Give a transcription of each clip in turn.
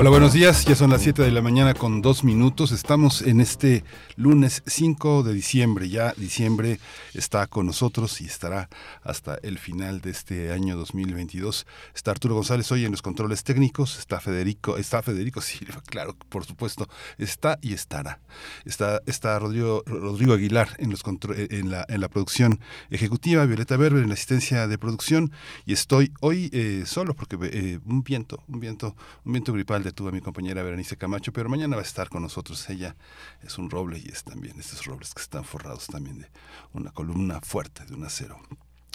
Hola, buenos días. Ya son las 7 de la mañana con dos minutos. Estamos en este lunes 5 de diciembre. Ya diciembre está con nosotros y estará hasta el final de este año 2022. Está Arturo González hoy en los controles técnicos. Está Federico, está Federico Silva, claro, por supuesto. Está y estará. Está, está Rodrigo, Rodrigo Aguilar en, los en, la, en la producción ejecutiva, Violeta Berber en la asistencia de producción. Y estoy hoy eh, solo porque eh, un viento, un viento, un viento gripal de tuve a mi compañera Berenice Camacho, pero mañana va a estar con nosotros. Ella es un roble y es también estos robles que están forrados también de una columna fuerte de un acero.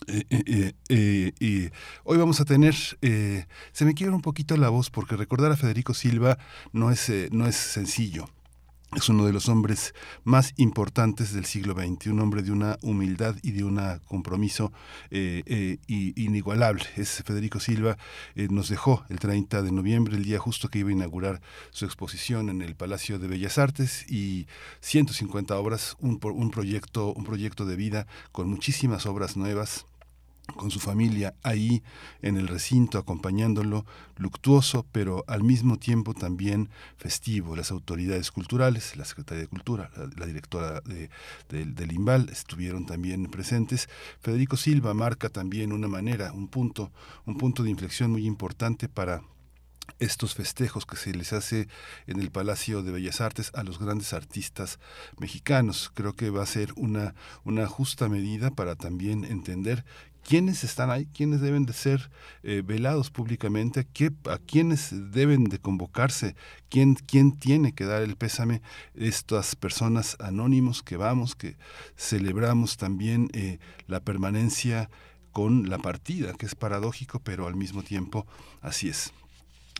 Eh, eh, eh, y hoy vamos a tener, se me quiebra un poquito la voz porque recordar a Federico Silva no es, no es sencillo es uno de los hombres más importantes del siglo XX, un hombre de una humildad y de un compromiso eh, eh, inigualable. Es Federico Silva, eh, nos dejó el 30 de noviembre, el día justo que iba a inaugurar su exposición en el Palacio de Bellas Artes y 150 obras, un, un, proyecto, un proyecto de vida con muchísimas obras nuevas con su familia ahí en el recinto acompañándolo, luctuoso, pero al mismo tiempo también festivo. Las autoridades culturales, la Secretaría de Cultura, la, directora de, del IMBAL estuvieron también presentes. Federico Silva marca también una manera, un punto, un punto de inflexión muy importante para estos festejos que se les hace en el Palacio de Bellas Artes a los grandes artistas mexicanos. Creo que va a ser una, una justa medida para también entender quiénes están ahí, quiénes deben de ser eh, velados públicamente, qué, a quiénes deben de convocarse, quién, quién tiene que dar el pésame, estas personas anónimos que vamos, que celebramos también eh, la permanencia con la partida, que es paradójico, pero al mismo tiempo así es.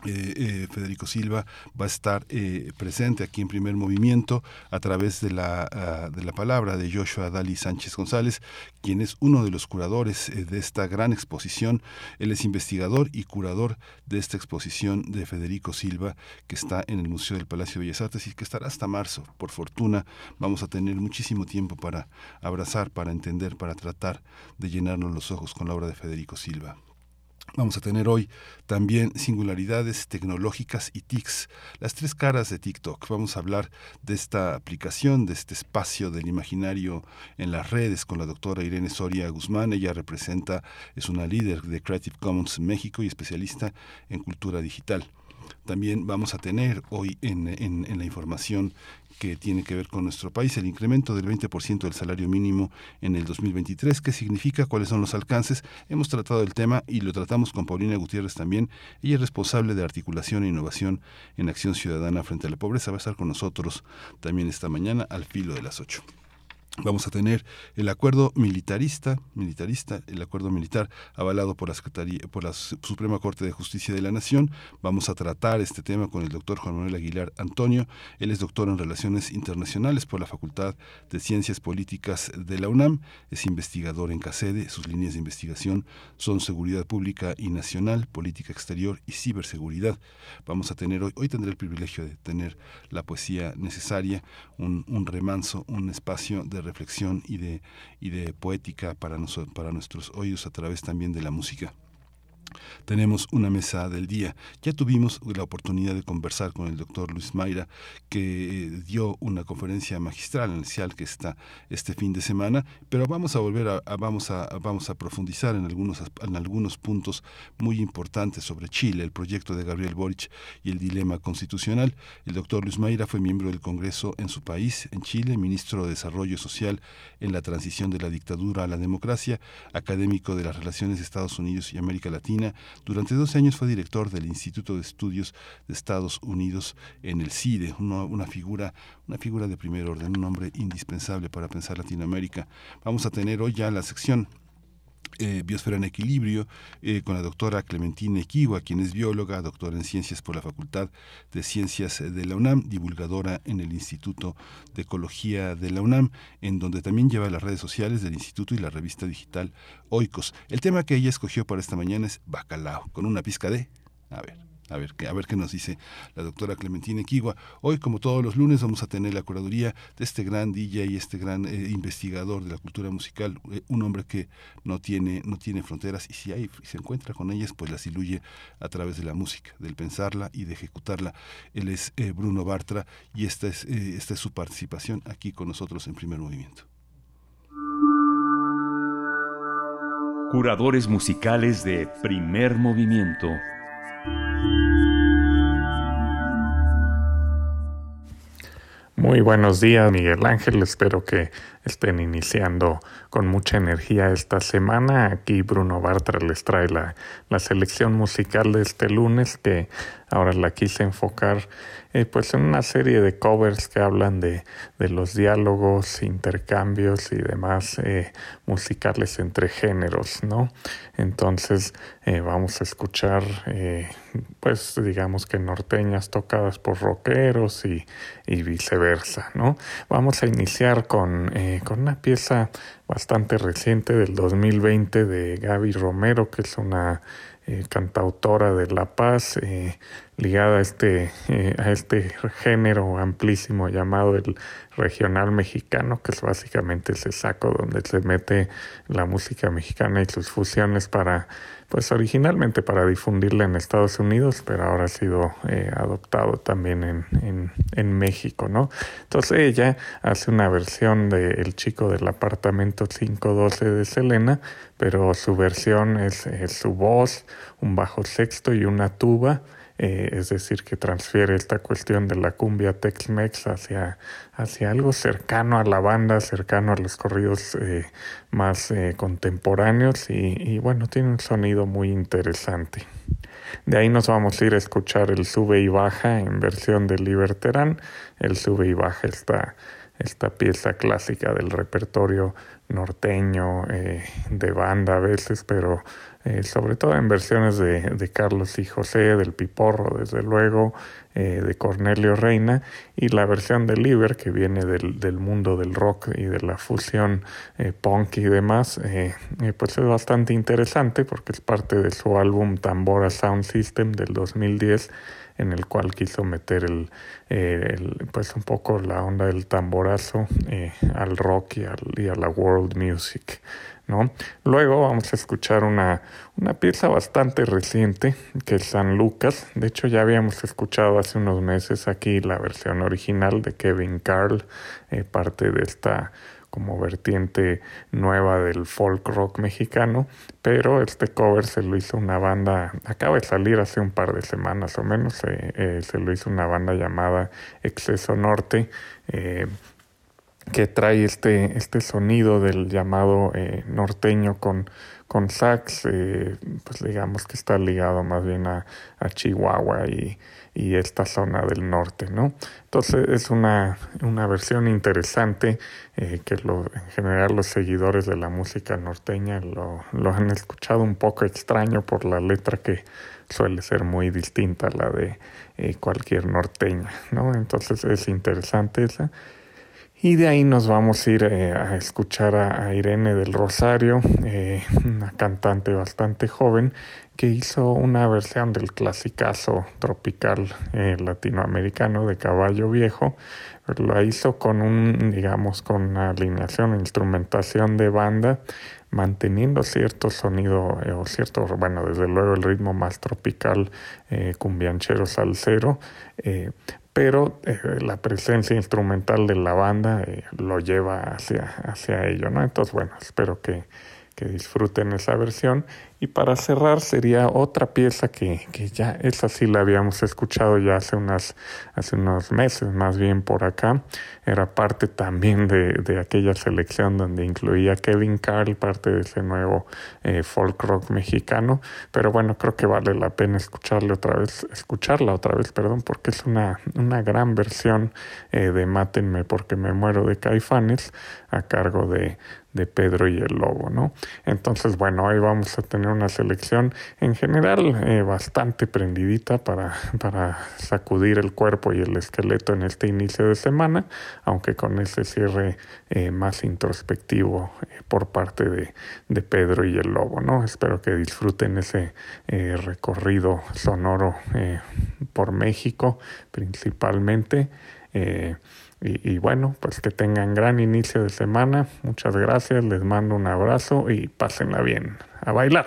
Eh, eh, Federico Silva va a estar eh, presente aquí en primer movimiento a través de la, ah, de la palabra de Joshua Dali Sánchez González, quien es uno de los curadores de esta gran exposición. Él es investigador y curador de esta exposición de Federico Silva que está en el Museo del Palacio de Bellas Artes y que estará hasta marzo. Por fortuna vamos a tener muchísimo tiempo para abrazar, para entender, para tratar de llenarnos los ojos con la obra de Federico Silva. Vamos a tener hoy también singularidades tecnológicas y TICs, las tres caras de TikTok. Vamos a hablar de esta aplicación, de este espacio del imaginario en las redes con la doctora Irene Soria Guzmán. Ella representa, es una líder de Creative Commons México y especialista en cultura digital. También vamos a tener hoy en, en, la información que tiene que ver con nuestro país, el incremento del 20% del salario mínimo en el 2023. ¿Qué significa? ¿Cuáles son los alcances? Hemos tratado el tema y lo tratamos con Paulina Gutiérrez también. Ella es responsable de articulación e innovación en acción ciudadana frente a la pobreza. Va a estar con nosotros también esta mañana al filo de las 8. Vamos a tener el acuerdo militarista, militarista, el acuerdo militar avalado por la Secretaría, por la Suprema Corte de Justicia de la Nación. Vamos a tratar este tema con el doctor Juan Manuel Aguilar Antonio. Él es doctor en Relaciones Internacionales por la Facultad de Ciencias Políticas de la UNAM. Es investigador en CACEDE. Sus líneas de investigación son seguridad pública y nacional, política exterior y ciberseguridad. Vamos a tener hoy, hoy tendré el privilegio de tener la poesía necesaria, un, un remanso, un espacio de reflexión y de, y de poética para, para nuestros oídos a través también de la música tenemos una mesa del día. Ya tuvimos la oportunidad de conversar con el doctor Luis Mayra, que eh, dio una conferencia magistral inicial que está este fin de semana, pero vamos a volver a, vamos a vamos a profundizar en algunos en algunos puntos muy importantes sobre Chile, el proyecto de Gabriel Boric y el dilema constitucional. El doctor Luis Mayra fue miembro del Congreso en su país, en Chile, ministro de Desarrollo Social en la transición de la dictadura a la democracia, académico de las relaciones de Estados Unidos y América Latina durante 12 años fue director del Instituto de Estudios de Estados Unidos en el CIDE, una, figura, una figura de primer orden, un hombre indispensable para pensar Latinoamérica. Vamos a tener hoy ya la sección eh, Biosfera en Equilibrio, eh, con la doctora Clementina Equigua, quien es bióloga, doctora en ciencias por la Facultad de Ciencias de la UNAM, divulgadora en el Instituto de Ecología de la UNAM, en donde también lleva las redes sociales del Instituto y la revista digital Oikos. El tema que ella escogió para esta mañana es bacalao, con una pizca de... A ver. A ver, a ver qué nos dice la doctora Clementina Equigua. Hoy, como todos los lunes, vamos a tener la curaduría de este gran DJ y este gran eh, investigador de la cultura musical, eh, un hombre que no tiene, no tiene fronteras y si hay, se encuentra con ellas, pues las diluye a través de la música, del pensarla y de ejecutarla. Él es eh, Bruno Bartra y esta es, esta es su participación aquí con nosotros en Primer Movimiento. Curadores musicales de Primer Movimiento. Muy buenos días, Miguel Ángel. Espero que estén iniciando con mucha energía esta semana. Aquí Bruno Bartra les trae la, la selección musical de este lunes que ahora la quise enfocar eh, pues en una serie de covers que hablan de, de los diálogos, intercambios y demás eh, musicales entre géneros, ¿no? Entonces eh, vamos a escuchar pues digamos que norteñas tocadas por rockeros y, y viceversa, ¿no? Vamos a iniciar con eh, con una pieza bastante reciente del 2020 de Gaby Romero, que es una eh, cantautora de La Paz, eh, ligada a este, a este género amplísimo llamado el regional mexicano, que es básicamente ese saco donde se mete la música mexicana y sus fusiones para pues originalmente para difundirla en Estados Unidos, pero ahora ha sido eh, adoptado también en, en, en, México, ¿no? Entonces ella hace una versión de El chico del apartamento 512 de Selena, pero su versión es, es su voz, un bajo sexto y una tuba, eh, es decir, que transfiere esta cuestión de la cumbia Tex-Mex hacia, hacia algo cercano a la banda, cercano a los corridos eh, más eh, contemporáneos y, bueno, tiene un sonido muy interesante. De ahí nos vamos a ir a escuchar el sube y baja en versión de Liberterán. El sube y baja está esta pieza clásica del repertorio norteño, eh, de banda a veces, pero eh, sobre todo en versiones de, de, Carlos y José, del Piporro, desde luego, eh, de Cornelio Reina, y la versión de Liber, que viene del, del mundo del rock y de la fusión eh, punk y demás, pues es bastante interesante porque es parte de su álbum Tambora Sound System del 2010 en el cual quiso meter el, eh, el, pues un poco la onda del tamborazo al rock y, al, y, a la world music. ¿No? Luego vamos a escuchar una, una pieza bastante reciente que es San Lucas. De hecho ya habíamos escuchado hace unos meses aquí la versión original de Kevin Carl, eh, parte de esta como vertiente nueva del folk rock mexicano, pero este cover se lo hizo una banda, acaba de salir hace un par de semanas o menos, eh, eh, se lo hizo una banda llamada Exceso Norte, que trae este, este sonido del llamado eh, norteño con, con sax, eh, pues digamos que está ligado más bien a, a Chihuahua y, y, esta zona del norte, ¿no? Entonces es una, una versión interesante eh, que lo, en general los seguidores de la música norteña lo, lo han escuchado un poco extraño por la letra que suele ser muy distinta a la de eh, cualquier norteña, ¿no? Entonces es interesante esa. Y de ahí nos vamos a ir eh, a escuchar a, Irene del Rosario, eh, una cantante bastante joven que hizo una versión del clasicazo tropical eh, latinoamericano de Caballo Viejo. La hizo con un, digamos, con una alineación instrumentación de banda, manteniendo cierto sonido o cierto, bueno, desde luego el ritmo más tropical, eh, cumbianchero salsero, pero eh, la presencia instrumental de la banda eh, lo lleva hacia, hacia ello, ¿no? Entonces, bueno, espero que, que, disfruten esa versión. Y para cerrar sería otra pieza que, que ya esa sí la habíamos escuchado ya hace, unas, hace unos meses más bien por acá. Era parte también de, de aquella selección donde incluía Kevin Carl, parte de ese nuevo eh, folk rock mexicano. Pero bueno, creo que vale la pena escucharle otra vez, escucharla otra vez, perdón, porque es una, una gran versión eh, de Mátenme porque me muero de Caifanes a cargo de, de Pedro y el Lobo, ¿no? Entonces, bueno, hoy vamos a tener una selección en general eh, bastante prendidita para, para sacudir el cuerpo y el esqueleto en este inicio de semana, aunque con ese cierre eh, más introspectivo eh, por parte de, de, Pedro y el Lobo, ¿no? Espero que disfruten ese recorrido sonoro por México principalmente. Y, bueno, pues que tengan gran inicio de semana. Muchas gracias, les mando un abrazo y pásenla bien. A bailar.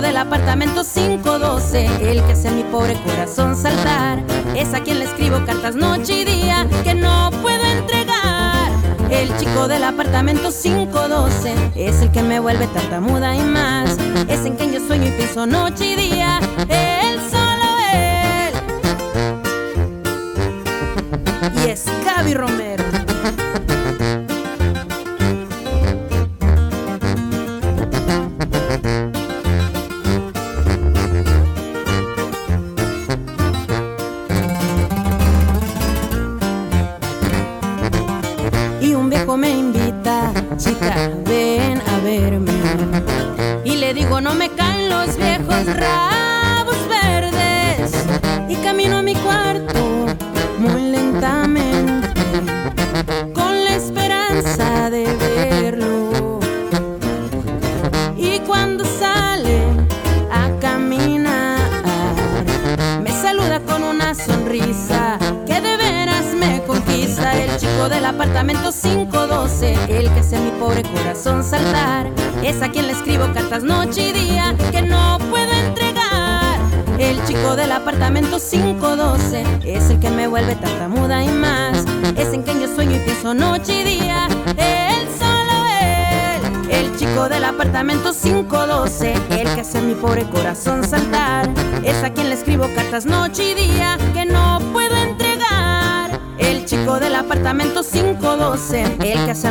Del apartamento 512, el que hace mi pobre corazón saltar, es a quien le escribo cartas noche y día que no puedo entregar. El chico del apartamento 512 es el que me vuelve tartamuda y más. Es en quien yo sueño y pienso noche y día. Él solo él. Y es Gaby Romero.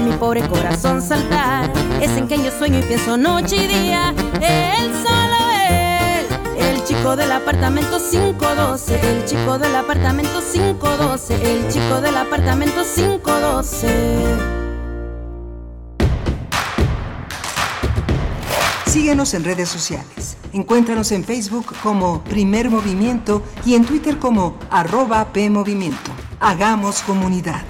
Mi pobre corazón saltar. Es en quien yo sueño y pienso noche y día. Él solo él, el chico del apartamento 512, el chico del apartamento 512, el chico del apartamento 512. Síguenos en redes sociales. Encuéntranos en Facebook como Primer Movimiento y en Twitter como arroba PMovimiento. Hagamos comunidad.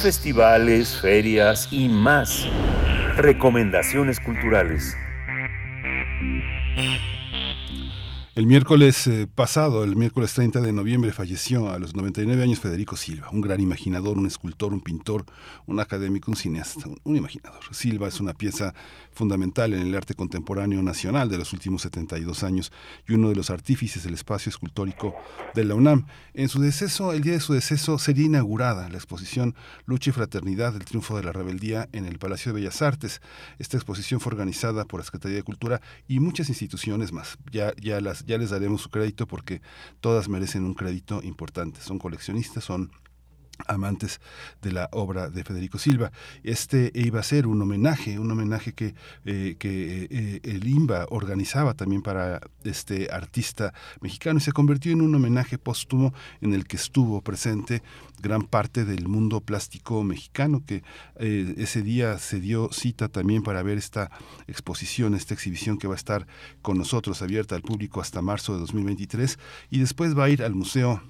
Festivales, ferias y más. Recomendaciones culturales. El miércoles eh, pasado, el miércoles 30 de noviembre, falleció a los 99 años Federico Silva, un gran imaginador, un escultor, un pintor, un académico, un cineasta, un, imaginador. Silva es una pieza fundamental en el arte contemporáneo nacional de los últimos 72 años y uno de los artífices del espacio escultórico de la UNAM. En su deceso, el día de su deceso, sería inaugurada la exposición Lucha y Fraternidad del Triunfo de la Rebeldía en el Palacio de Bellas Artes. Esta exposición fue organizada por la Secretaría de Cultura y muchas instituciones más. Ya, ya las les daremos su crédito porque todas merecen un crédito importante. Son coleccionistas, son amantes de la obra de Federico Silva. Este iba a ser un homenaje, un homenaje que, eh, que eh, el IMBA organizaba también para este artista mexicano y se convirtió en un homenaje póstumo en el que estuvo presente gran parte del mundo plástico mexicano, que eh, ese día se dio cita también para ver esta exposición, esta exhibición que va a estar con nosotros abierta al público hasta marzo de 2023 y después va a ir al Museo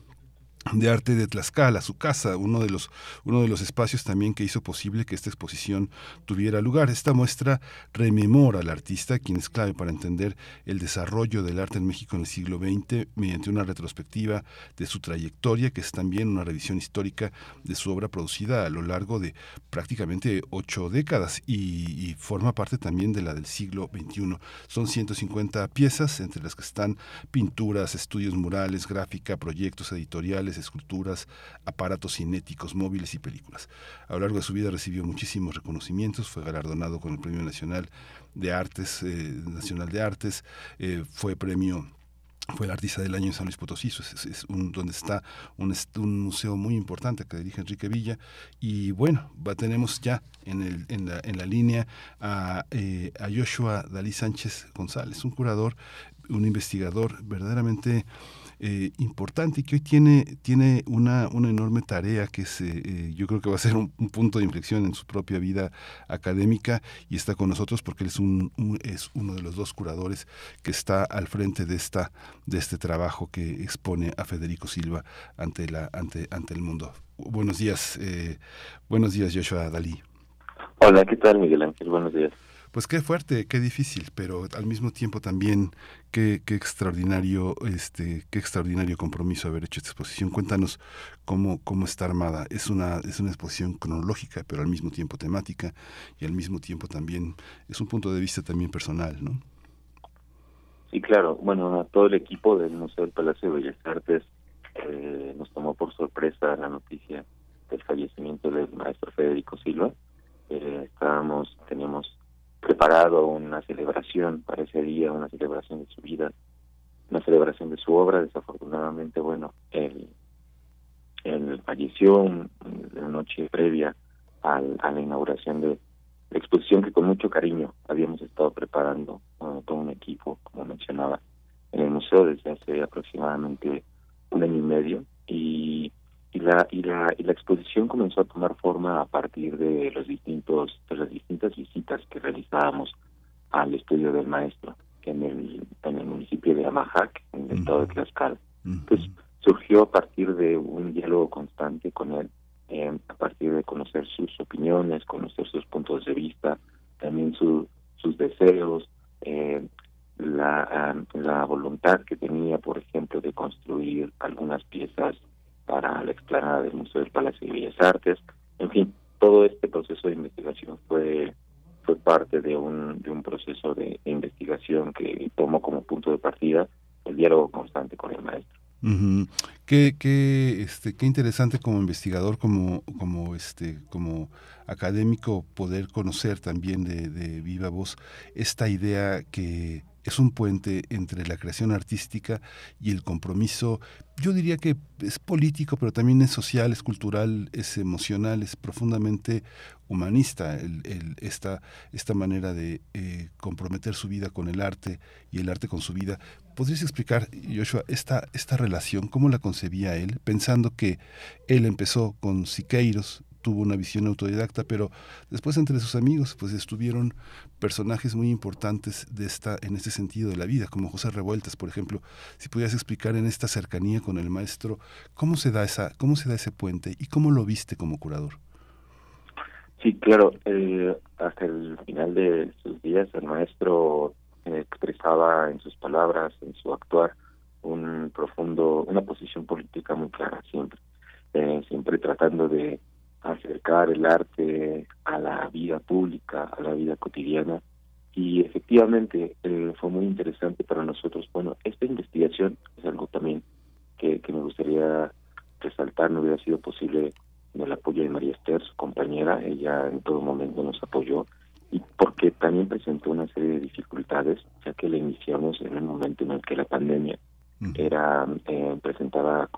de arte de Tlaxcala, su casa, uno de los uno de los espacios también que hizo posible que esta exposición tuviera lugar. Esta muestra rememora al artista, quien es clave para entender el desarrollo del arte en México en el siglo XX mediante una retrospectiva de su trayectoria, que es también una revisión histórica de su obra producida a lo largo de prácticamente ocho décadas y, y forma parte también de la del siglo XXI. Son 150 piezas, entre las que están pinturas, estudios murales, gráfica, proyectos editoriales, esculturas, aparatos cinéticos, móviles y películas. A lo largo de su vida recibió muchísimos reconocimientos, fue galardonado con el Premio Nacional de Artes, eh, Nacional de Artes, eh, fue premio fue el artista del año en San Luis Potosí, es, un, donde está un, museo muy importante que dirige Enrique Villa. Y bueno, tenemos ya en la línea a, eh, a Joshua Dalí Sánchez González, un curador, un investigador verdaderamente eh, importante que hoy tiene, tiene una, una enorme tarea que es, eh, eh, yo creo que va a ser un, punto de inflexión en su propia vida académica y está con nosotros porque él es, un, es uno de los dos curadores que está al frente de, esta, de este trabajo que expone a Federico Silva ante, la, ante, ante el mundo. Buenos días, buenos días Joshua Dalí. Hola, ¿qué tal Miguel Ángel? Buenos días. Pues qué fuerte, qué difícil, pero al mismo tiempo también qué, extraordinario, este, qué extraordinario compromiso haber hecho esta exposición. Cuéntanos cómo, cómo está armada. Es una, es una exposición cronológica, pero al mismo tiempo temática y al mismo tiempo también es un punto de vista también personal, ¿no? Sí, claro. Bueno, a todo el equipo del Museo del Palacio de Bellas Artes eh, nos tomó por sorpresa la noticia del fallecimiento del maestro Federico Silva. Eh, estábamos, teníamos preparado una celebración para ese día, una celebración de su vida, una celebración de su obra. Desafortunadamente, bueno, él, falleció la noche previa a la inauguración de la exposición que con mucho cariño habíamos estado preparando todo un equipo, como mencionaba, en el museo desde hace aproximadamente un año y medio y la y la y la exposición comenzó a tomar forma a partir de los distintos de las distintas visitas que realizábamos al estudio del maestro en el en el municipio de Amajac en el estado de Tlaxcala. Pues surgió a partir de un diálogo constante con él eh, a partir de conocer sus opiniones conocer sus puntos de vista también su, sus deseos eh, la, la voluntad que tenía, por ejemplo, de construir algunas piezas para la explanada del Museo del Palacio de Bellas Artes. En fin, todo este proceso de investigación fue fue parte de un, de un proceso de investigación que tomó como punto de partida el diálogo constante con el maestro. qué, qué, este, qué interesante como investigador, como, como, este, como académico, poder conocer también de, de viva voz esta idea que es un puente entre la creación artística y el compromiso, yo diría que es político, pero también es social, es cultural, es emocional, es profundamente humanista esta, esta manera de eh, comprometer su vida con el arte y el arte con su vida. ¿Podrías explicar, Joshua, esta, esta relación, cómo la concebía él, pensando que él empezó con Siqueiros, tuvo una visión autodidacta, pero después entre sus amigos pues estuvieron personajes muy importantes de esta en este sentido de la vida, como José Revueltas, por ejemplo. Si pudieras explicar en esta cercanía con el maestro cómo se da esa cómo se da ese puente y cómo lo viste como curador. Sí, claro, eh, hasta el final de sus días el maestro eh, expresaba en sus palabras, en su actuar, un profundo, una posición política muy clara siempre, eh, siempre tratando de acercar el arte a la vida pública, a la vida cotidiana. Y efectivamente eh, fue muy interesante para nosotros. Bueno, esta investigación es algo también que, que me gustaría resaltar, no hubiera sido posible en el apoyo de María Esther, su compañera, ella en todo momento nos apoyó, y porque también presentó una serie de dificultades, ya que la iniciamos en un momento en el que la pandemia era eh, presentaba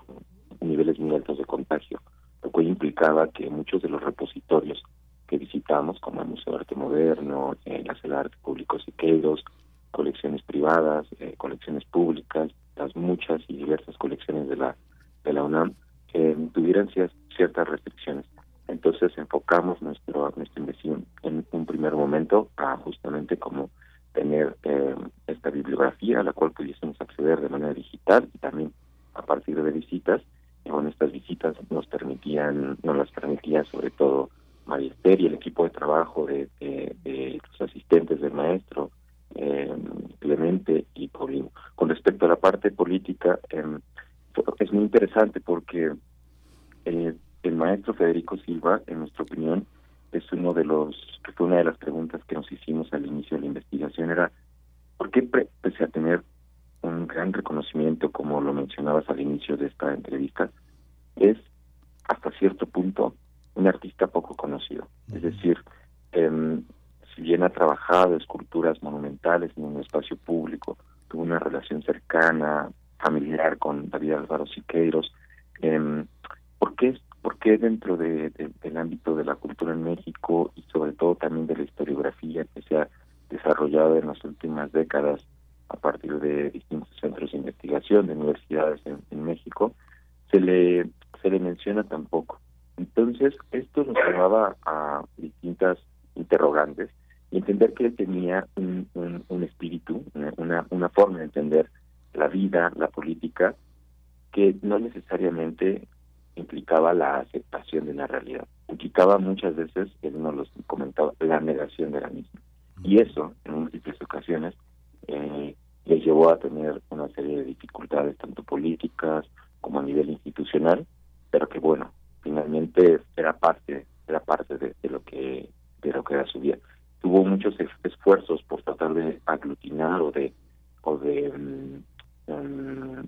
niveles muy altos de contagio lo cual implicaba que muchos de los repositorios que visitamos, como el Museo de Arte Moderno, eh, la Arte Público Siqueiros, colecciones privadas, eh, colecciones públicas, las muchas y diversas colecciones de la de la UNAM, eh, tuvieran ciertas restricciones. Entonces enfocamos nuestro, nuestra inversión en un primer momento a justamente como tener eh, esta bibliografía a la cual pudiésemos acceder de manera digital y también a partir de visitas. Y con estas visitas nos permitían, nos las permitía sobre todo Mariester y el equipo de trabajo de, los asistentes del maestro, eh, Clemente y Paulino. Con respecto a la parte política, eh, es muy interesante porque eh, el maestro Federico Silva, en nuestra opinión, es uno de los, fue una de las preguntas que nos hicimos al inicio de la investigación, era ¿por qué pese a tener un gran reconocimiento, como lo mencionabas al inicio de esta entrevista, es hasta cierto punto un artista poco conocido? Es decir, em, si bien ha trabajado esculturas monumentales en un espacio público, tuvo una relación cercana, familiar con David Álvaro Siqueiros, eh, ¿por qué ¿Por qué dentro de, del ámbito de la cultura en México y sobre todo también de la historiografía que se ha desarrollado en las últimas décadas a partir de distintos centros de investigación de universidades en, México, se le, se le menciona tampoco? Entonces, esto nos llevaba a distintas interrogantes y entender que él tenía un, un, espíritu, una, una forma de entender la vida, la política, que no necesariamente implicaba la aceptación de la realidad, implicaba muchas veces, él nos lo comentaba, la negación de la misma. Y eso, en múltiples ocasiones, eh, le llevó a tener una serie de dificultades, tanto políticas como a nivel institucional, pero que bueno, finalmente era parte, era parte de, lo que de lo que era su vida. Tuvo muchos esfuerzos por tratar de aglutinar o de o de mm, mm,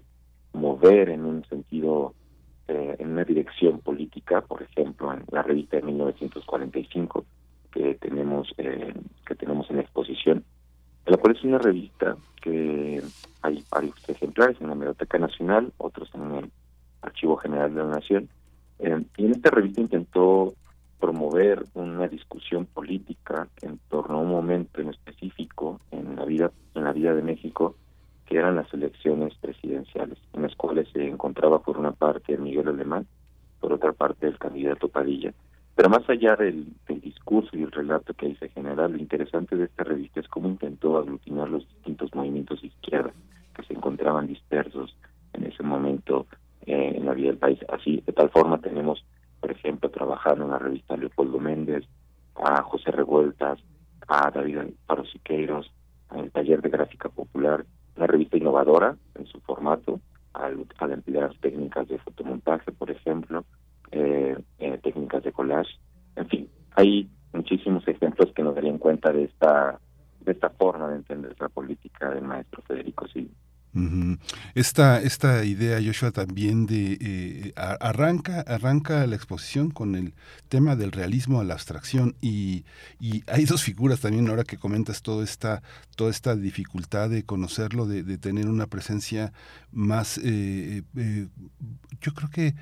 mover en un sentido eh, en una dirección política, por ejemplo, en la revista de 1945 que tenemos eh, que tenemos en exposición, la cual es una revista que hay varios ejemplares en la Biblioteca Nacional, otros en el Archivo General de la Nación. Eh, y en esta revista intentó promover una discusión política en torno a un momento en específico en la vida en la vida de México que eran las elecciones presidenciales, en las cuales se encontraba por una parte Miguel Alemán, por otra parte el candidato Padilla. Pero más allá del, discurso y el relato que ahí se genera, lo interesante de esta revista es cómo intentó aglutinar los distintos movimientos de izquierda que se encontraban dispersos en ese momento eh, en la vida del país. Así, de tal forma tenemos, por ejemplo, trabajando en la revista Leopoldo Méndez, a José Revueltas, a David Paro Siqueiros, el taller de gráfica popular, una revista innovadora en su formato, al, al emplear técnicas de fotomontaje, por ejemplo, eh, eh, técnicas de collage, en fin, hay muchísimos ejemplos que nos darían cuenta de esta de esta forma de entender la política del maestro Federico Silva. Esta, esta idea, Joshua, también de eh, arranca, arranca la exposición con el tema del realismo a la abstracción y, y, hay dos figuras también ahora que comentas toda esta, toda esta dificultad de conocerlo, de, de tener una presencia más, eh, eh, yo creo que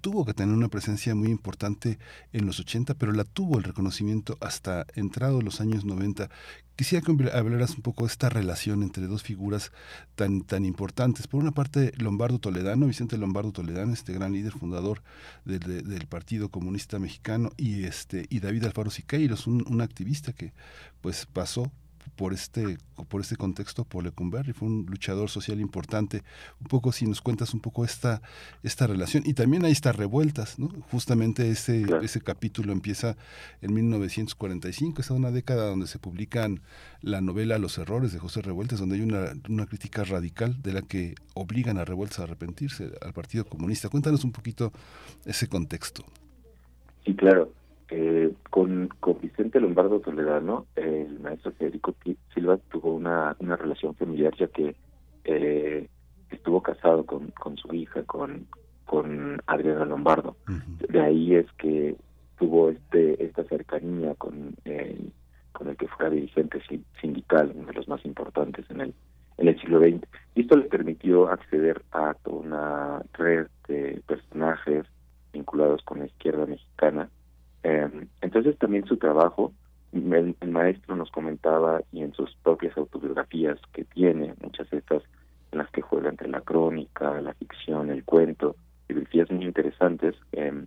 tuvo que tener una presencia muy importante en los 80, pero la tuvo el reconocimiento hasta entrado los años 90. Quisiera que hablaras un poco de esta relación entre dos figuras tan, tan importantes. Por una parte, Lombardo Toledano, Vicente Lombardo Toledano, este gran líder fundador del, del Partido Comunista Mexicano, y, este, y David Alfaro Siqueiros, un, un activista que pues pasó por este, por este contexto por Lecumberri, fue un luchador social importante. Un poco si nos cuentas un poco esta, esta relación. Y también hay estas revueltas, ¿no? Justamente ese, ese capítulo empieza en 1945, es una década donde se publican la novela Los errores de José Revueltas, donde hay una, una crítica radical de la que obligan a Revueltas a arrepentirse al Partido Comunista. Cuéntanos un poquito ese contexto. Sí, claro. Eh, con, con Vicente Lombardo Toledano, el maestro Federico Silva tuvo una, una relación familiar ya que eh, estuvo casado con, con su hija, con, con Adriana Lombardo. De ahí es que tuvo este esta cercanía con, eh, con el que fuera dirigente sindical, uno de los más importantes en el, en el siglo XX. Y esto le permitió acceder a toda una red de personajes vinculados con la izquierda mexicana. Em, entonces también su trabajo, el, maestro nos comentaba y en sus propias autobiografías que tiene, muchas de estas en las que juega entre la crónica, la ficción, el cuento, biografías muy interesantes. Em,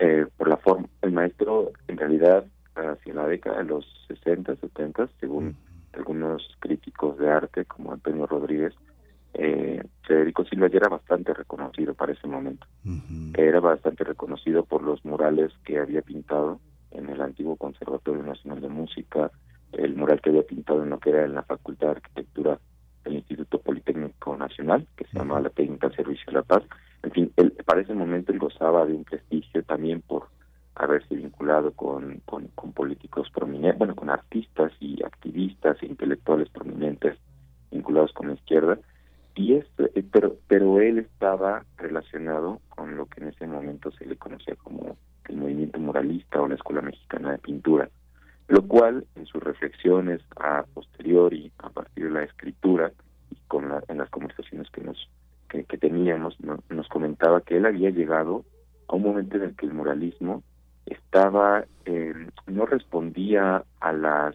eh, por la forma, el maestro en realidad hacia la década de los 60, 70, según algunos críticos de arte como Antonio Rodríguez, eh, Federico Silva ya era bastante reconocido para ese momento. Era bastante reconocido por los murales que había pintado en el antiguo Conservatorio Nacional de Música, el mural que había pintado en lo que era en la Facultad de Arquitectura del Instituto Politécnico Nacional, que se llamaba la Técnica Servicio de la Paz. En fin, él, para ese momento él gozaba de un prestigio también por haberse vinculado con, con, políticos prominentes, bueno, con artistas y activistas e intelectuales prominentes vinculados con la izquierda. Y este, pero, pero él estaba relacionado con lo que en ese momento se le conocía como el movimiento moralista o la Escuela Mexicana de Pintura, lo cual en sus reflexiones a posteriori, a partir de la escritura y con la, en las conversaciones que nos que, teníamos, nos comentaba que él había llegado a un momento en el que el moralismo estaba eh, no respondía a las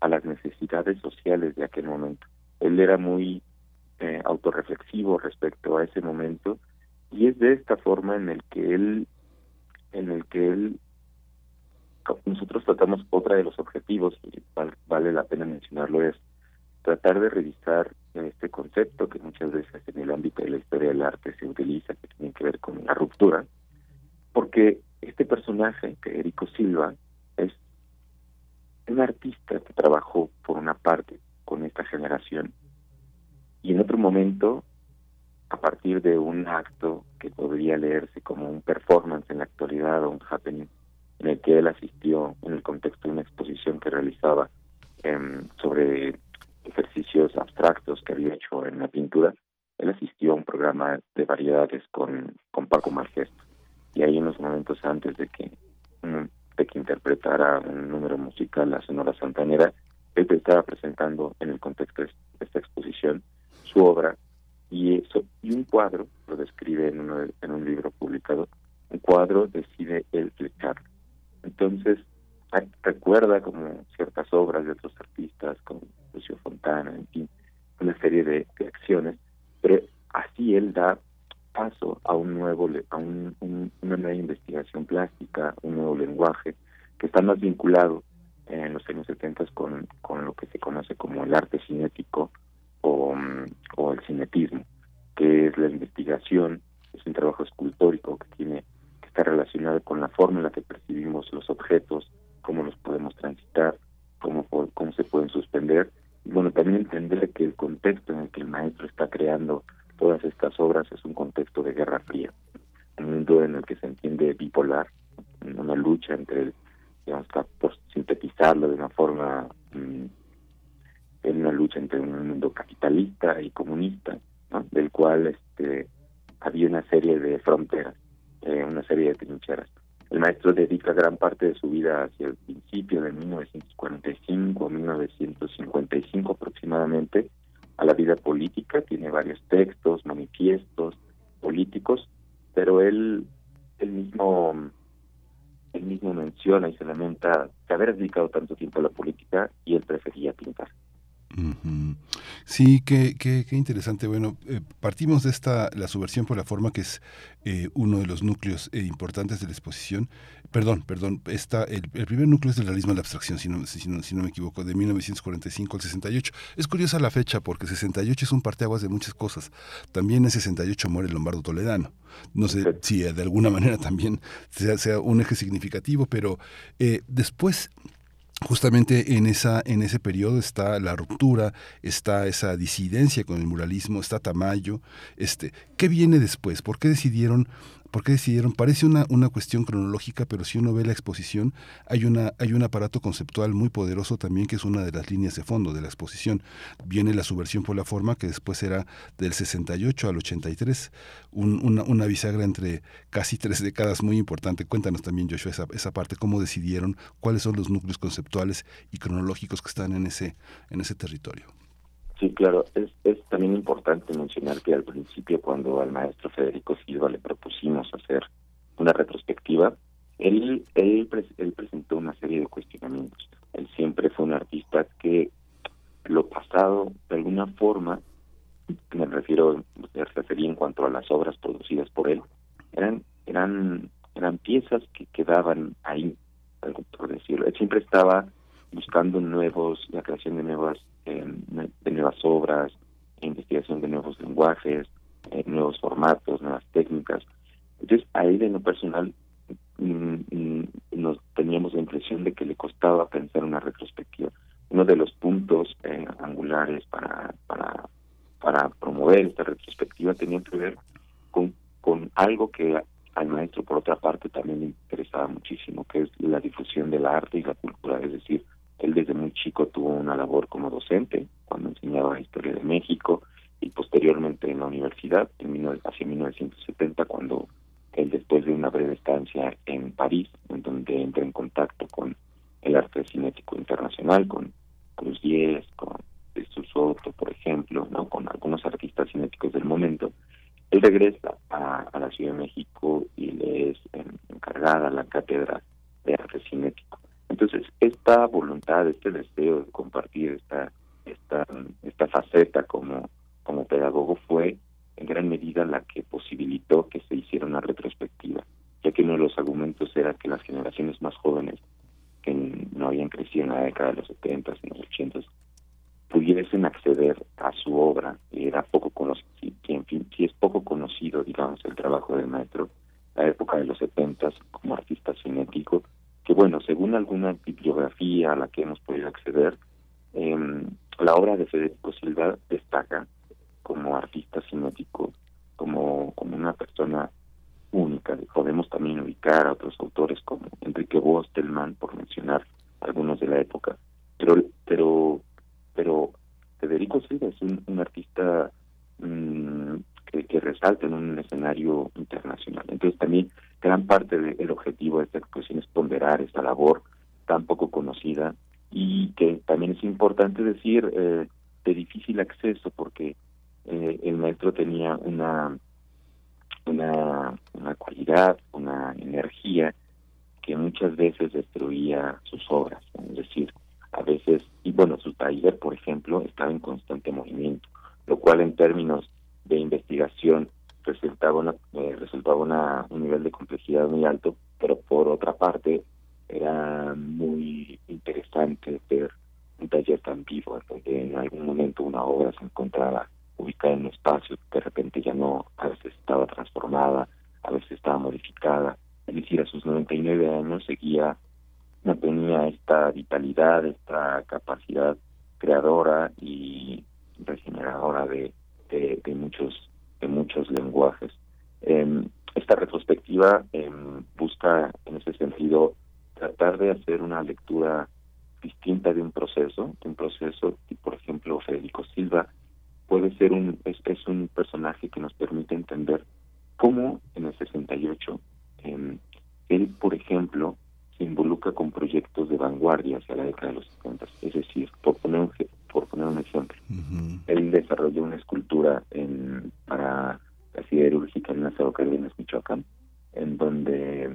a las necesidades sociales de aquel momento. Él era muy eh, respecto a ese momento y es de esta forma en el que él en el que él nosotros tratamos otra de los objetivos y vale la pena mencionarlo es tratar de revisar este concepto que muchas veces en el ámbito de la historia del arte se utiliza que tiene que ver con la ruptura porque este personaje, Federico Silva, es un artista que trabajó por una parte con esta generación y en otro momento, a partir de un acto que podría leerse como un performance en la actualidad o un happening, en el que él asistió en el contexto de una exposición que realizaba em, sobre ejercicios abstractos que había hecho en la pintura, él asistió a un programa de variedades con, con Paco Malgesto y ahí unos momentos antes de que de que interpretara un número musical la Sonora Santanera, él estaba presentando en el contexto de esta exposición su obra y eso y un cuadro lo describe en, uno en un libro publicado un cuadro decide él flechar entonces recuerda como ciertas obras de otros artistas como Lucio Fontana en fin una serie de acciones pero así él da paso a un nuevo a un, una nueva investigación plástica, un nuevo lenguaje que está más vinculado en los años 70 con, con lo que se conoce como el arte cinético o, el cinetismo, que es la investigación, es un trabajo escultórico que tiene que está relacionado con la forma en la que percibimos los objetos, cómo los podemos transitar, cómo, cómo se pueden suspender. Y bueno, también entender que el contexto en el que el maestro está creando todas estas obras es un contexto de guerra fría, un mundo en el que se entiende bipolar, una lucha entre, digamos, por sintetizarlo de una forma, mm, en una lucha entre un mundo capitalista y comunista, del cual este había una serie de fronteras, eh, una serie de trincheras. El maestro dedica gran parte de su vida hacia el principio de 1945, 1955 aproximadamente, a la vida política, tiene varios textos, manifiestos políticos, pero él, él mismo él mismo menciona y se lamenta de haber dedicado tanto tiempo a la política y él prefería pintar. Sí, qué, qué, qué, interesante. Bueno, eh, partimos de esta, la subversión por la forma, que es eh, uno de los núcleos eh, importantes de la exposición. Perdón, perdón, está el, primer núcleo es del realismo de la abstracción, si no, si, no, si no me equivoco, de 1945 al 68. Es curiosa la fecha porque 68 es un parteaguas de muchas cosas. También en 68 muere Lombardo Toledano. No sé si de alguna manera también sea, sea un eje significativo, pero después justamente en esa en ese periodo está la ruptura está esa disidencia con el muralismo está Tamayo. Este qué viene después por qué decidieron ¿Por qué decidieron? Parece una, una cuestión cronológica, pero si uno ve la exposición, hay, una, hay un aparato conceptual muy poderoso también que es una de las líneas de fondo de la exposición. Viene la subversión por la forma, que después será del 68 al 83, un, una, una bisagra entre casi tres décadas muy importante. Cuéntanos también, Joshua, esa, esa parte, cómo decidieron, cuáles son los núcleos conceptuales y cronológicos que están en ese, en ese territorio. Sí, claro. Es, es también importante mencionar que al principio, cuando al maestro Federico Silva le propusimos hacer una retrospectiva, él, él, él presentó una serie de cuestionamientos. Él siempre fue un artista que lo pasado, de alguna forma, me refiero, me refería en cuanto a las obras producidas por él, eran, eran, eran piezas que quedaban ahí, por decirlo. Él siempre estaba buscando nuevos, la creación de nuevas, de nuevas obras, investigación de nuevos lenguajes, eh, nuevos formatos, nuevas técnicas. Entonces, ahí de lo personal mm, mm, nos teníamos la impresión de que le costaba pensar una retrospectiva. Uno de los puntos eh, angulares para, para, para promover esta retrospectiva tenía que ver con, con algo que al maestro, por otra parte, también le interesaba muchísimo, que es la difusión del arte y la cultura. Es decir, él desde muy chico tuvo una labor como docente, cuando enseñaba historia de México, y posteriormente en la universidad, en hacia 1970, cuando él después de una breve estancia en París, en donde entra en contacto con el arte cinético internacional, con Cruz Diez, con Jesús Soto, por ejemplo, no con algunos artistas cinéticos del momento, él regresa a, la Ciudad de México y le es encargada la cátedra de arte cinético. Entonces, esta voluntad, este deseo de compartir esta esta esta faceta como como pedagogo fue en gran medida la que posibilitó que se hiciera una retrospectiva, ya que uno de los argumentos era que las generaciones más jóvenes, que no habían crecido en la década de los 70 y los 80 pudiesen acceder a su obra, era poco conocido, si, en fin, si es poco conocido, digamos, el trabajo del maestro, la época de los 70 como artista cinético, que bueno, según alguna bibliografía a la que hemos podido acceder, eh, la obra de Federico Silva destaca como artista cinético, como, como una persona única. Podemos también ubicar a otros autores como Enrique Bostelman, por mencionar algunos de la época. Pero, pero, pero Federico Silva es un, artista mm, que, resalta en un escenario internacional. Entonces también gran parte del objetivo de esta exposición es ponderar esta labor tan poco conocida y que también es importante decir eh, de difícil acceso porque eh, el maestro tenía una, una, una cualidad, una energía que muchas veces destruía sus obras, es decir, a veces, y bueno, su taller, por ejemplo, estaba en constante movimiento, lo cual en términos de investigación resultaba, una, eh, resultaba una, un nivel de complejidad muy alto, pero por otra parte era muy interesante ver un taller tan vivo, donde en algún momento una obra se encontraba ubicada en un espacio que de repente ya no, a veces estaba transformada, a veces estaba modificada. Es decir, a sus 99 años seguía, no tenía esta vitalidad, esta capacidad creadora y regeneradora de, de, muchos de muchos lenguajes. Eh, esta retrospectiva eh, busca en ese sentido tratar de hacer una lectura distinta de un proceso, de un proceso, y por ejemplo Federico Silva puede ser un es, es un personaje que nos permite entender cómo en el 68 eh, él, por ejemplo, se involucra con proyectos de vanguardia hacia la década de los 70. Es decir, por poner un, por poner un ejemplo, él desarrolló una escultura en, para la siderúrgica en las Cárdenas, Michoacán, en donde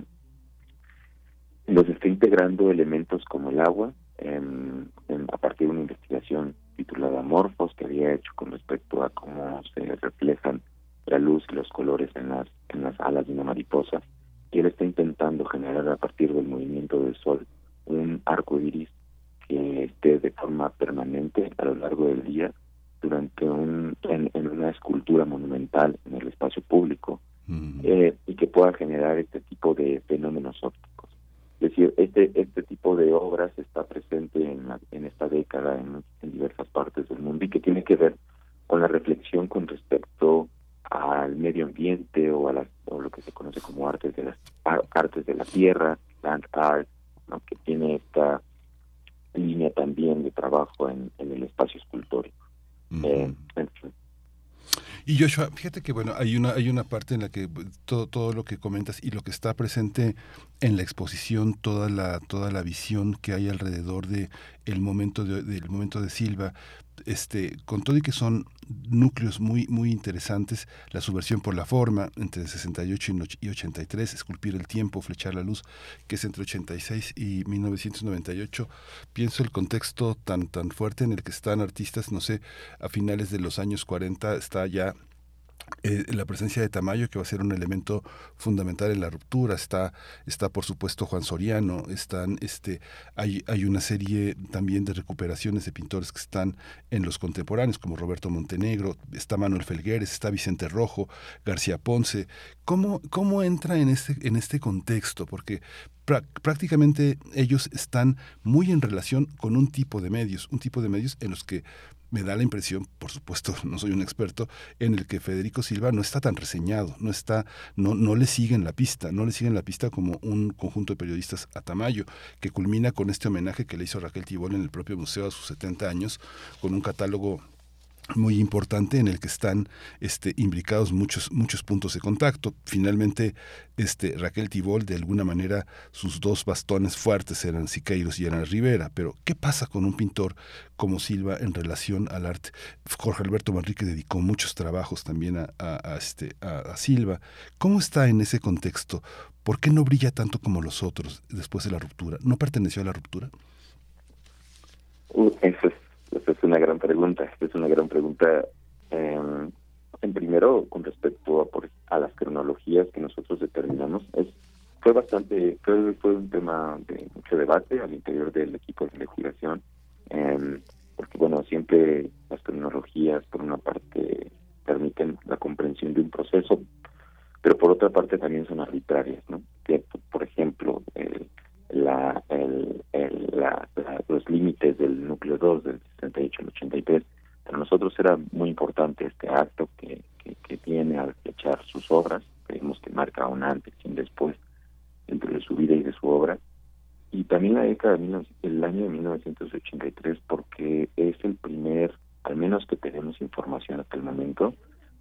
los está integrando elementos como el agua, a partir de una investigación titulada Morfos que había hecho con respecto a cómo se reflejan la luz y los colores en las en las alas de una mariposa y él está intentando generar a partir del movimiento del sol un arco iris que esté de forma permanente a lo largo del día durante un en, una escultura monumental en el espacio público eh, y que pueda generar este tipo de fenómenos ópticos. Es decir, este, este tipo de obras está presente en, en esta década en, diversas partes del mundo y que tiene que ver con la reflexión con respecto al medio ambiente o a las, o lo que se conoce como artes de las artes de la tierra, land art, que tiene esta línea también de trabajo en, en el espacio escultórico. eh, y Joshua, fíjate que bueno, hay una, hay una parte en la que todo, todo lo que comentas y lo que está presente en la exposición, toda la, toda la visión que hay alrededor de el momento de, del momento de Silva, este, con todo y que son núcleos muy, muy interesantes, la subversión por la forma, entre 68 y 83, esculpir el tiempo, flechar la luz, que es entre 86 y 1998, pienso el contexto tan, tan fuerte en el que están artistas, no sé, a finales de los años 40 está ya eh, la presencia de Tamayo, que va a ser un elemento fundamental en la ruptura, está, está por supuesto Juan Soriano, están, este, hay, hay una serie también de recuperaciones de pintores que están en los contemporáneos, como Roberto Montenegro, está Manuel Felgueres, está Vicente Rojo, García Ponce. ¿Cómo, cómo entra en este, en este contexto? Porque prácticamente ellos están muy en relación con un tipo de medios, un tipo de medios en los que me da la impresión, por supuesto, no soy un experto, en el que Federico Silva no está tan reseñado, no está, no, no le siguen la pista, no le siguen la pista como un conjunto de periodistas a Tamayo, que culmina con este homenaje que le hizo Raquel Tibol en el propio museo a sus 70 años, con un catálogo muy importante en el que están este, imbricados muchos, muchos puntos de contacto. Finalmente, este, Raquel Tibol, de alguna manera, sus dos bastones fuertes eran Siqueiros y Ana Rivera. Pero, ¿qué pasa con un pintor como Silva en relación al arte? Jorge Alberto Manrique dedicó muchos trabajos también a, a, este, a, Silva. ¿Cómo está en ese contexto? ¿Por qué no brilla tanto como los otros después de la ruptura? ¿No perteneció a la ruptura? Uh, eso es es una gran pregunta. es una gran pregunta. Eh, en primero, con respecto a, las cronologías que nosotros determinamos, es fue bastante, fue, fue un tema de mucho debate al interior del equipo de investigación, em, porque bueno, siempre las cronologías, por una parte, permiten la comprensión de un proceso, pero por otra parte también son arbitrarias, ¿no? Por ejemplo, el la, el, la, los límites del núcleo 2 del 68 al 83. Para nosotros era muy importante este acto que, tiene al echar sus obras. Creemos que marca un antes y un después entre su vida y de su obra. Y también la década del año de 1983 porque es el primer, al menos que tenemos información hasta el momento,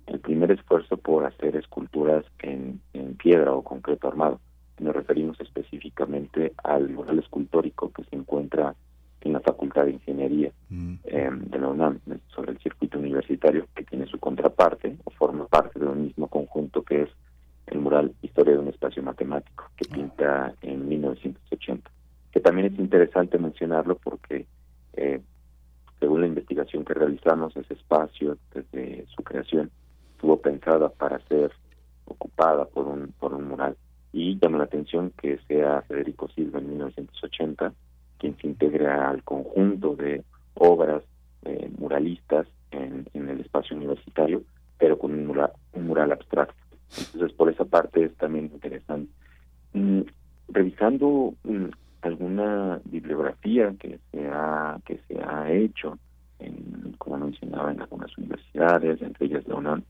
el primer esfuerzo por hacer esculturas en, en piedra o concreto armado nos referimos específicamente al mural escultórico que se encuentra en la Facultad de Ingeniería mm. em, de la UNAM, sobre el circuito universitario, que tiene su contraparte o forma parte de un mismo conjunto que es el mural Historia de un espacio matemático, que ah. pinta en 1980. Que también es interesante mencionarlo porque, eh, según la investigación que realizamos, ese espacio, desde su creación, estuvo pensada para ser ocupada por un, por un mural y llama la atención que sea Federico Silva en 1980 quien se integre al conjunto de obras eh, muralistas en, el espacio universitario, pero con un mural, un mural abstracto. Entonces, por esa parte es también interesante. Mm, revisando mm, alguna bibliografía que se ha, que se ha hecho, en, como mencionaba, en algunas universidades, entre ellas la UNAM,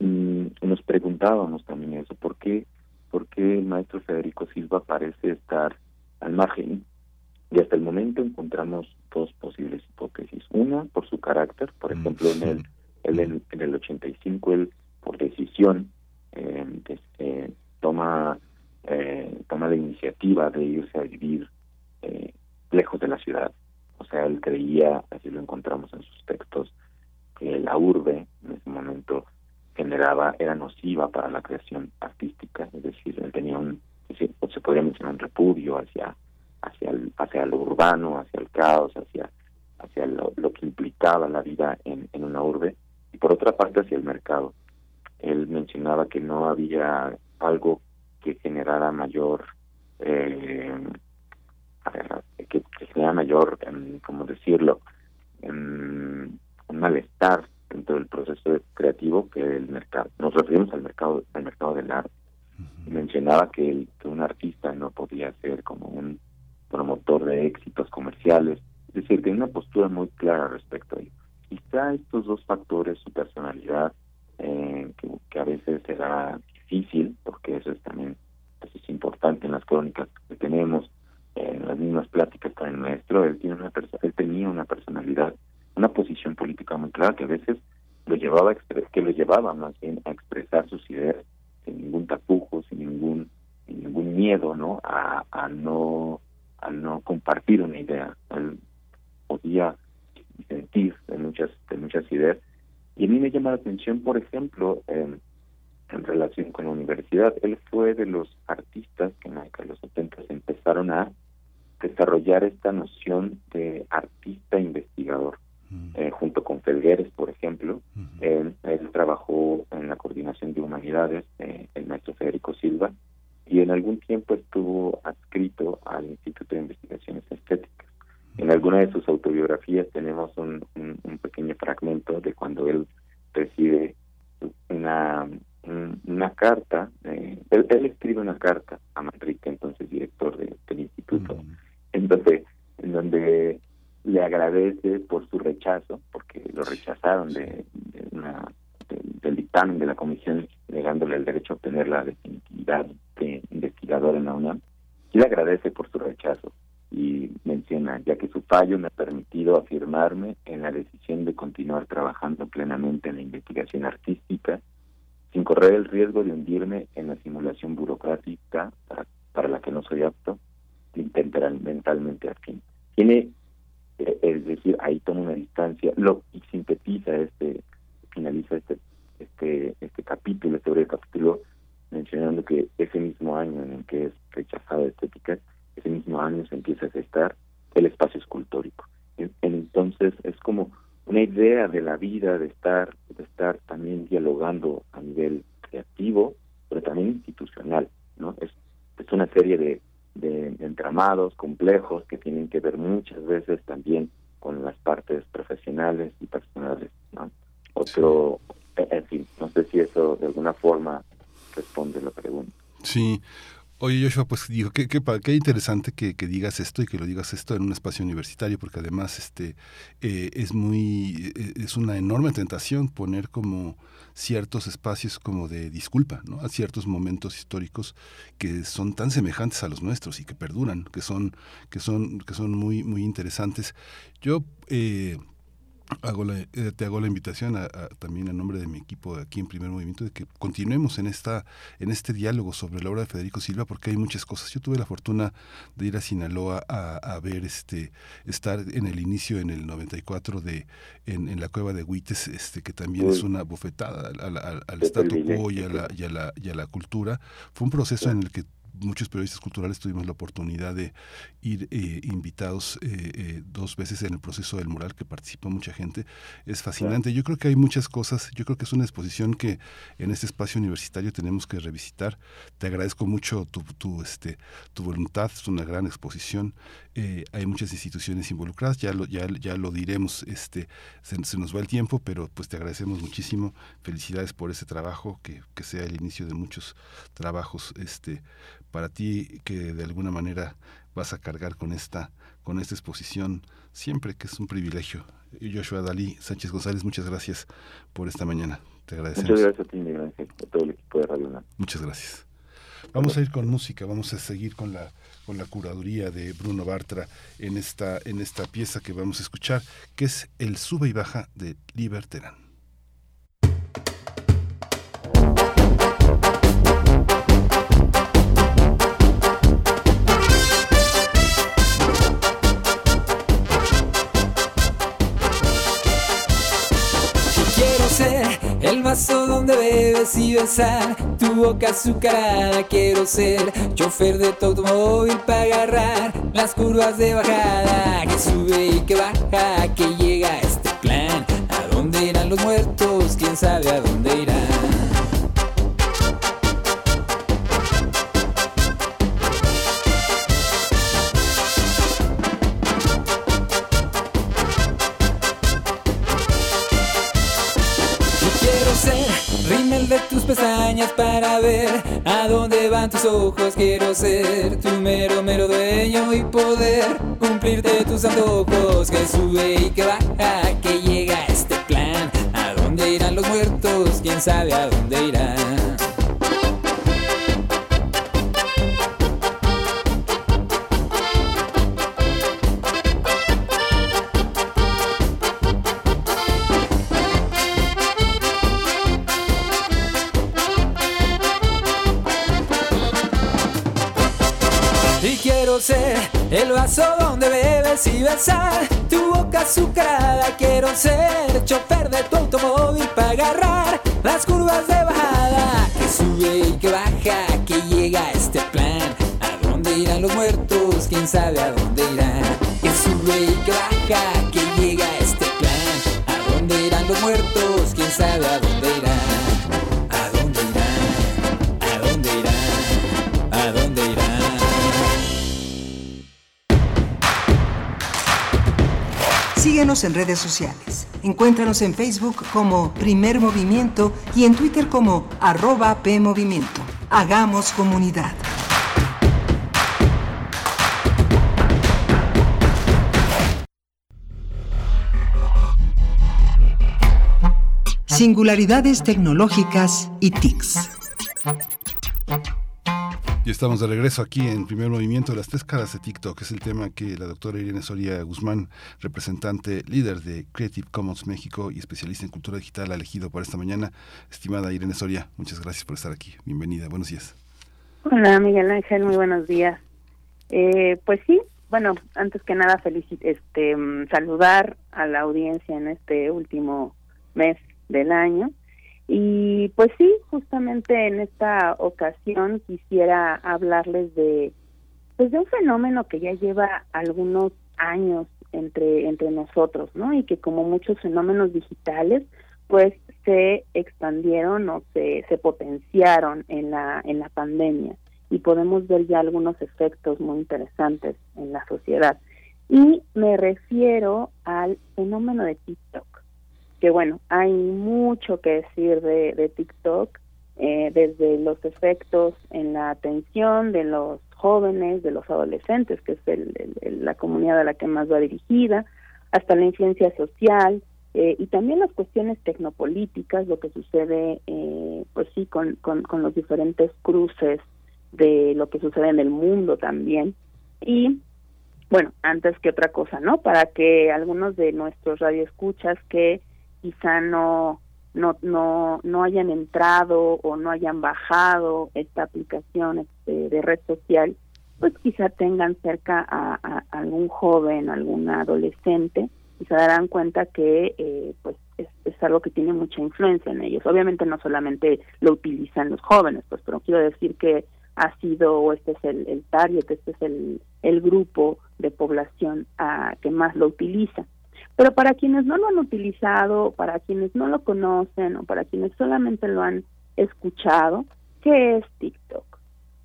mm, nos preguntábamos también eso, ¿por qué por qué el maestro Federico Silva parece estar al margen. Y hasta el momento encontramos dos posibles hipótesis. Una, por su carácter, por mm, ejemplo, en el, en, en el 85, él, por decisión, eh, este, toma, eh, toma la iniciativa de irse a vivir eh, lejos de la ciudad. O sea, él creía, así lo encontramos en sus textos, que la urbe en ese momento generaba era nociva para la creación artística, es decir, él tenía un, se podría mencionar un repudio hacia hacia el, hacia lo urbano, hacia el caos, hacia hacia lo, que implicaba la vida en, en una urbe y por otra parte hacia el mercado. Él mencionaba que no había algo que generara mayor eh, que, que generara mayor, em, ¿cómo decirlo? Um, un malestar dentro del proceso creativo que el mercado. Nos referimos al mercado al mercado del arte. Mencionaba que, el, que un artista no podía ser como un promotor de éxitos comerciales, es decir, tiene una postura muy clara respecto a ello. Quizá estos dos factores, su personalidad, eh, que, a veces será difícil, porque eso es también eso es importante en las crónicas que tenemos, en las mismas pláticas con el maestro, él, tiene una él tenía una personalidad una posición política muy clara que a veces lo llevaba que lo llevaba más a expresar sus ideas sin ningún tapujo, sin ningún ningún miedo, ¿no? A, a no a no compartir una idea. Él podía sentir de muchas, de muchas ideas. Y a mí me llama la atención, por ejemplo, en relación con la universidad, él fue de los artistas que en los 70 empezaron a desarrollar esta noción de artista investigador. Eh, junto con Felgueres, por ejemplo, él, trabajó en la coordinación de humanidades, eh, el maestro Federico Silva, y en algún tiempo estuvo adscrito al Instituto de Investigaciones Estéticas. En alguna de sus autobiografías tenemos un, un, pequeño fragmento de cuando él recibe una, una carta, eh, él, escribe una carta a Manrique, entonces director del instituto, en donde, en donde le agradece por su rechazo, porque lo rechazaron de, una, del dictamen de la comisión, negándole el derecho a obtener la definitividad de investigador en la UNAM, y le agradece por su rechazo y menciona, ya que su fallo me ha permitido afirmarme en la decisión de continuar trabajando plenamente en la investigación artística, sin correr el riesgo de hundirme en la simulación burocrática para, para la que no soy apto, mentalmente afín. Tiene, eh, es decir, ahí toma una distancia, lo y sintetiza este, finaliza este, este, este capítulo, este breve capítulo, mencionando que ese mismo año en el que es rechazada estética, ese mismo año se empieza a gestar el espacio escultórico. Entonces es como una idea de la vida, de estar, de estar también dialogando a nivel creativo, pero también institucional, ¿no? Es, es una serie de, de entramados complejos que tienen que ver muchas veces también con las partes profesionales y personales, ¿no? Otro, en fin, no sé si eso de alguna forma responde la pregunta. Sí, Oye, Joshua, pues digo, qué, qué, qué interesante que, que, digas esto y que lo digas esto en un espacio universitario, porque además este eh, es muy, eh, es una enorme tentación poner como ciertos espacios como de disculpa, ¿no? A ciertos momentos históricos que son tan semejantes a los nuestros y que perduran, que son, que son, que son muy, muy interesantes. Yo eh, hago la, eh, te hago la invitación a, también en nombre de mi equipo aquí en Primer Movimiento de que continuemos en esta en este diálogo sobre la obra de Federico Silva porque hay muchas cosas. Yo tuve la fortuna de ir a Sinaloa a, ver este estar en el inicio en el 94 de en, en la cueva de Huites este que también es una bofetada al, al, al statu quo y a la y a la y a la cultura. Fue un proceso en el que muchos periodistas culturales tuvimos la oportunidad de ir eh, invitados eh, eh, dos veces en el proceso del mural que participó mucha gente. Es fascinante. Yo creo que hay muchas cosas. Yo creo que es una exposición que en este espacio universitario tenemos que revisitar. Te agradezco mucho tu, tu, este, tu voluntad. Es una gran exposición. Hay muchas instituciones involucradas. Ya lo, ya, ya lo diremos. Este, se, se, nos va el tiempo, pero pues te agradecemos muchísimo. Felicidades por ese trabajo, que, que sea el inicio de muchos trabajos este, para ti que de alguna manera vas a cargar con esta, con esta exposición, siempre que es un privilegio. Joshua Dalí Sánchez González, muchas gracias por esta mañana. Te agradecemos. Muchas gracias a ti, Miguel a todo el equipo de Radio Muchas gracias. Vamos a ir con música, vamos a seguir con la con la curaduría de Bruno Bartra en esta en esta pieza que vamos a escuchar, que es El sube y baja de Liberterán. Y besar tu boca azucarada quiero ser chofer de tu automóvil para agarrar las curvas de bajada que sube y que baja que llega este plan a dónde irán los muertos quién sabe a dónde irán para ver a dónde van tus ojos. Quiero ser tu mero, mero dueño y poder cumplirte tus antojos. Que sube y que baja, que llega este plan. ¿A dónde irán los muertos? ¿Quién sabe a dónde irán? el vaso donde bebes y besar tu boca azucarada. Quiero ser chofer de tu automóvil para agarrar las curvas de bajada. Que sube y que baja, que llega este plan. ¿A dónde irán los muertos? ¿Quién sabe a dónde irán? Que sube y que baja, que llega este plan. ¿A dónde irán los muertos? ¿Quién sabe a dónde irán? Síguenos en redes sociales. Encuéntranos en Facebook como Primer Movimiento y en Twitter como arroba PMovimiento. Hagamos comunidad. Singularidades tecnológicas y TICs. Y estamos de regreso aquí en primer movimiento las tres caras de TikTok. Es el tema que la doctora Irene Soria Guzmán, representante líder de Creative Commons México y especialista en cultura digital, ha elegido para esta mañana. Estimada Irene Soria, muchas gracias por estar aquí. Bienvenida. Buenos días. Hola Miguel Ángel, muy buenos días. Eh, pues sí, bueno, antes que nada felicit este mm, saludar a la audiencia en este último mes del año y pues sí, justamente en esta ocasión quisiera hablarles de pues de un fenómeno que ya lleva algunos años entre entre nosotros, ¿no? Y que como muchos fenómenos digitales, pues se expandieron o se, se potenciaron en la en la pandemia y podemos ver ya algunos efectos muy interesantes en la sociedad. Y me refiero al fenómeno de TikTok que bueno, hay mucho que decir de, TikTok, eh, desde los efectos en la atención de los jóvenes, de los adolescentes, que es el, la comunidad a la que más va dirigida, hasta la influencia social eh, y también las cuestiones tecnopolíticas, lo que sucede, eh, pues sí, con, con, con los diferentes cruces de lo que sucede en el mundo también. Y bueno, antes que otra cosa, ¿no? Para que algunos de nuestros radioescuchas que quizá no, no, no, no hayan entrado o no hayan bajado esta aplicación este, de red social, pues quizá tengan cerca a, algún joven, algún adolescente y se darán cuenta que eh, pues es, algo que tiene mucha influencia en ellos. Obviamente no solamente lo utilizan los jóvenes, pues pero quiero decir que ha sido o este es el, el target, este es el, el grupo de población a, que más lo utiliza. Pero para quienes no lo han utilizado, para quienes no lo conocen o para quienes solamente lo han escuchado, ¿qué es TikTok?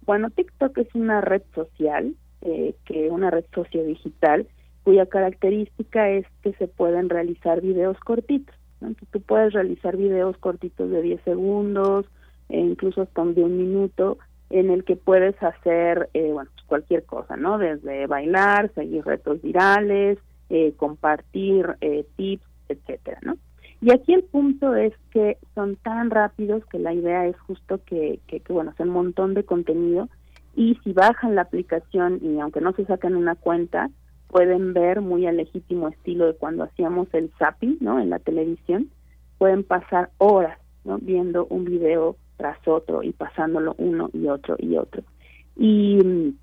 Bueno, TikTok es una red social, eh, que una red sociodigital, cuya característica es que se pueden realizar videos cortitos. Entonces, tú puedes realizar videos cortitos de 10 segundos, e incluso hasta de un minuto, en el que puedes hacer, eh, bueno, pues cualquier cosa, ¿no? Desde bailar, seguir retos virales, eh, compartir eh, tips, etcétera, ¿no? Y aquí el punto es que son tan rápidos que la idea es justo que, que, bueno, es un montón de contenido y si bajan la aplicación y aunque no se sacan una cuenta, pueden ver muy al legítimo estilo de cuando hacíamos el zapping, ¿no? En la televisión, pueden pasar horas, ¿no? Viendo un video tras otro y pasándolo uno y otro y otro. Y,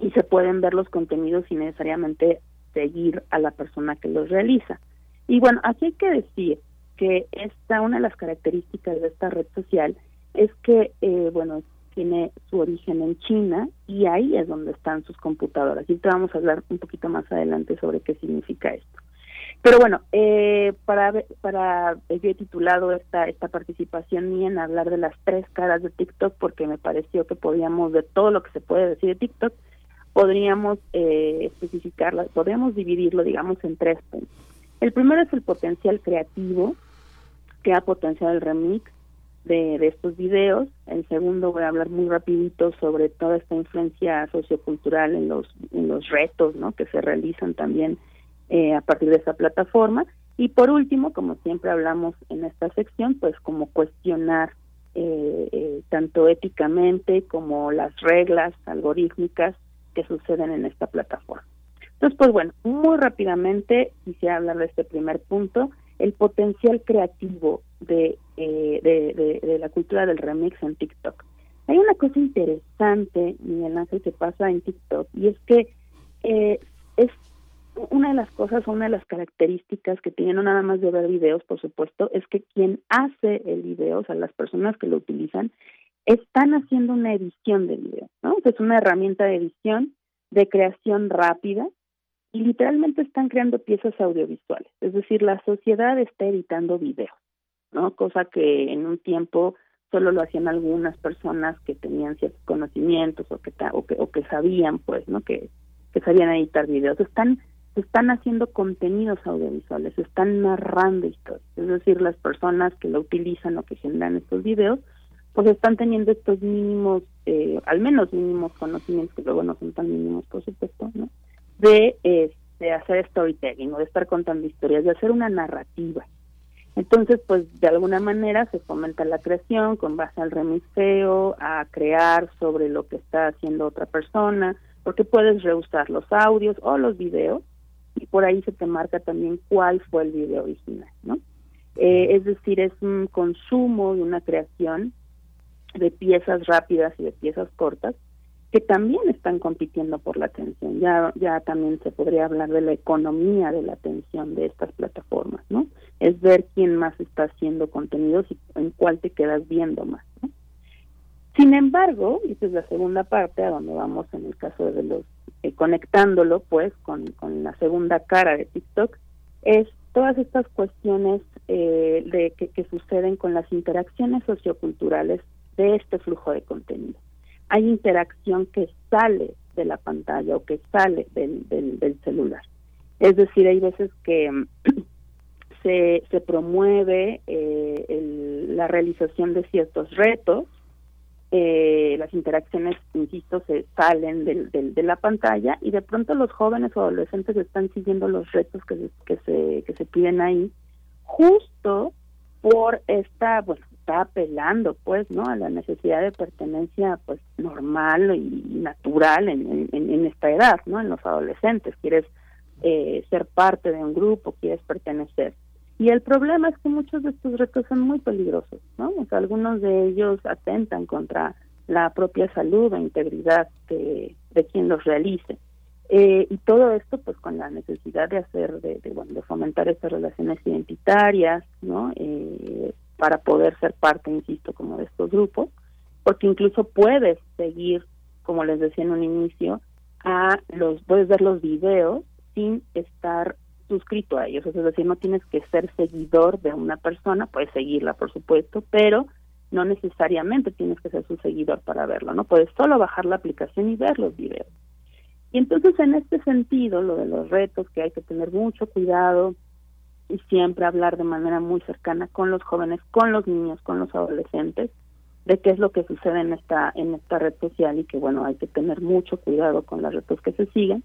y se pueden ver los contenidos sin necesariamente seguir a la persona que los realiza. Y bueno, aquí hay que decir que esta, una de las características de esta red social es que, eh, bueno, tiene su origen en China y ahí es donde están sus computadoras. Y te vamos a hablar un poquito más adelante sobre qué significa esto. Pero bueno, eh, para para yo he titulado esta esta participación mía en hablar de las tres caras de TikTok porque me pareció que podíamos de todo lo que se puede decir de TikTok podríamos eh, especificarlo, podríamos dividirlo, digamos, en tres puntos. El primero es el potencial creativo que ha potenciado el remix de, de, estos videos. El segundo voy a hablar muy rapidito sobre toda esta influencia sociocultural en los, en los retos ¿no? que se realizan también eh, a partir de esa plataforma. Y por último, como siempre hablamos en esta sección, pues como cuestionar eh, eh, tanto éticamente como las reglas algorítmicas que suceden en esta plataforma. Entonces, pues bueno, muy rápidamente quisiera hablar de este primer punto, el potencial creativo de, eh, de, la cultura del remix en TikTok. Hay una cosa interesante, Miguel Ángel, que pasa en TikTok, y es que eh, es una de las cosas, una de las características que tiene, no nada más de ver videos, por supuesto, es que quien hace el video, o sea, las personas que lo utilizan, están haciendo una edición de video, ¿no? Es una herramienta de edición, de creación rápida, y literalmente están creando piezas audiovisuales. Es decir, la sociedad está editando videos, ¿no? Cosa que en un tiempo solo lo hacían algunas personas que tenían ciertos conocimientos o que, o que, sabían, pues, ¿no? Que, que sabían editar videos. Están están haciendo contenidos audiovisuales, están narrando historias. Es decir, las personas que lo utilizan o que generan estos videos, pues están teniendo estos mínimos, eh, al menos mínimos conocimientos, que luego no son tan mínimos, por supuesto, ¿no? De, eh, de hacer storytelling o de estar contando historias, de hacer una narrativa. Entonces, pues de alguna manera se fomenta la creación con base al remixeo, a crear sobre lo que está haciendo otra persona, porque puedes reusar los audios o los videos y por ahí se te marca también cuál fue el video original, ¿no? Eh, es decir, es un consumo y una creación de piezas rápidas y de piezas cortas que también están compitiendo por la atención. Ya, ya también se podría hablar de la economía de la atención de estas plataformas, ¿no? Es ver quién más está haciendo contenidos y en cuál te quedas viendo más, ¿no? Sin embargo, y esta es la segunda parte a donde vamos en el caso de los, eh, conectándolo pues con, con la segunda cara de TikTok, es todas estas cuestiones eh, de que, que suceden con las interacciones socioculturales de este flujo de contenido hay interacción que sale de la pantalla o que sale del, del, celular. Es decir, hay veces que se, se promueve eh, la realización de ciertos retos, eh, las interacciones, insisto, se salen del, del, de la pantalla y de pronto los jóvenes o adolescentes están siguiendo los retos que que se, que se piden ahí, justo por esta, bueno, está apelando pues no a la necesidad de pertenencia pues normal y natural en, en, esta edad no en los adolescentes. Quieres eh, ser parte de un grupo quieres pertenecer. Y el problema es que muchos de estos retos son muy peligrosos no o sea, algunos de ellos atentan contra la propia salud e integridad de, de quien los realice. Eh, y todo esto pues con la necesidad de hacer de, de, bueno, de fomentar estas relaciones identitarias no eh, para poder ser parte, insisto, como de estos grupos, porque incluso puedes seguir, como les decía en un inicio, a los, puedes ver los videos sin estar suscrito a ellos, es decir, no tienes que ser seguidor de una persona, puedes seguirla, por supuesto, pero no necesariamente tienes que ser su seguidor para verlo, ¿no? Puedes solo bajar la aplicación y ver los videos. Y entonces, en este sentido, lo de los retos, que hay que tener mucho cuidado, y siempre hablar de manera muy cercana con los jóvenes, con los niños, con los adolescentes, de qué es lo que sucede en esta en esta red social y que bueno hay que tener mucho cuidado con las retos que se siguen.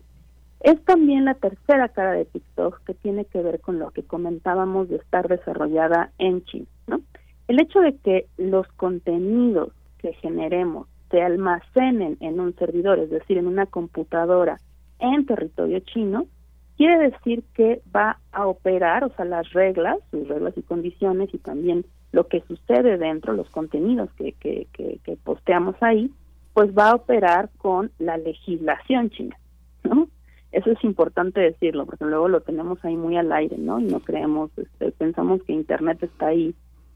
Es también la tercera cara de TikTok que tiene que ver con lo que comentábamos de estar desarrollada en China, ¿no? El hecho de que los contenidos que generemos se almacenen en un servidor, es decir, en una computadora en territorio chino, quiere decir que va a operar, o sea, las reglas, sus reglas y condiciones y también lo que sucede dentro, los contenidos que, que, que, posteamos ahí, pues va a operar con la legislación china, ¿no? Eso es importante decirlo, porque luego lo tenemos ahí muy al aire, ¿no? Y no creemos, este, pensamos que Internet está ahí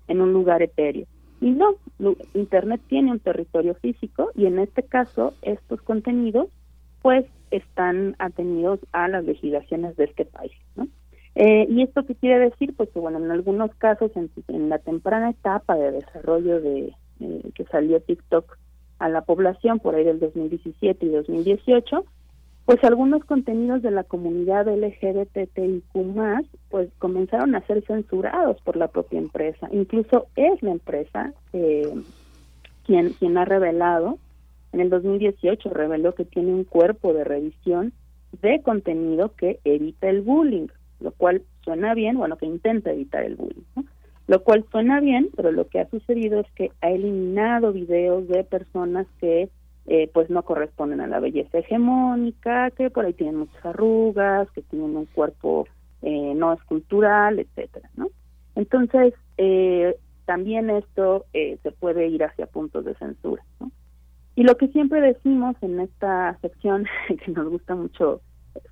en un lugar etéreo. Y no, Internet tiene un territorio físico y en este caso estos contenidos pues están atenidos a las legislaciones de este país. ¿no? Eh, ¿Y esto qué quiere decir? Pues que, bueno, en algunos casos, en, la temprana etapa de desarrollo de eh, que salió TikTok a la población, por ahí del 2017 y 2018, pues algunos contenidos de la comunidad LGBTIQ+, pues comenzaron a ser censurados por la propia empresa. Incluso es la empresa eh, quien, quien ha revelado en el 2018 reveló que tiene un cuerpo de revisión de contenido que evita el bullying, lo cual suena bien, bueno, que intenta evitar el bullying, ¿no? Lo cual suena bien, pero lo que ha sucedido es que ha eliminado videos de personas que eh, pues no corresponden a la belleza hegemónica, que por ahí tienen muchas arrugas, que tienen un cuerpo eh, no escultural, etcétera, ¿no? Entonces, eh, también esto se puede ir hacia puntos de censura, ¿no? Y lo que siempre decimos en esta sección, que nos gusta mucho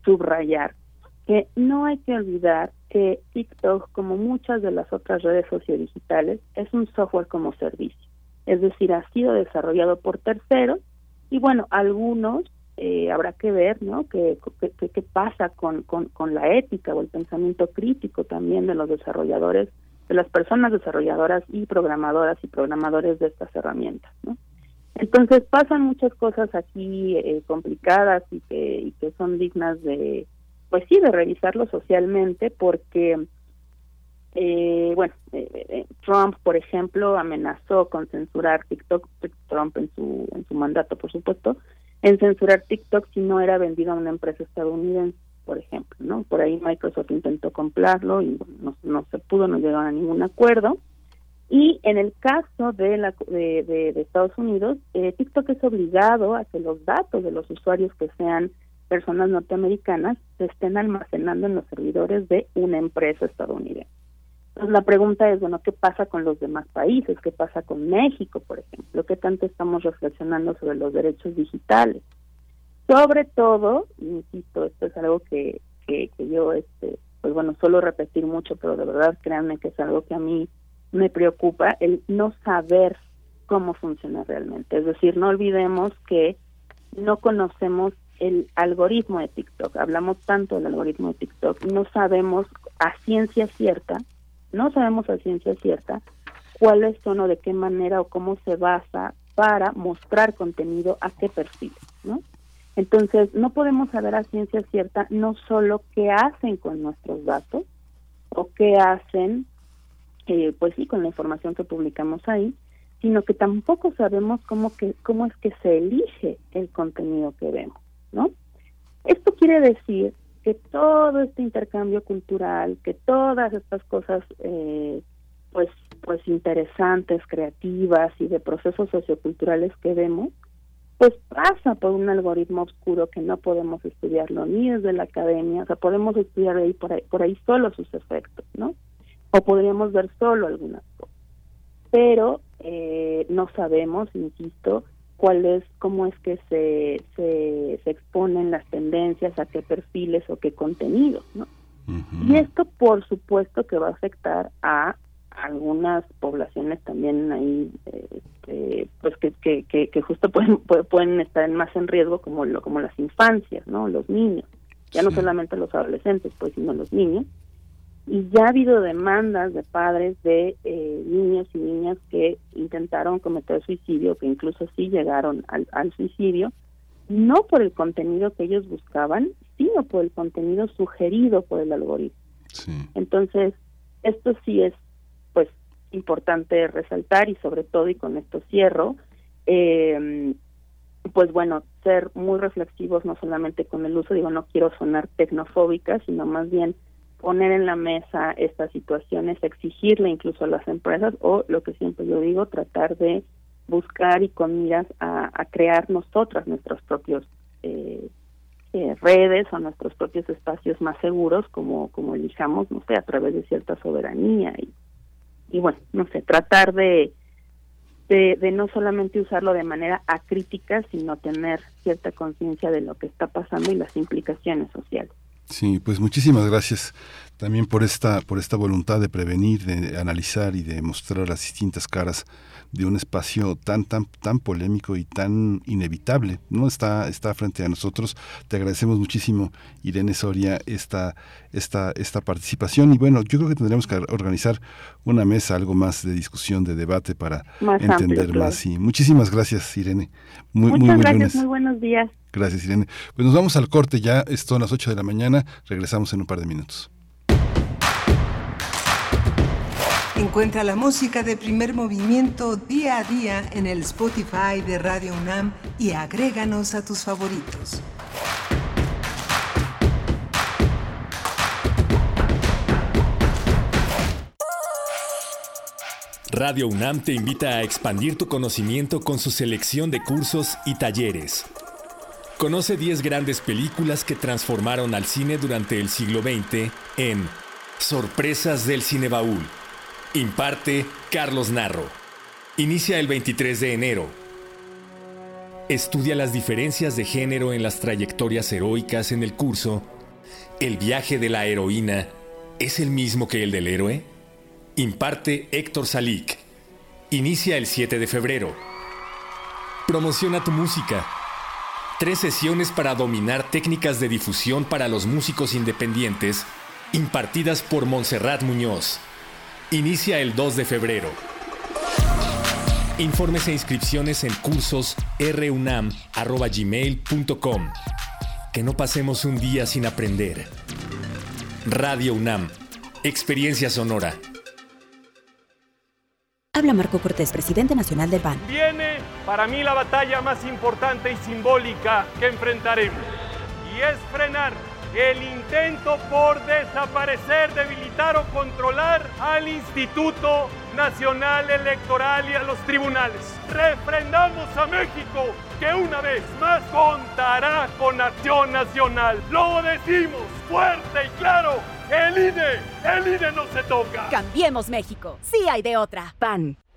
subrayar que no hay que olvidar que TikTok, como muchas de las otras redes sociodigitales, es un software como servicio. Es decir, ha sido desarrollado por terceros y bueno, algunos eh, habrá que ver, ¿no? ¿Qué, qué, pasa con, con, con la ética o el pensamiento crítico también de los desarrolladores, de las personas desarrolladoras y programadoras y programadores de estas herramientas, ¿no? Entonces pasan muchas cosas aquí eh, complicadas y que, y que son dignas de, pues sí, de revisarlo socialmente porque, eh, bueno, eh, Trump, por ejemplo, amenazó con censurar TikTok, Trump en su, en su mandato, por supuesto, en censurar TikTok si no era vendido a una empresa estadounidense, por ejemplo, ¿no? Por ahí Microsoft intentó comprarlo y no, no se pudo, no llegaron a ningún acuerdo. Y en el caso de, la, de, Estados Unidos, eh, TikTok es obligado a que los datos de los usuarios que sean personas norteamericanas se estén almacenando en los servidores de una empresa estadounidense. Entonces la pregunta es, bueno, ¿qué pasa con los demás países? ¿Qué pasa con México, por ejemplo? ¿Qué tanto estamos reflexionando sobre los derechos digitales? Sobre todo, insisto, esto es algo que, que, que yo, este, pues bueno, suelo repetir mucho, pero de verdad créanme que es algo que a mí me preocupa el no saber cómo funciona realmente. Es decir, no olvidemos que no conocemos el algoritmo de TikTok. Hablamos tanto del algoritmo de TikTok, no sabemos a ciencia cierta, no sabemos a ciencia cierta cuáles son o de qué manera o cómo se basa para mostrar contenido a qué perfil, ¿no? Entonces, no podemos saber a ciencia cierta no solo qué hacen con nuestros datos o qué hacen eh, pues sí, con la información que publicamos ahí, sino que tampoco sabemos cómo, que, cómo es que se elige el contenido que vemos, ¿no? Esto quiere decir que todo este intercambio cultural, que todas estas cosas, eh, pues, pues interesantes, creativas y de procesos socioculturales que vemos, pues pasa por un algoritmo oscuro que no podemos estudiarlo ni desde la academia, o sea, podemos estudiar ahí por ahí, por ahí solo sus efectos, ¿no? O podríamos ver solo algunas cosas. Pero eh, no sabemos, insisto, cuál es, cómo es que se, se, se, exponen las tendencias, a qué perfiles o qué contenidos, ¿no? Y esto, por supuesto, que va a afectar a algunas poblaciones también ahí, este, pues que, que, que, justo pueden, pueden estar más en riesgo, como, lo, como las infancias, ¿no? Los niños, ya no solamente los adolescentes, pues, sino los niños y ya ha habido demandas de padres de eh, niños y niñas que intentaron cometer suicidio, que incluso sí llegaron al, al suicidio, no por el contenido que ellos buscaban, sino por el contenido sugerido por el algoritmo. Entonces, esto sí es pues importante resaltar y sobre todo, y con esto cierro, eh, pues bueno, ser muy reflexivos no solamente con el uso, digo, no quiero sonar tecnofóbica, sino más bien poner en la mesa estas situaciones, exigirle incluso a las empresas o lo que siempre yo digo, tratar de buscar y con miras a, crear nosotras nuestros propios eh, eh, redes o nuestros propios espacios más seguros como como elijamos, no sé, a través de cierta soberanía y, bueno, no sé, tratar de, de no solamente usarlo de manera acrítica, sino tener cierta conciencia de lo que está pasando y las implicaciones sociales. Sí, pues muchísimas gracias también por esta, por esta voluntad de prevenir, de analizar y de mostrar las distintas caras de un espacio tan tan tan polémico y tan inevitable no está está frente a nosotros. Te agradecemos muchísimo Irene Soria esta esta esta participación. Y bueno yo creo que tendremos que organizar una mesa algo más de discusión de debate para entender más. Y muchísimas gracias Irene. Muy Muchas gracias muy buenos días gracias Irene pues nos vamos al corte ya esto a las 8 de la mañana regresamos en un par de minutos Encuentra la música de primer movimiento día a día en el Spotify de Radio UNAM y agréganos a tus favoritos. Radio UNAM te invita a expandir tu conocimiento con su selección de cursos y talleres. Conoce 10 grandes películas que transformaron al cine durante el siglo XX en Sorpresas del Cinebaúl Imparte Carlos Narro. Inicia el 23 de enero. Estudia las diferencias de género en las trayectorias heroicas en el curso ¿El viaje de la heroína es el mismo que el del héroe? Imparte Héctor Salik. Inicia el 7 de febrero. Promociona tu música. Tres sesiones para dominar técnicas de difusión para los músicos independientes impartidas por Montserrat Muñoz. Inicia el 2 de febrero. Informes e inscripciones en cursos runam.gmail.com. Que no pasemos un día sin aprender. Radio UNAM. Experiencia sonora. Habla Marco Cortés, presidente nacional del PAN. Viene para mí la batalla más importante y simbólica que enfrentaremos. Y es frenar el intento por desaparecer, debilitar o controlar al Instituto Nacional Electoral y a los tribunales. Refrendamos a México que una vez más contará con acción nacional. Lo decimos fuerte y claro. El INE, el INE no se toca. Cambiemos México. Sí hay de otra. PAN.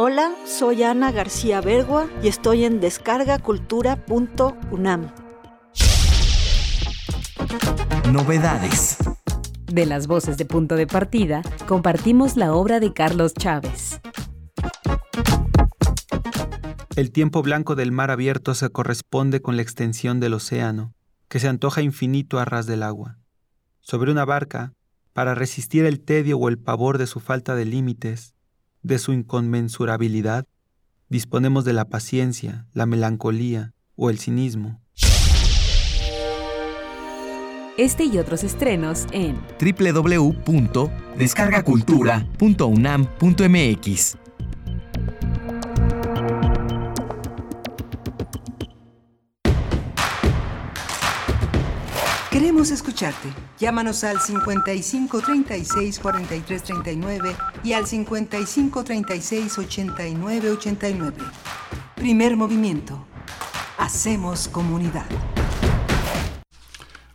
Hola, soy Ana García Bergua y estoy en descargacultura.unam. Novedades. De las voces de punto de partida, compartimos la obra de Carlos Chávez. El tiempo blanco del mar abierto se corresponde con la extensión del océano, que se antoja infinito a ras del agua. Sobre una barca, para resistir el tedio o el pavor de su falta de límites, de su inconmensurabilidad, disponemos de la paciencia, la melancolía o el cinismo. Este y otros estrenos en www.descargacultura.unam.mx. Escucharte. Llámanos al 55 36 43 39 y al 55 36 89 89. Primer movimiento. Hacemos comunidad.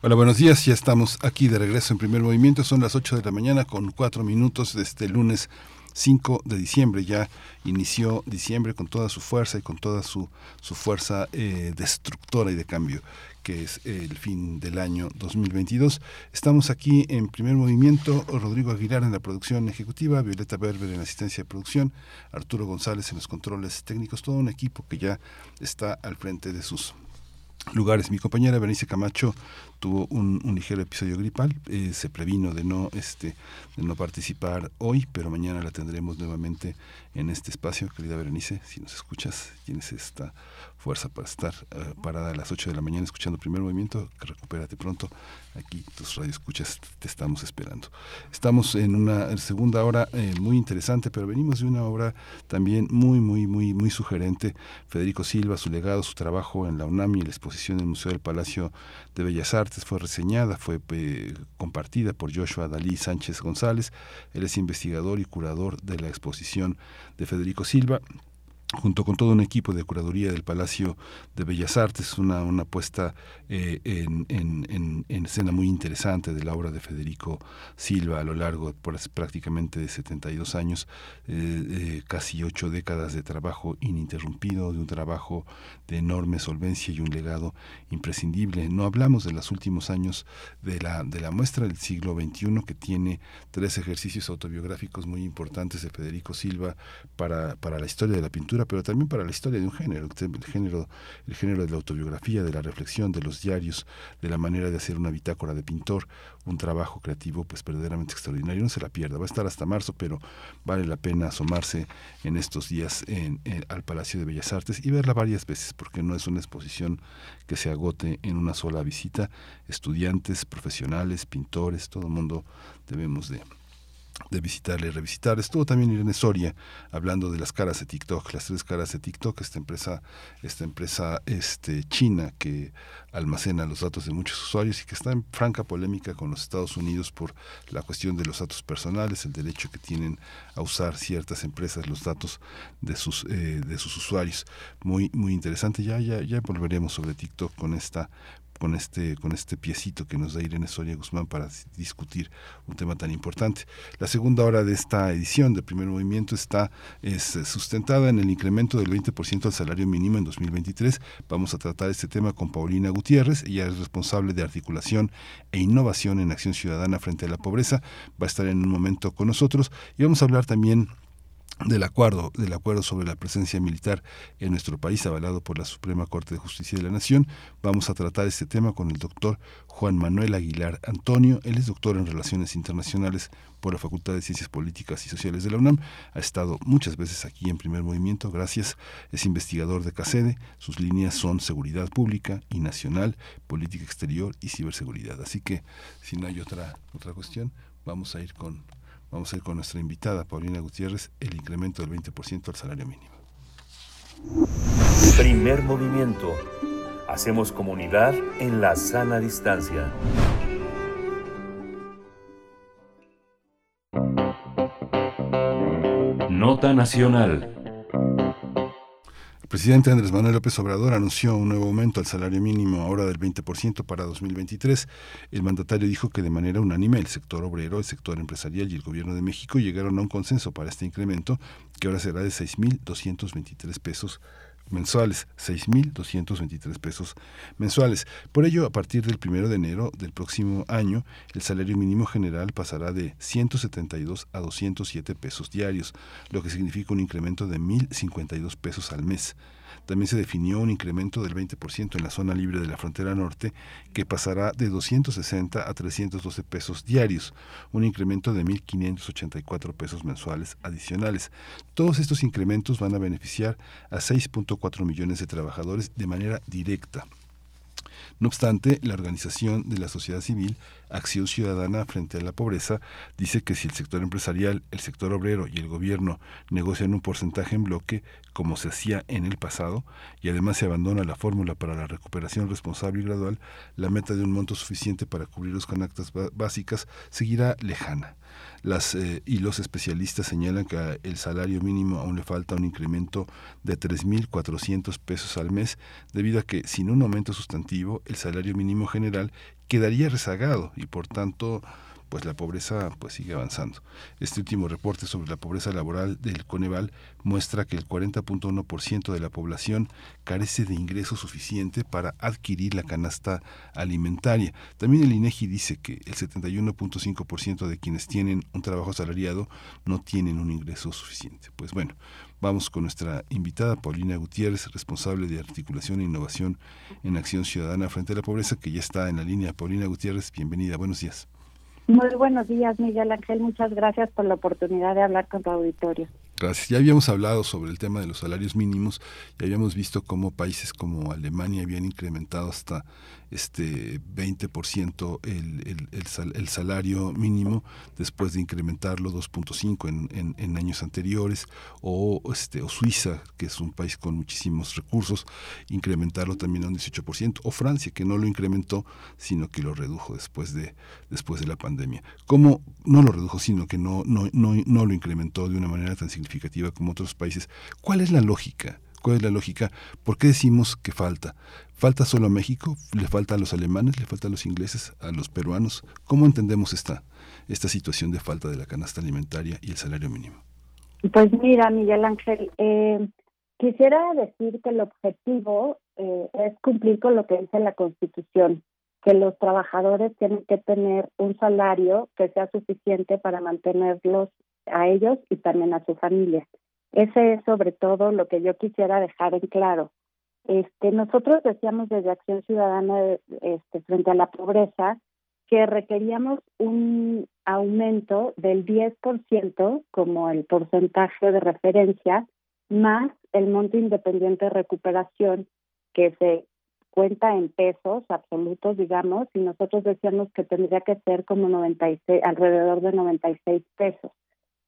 Hola, buenos días. Ya estamos aquí de regreso en primer movimiento. Son las 8 de la mañana con 4 minutos de este lunes 5 de diciembre. Ya inició diciembre con toda su fuerza y con toda su, su fuerza eh, destructora y de cambio que es el fin del año 2022. Estamos aquí en primer movimiento, Rodrigo Aguilar en la producción ejecutiva, Violeta Berber en la asistencia de producción, Arturo González en los controles técnicos, todo un equipo que ya está al frente de sus lugares. Mi compañera Berenice Camacho tuvo un, ligero episodio gripal, eh, se previno de no, este, de no participar hoy, pero mañana la tendremos nuevamente en este espacio. Querida Berenice, si nos escuchas, tienes esta fuerza para estar uh, parada a las 8 de la mañana escuchando primer movimiento, recupérate pronto. Aquí tus radioescuchas te estamos esperando. Estamos en una segunda hora eh, muy interesante, pero venimos de una obra también muy, muy, muy, muy sugerente. Federico Silva, su legado, su trabajo en la UNAM y la exposición en el Museo del Palacio de Bellas Artes fue reseñada, fue eh, compartida por Joshua Dalí Sánchez González. Él es investigador y curador de la exposición de Federico Silva junto con todo un equipo de curaduría del Palacio de Bellas Artes, una, una puesta eh, en, en, en, escena muy interesante de la obra de Federico Silva a lo largo de prácticamente de 72 años, eh, eh, casi ocho décadas de trabajo ininterrumpido, de un trabajo de enorme solvencia y un legado imprescindible. No hablamos de los últimos años de la, de la muestra del siglo XXI que tiene tres ejercicios autobiográficos muy importantes de Federico Silva para, para la historia de la pintura pero también para la historia de un género, el género, el género de la autobiografía, de la reflexión, de los diarios, de la manera de hacer una bitácora de pintor, un trabajo creativo pues verdaderamente extraordinario. No se la pierda, va a estar hasta marzo, pero vale la pena asomarse en estos días en, al Palacio de Bellas Artes y verla varias veces, porque no es una exposición que se agote en una sola visita. Estudiantes, profesionales, pintores, todo el mundo debemos de de visitarle y revisitar. Estuvo también Irene Soria hablando de las caras de TikTok, las tres caras de TikTok, esta empresa, esta empresa este, china que almacena los datos de muchos usuarios y que está en franca polémica con los Estados Unidos por la cuestión de los datos personales, el derecho que tienen a usar ciertas empresas los datos de sus eh, de sus usuarios. Muy muy interesante. Ya ya ya volveremos sobre TikTok con esta con este, con este piecito que nos da Irene Soria Guzmán para discutir un tema tan importante. La segunda hora de esta edición de Primer Movimiento está es, eh, sustentada en el incremento del 20% al salario mínimo en 2023. Vamos a tratar este tema con Paulina Gutiérrez. Ella es responsable de articulación e innovación en acción ciudadana frente a la pobreza. Va a estar en un momento con nosotros y vamos a hablar también del acuerdo, del acuerdo sobre la presencia militar en nuestro país, avalado por la Suprema Corte de Justicia de la Nación. Vamos a tratar este tema con el doctor Juan Manuel Aguilar Antonio. Él es doctor en Relaciones Internacionales por la Facultad de Ciencias Políticas y Sociales de la UNAM. Ha estado muchas veces aquí en Primer Movimiento, gracias. Es investigador de CACEDE. Sus líneas son seguridad pública y nacional, política exterior y ciberseguridad. Así que, si no hay otra, otra cuestión, vamos a ir con Vamos a ir con nuestra invitada, Paulina Gutiérrez, el incremento del 20% al salario mínimo. Primer movimiento. Hacemos comunidad en la sana distancia. Nota Nacional presidente Andrés Manuel López Obrador anunció un nuevo aumento al salario mínimo ahora del 20% para 2023. El mandatario dijo que de manera unánime el sector obrero, el sector empresarial y el gobierno de México llegaron a un consenso para este incremento que ahora será de 6.223 pesos mensuales, 6.223 pesos mensuales. Por ello, a partir del primero de enero del próximo año, el salario mínimo general pasará de 172 a 207 pesos diarios, lo que significa un incremento de 1.052 pesos al mes. También se definió un incremento del 20% en la zona libre de la frontera norte, que pasará de 260 a 312 pesos diarios, un incremento de 1.584 pesos mensuales adicionales. Todos estos incrementos van a beneficiar a 6.4 millones de trabajadores de manera directa. No obstante, la organización de la sociedad civil, Acción Ciudadana frente a la Pobreza, dice que si el sector empresarial, el sector obrero y el gobierno negocian un porcentaje en bloque, como se hacía en el pasado, y además se abandona la fórmula para la recuperación responsable y gradual, la meta de un monto suficiente para cubrir los canactas básicas seguirá lejana. Las eh, y los especialistas señalan que el salario mínimo aún le falta un incremento de 3.400 pesos al mes, debido a que sin un aumento sustantivo el salario mínimo general quedaría rezagado y por tanto pues la pobreza pues sigue avanzando. Este último reporte sobre la pobreza laboral del Coneval muestra que el 40.1% de la población carece de ingreso suficiente para adquirir la canasta alimentaria. También el INEGI dice que el 71.5% de quienes tienen un trabajo asalariado no tienen un ingreso suficiente. Pues bueno, Vamos con nuestra invitada Paulina Gutiérrez, responsable de articulación e innovación en Acción Ciudadana frente a la Pobreza, que ya está en la línea. Paulina Gutiérrez, bienvenida. Buenos días. Muy buenos días, Miguel Ángel. Muchas gracias por la oportunidad de hablar con tu auditorio. Gracias. Ya habíamos hablado sobre el tema de los salarios mínimos y habíamos visto cómo países como Alemania habían incrementado hasta este 20% el, el, el, salario mínimo después de incrementarlo 2.5 en, en, años anteriores o este o Suiza que es un país con muchísimos recursos incrementarlo también a un 18% o Francia que no lo incrementó sino que lo redujo después de después de la pandemia cómo no lo redujo sino que no no no, no lo incrementó de una manera tan significativa como otros países cuál es la lógica ¿Cuál es la lógica? ¿Por qué decimos que falta? ¿Falta solo a México? ¿Le falta a los alemanes? ¿Le falta a los ingleses? ¿A los peruanos? ¿Cómo entendemos esta, esta situación de falta de la canasta alimentaria y el salario mínimo? Pues mira, Miguel Ángel, eh, quisiera decir que el objetivo eh, es cumplir con lo que dice la Constitución, que los trabajadores tienen que tener un salario que sea suficiente para mantenerlos a ellos y también a su familia. Ese es sobre todo lo que yo quisiera dejar en claro. Este, nosotros decíamos desde Acción Ciudadana este, frente a la pobreza que requeríamos un aumento del 10% como el porcentaje de referencia más el monto independiente de recuperación que se cuenta en pesos absolutos, digamos, y nosotros decíamos que tendría que ser como 96, alrededor de 96 pesos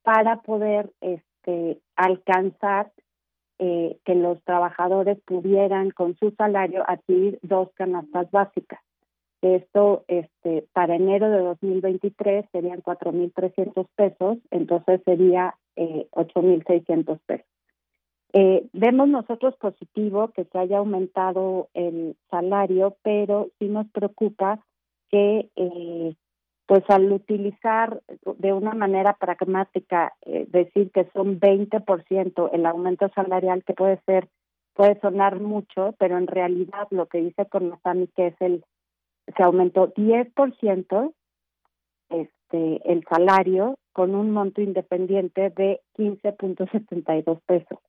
para poder este, alcanzar eh, que los trabajadores pudieran con su salario adquirir dos canastas básicas. Esto este, para enero de 2023 serían 4.300 pesos, entonces sería eh, 8.600 pesos. Eh, vemos nosotros positivo que se haya aumentado el salario, pero sí nos preocupa que eh, pues al utilizar de una manera pragmática, eh, decir que son 20% el aumento salarial, que puede ser, puede sonar mucho, pero en realidad lo que dice Conasami que es el, se aumentó 10% este, el salario con un monto independiente de 15.72 pesos.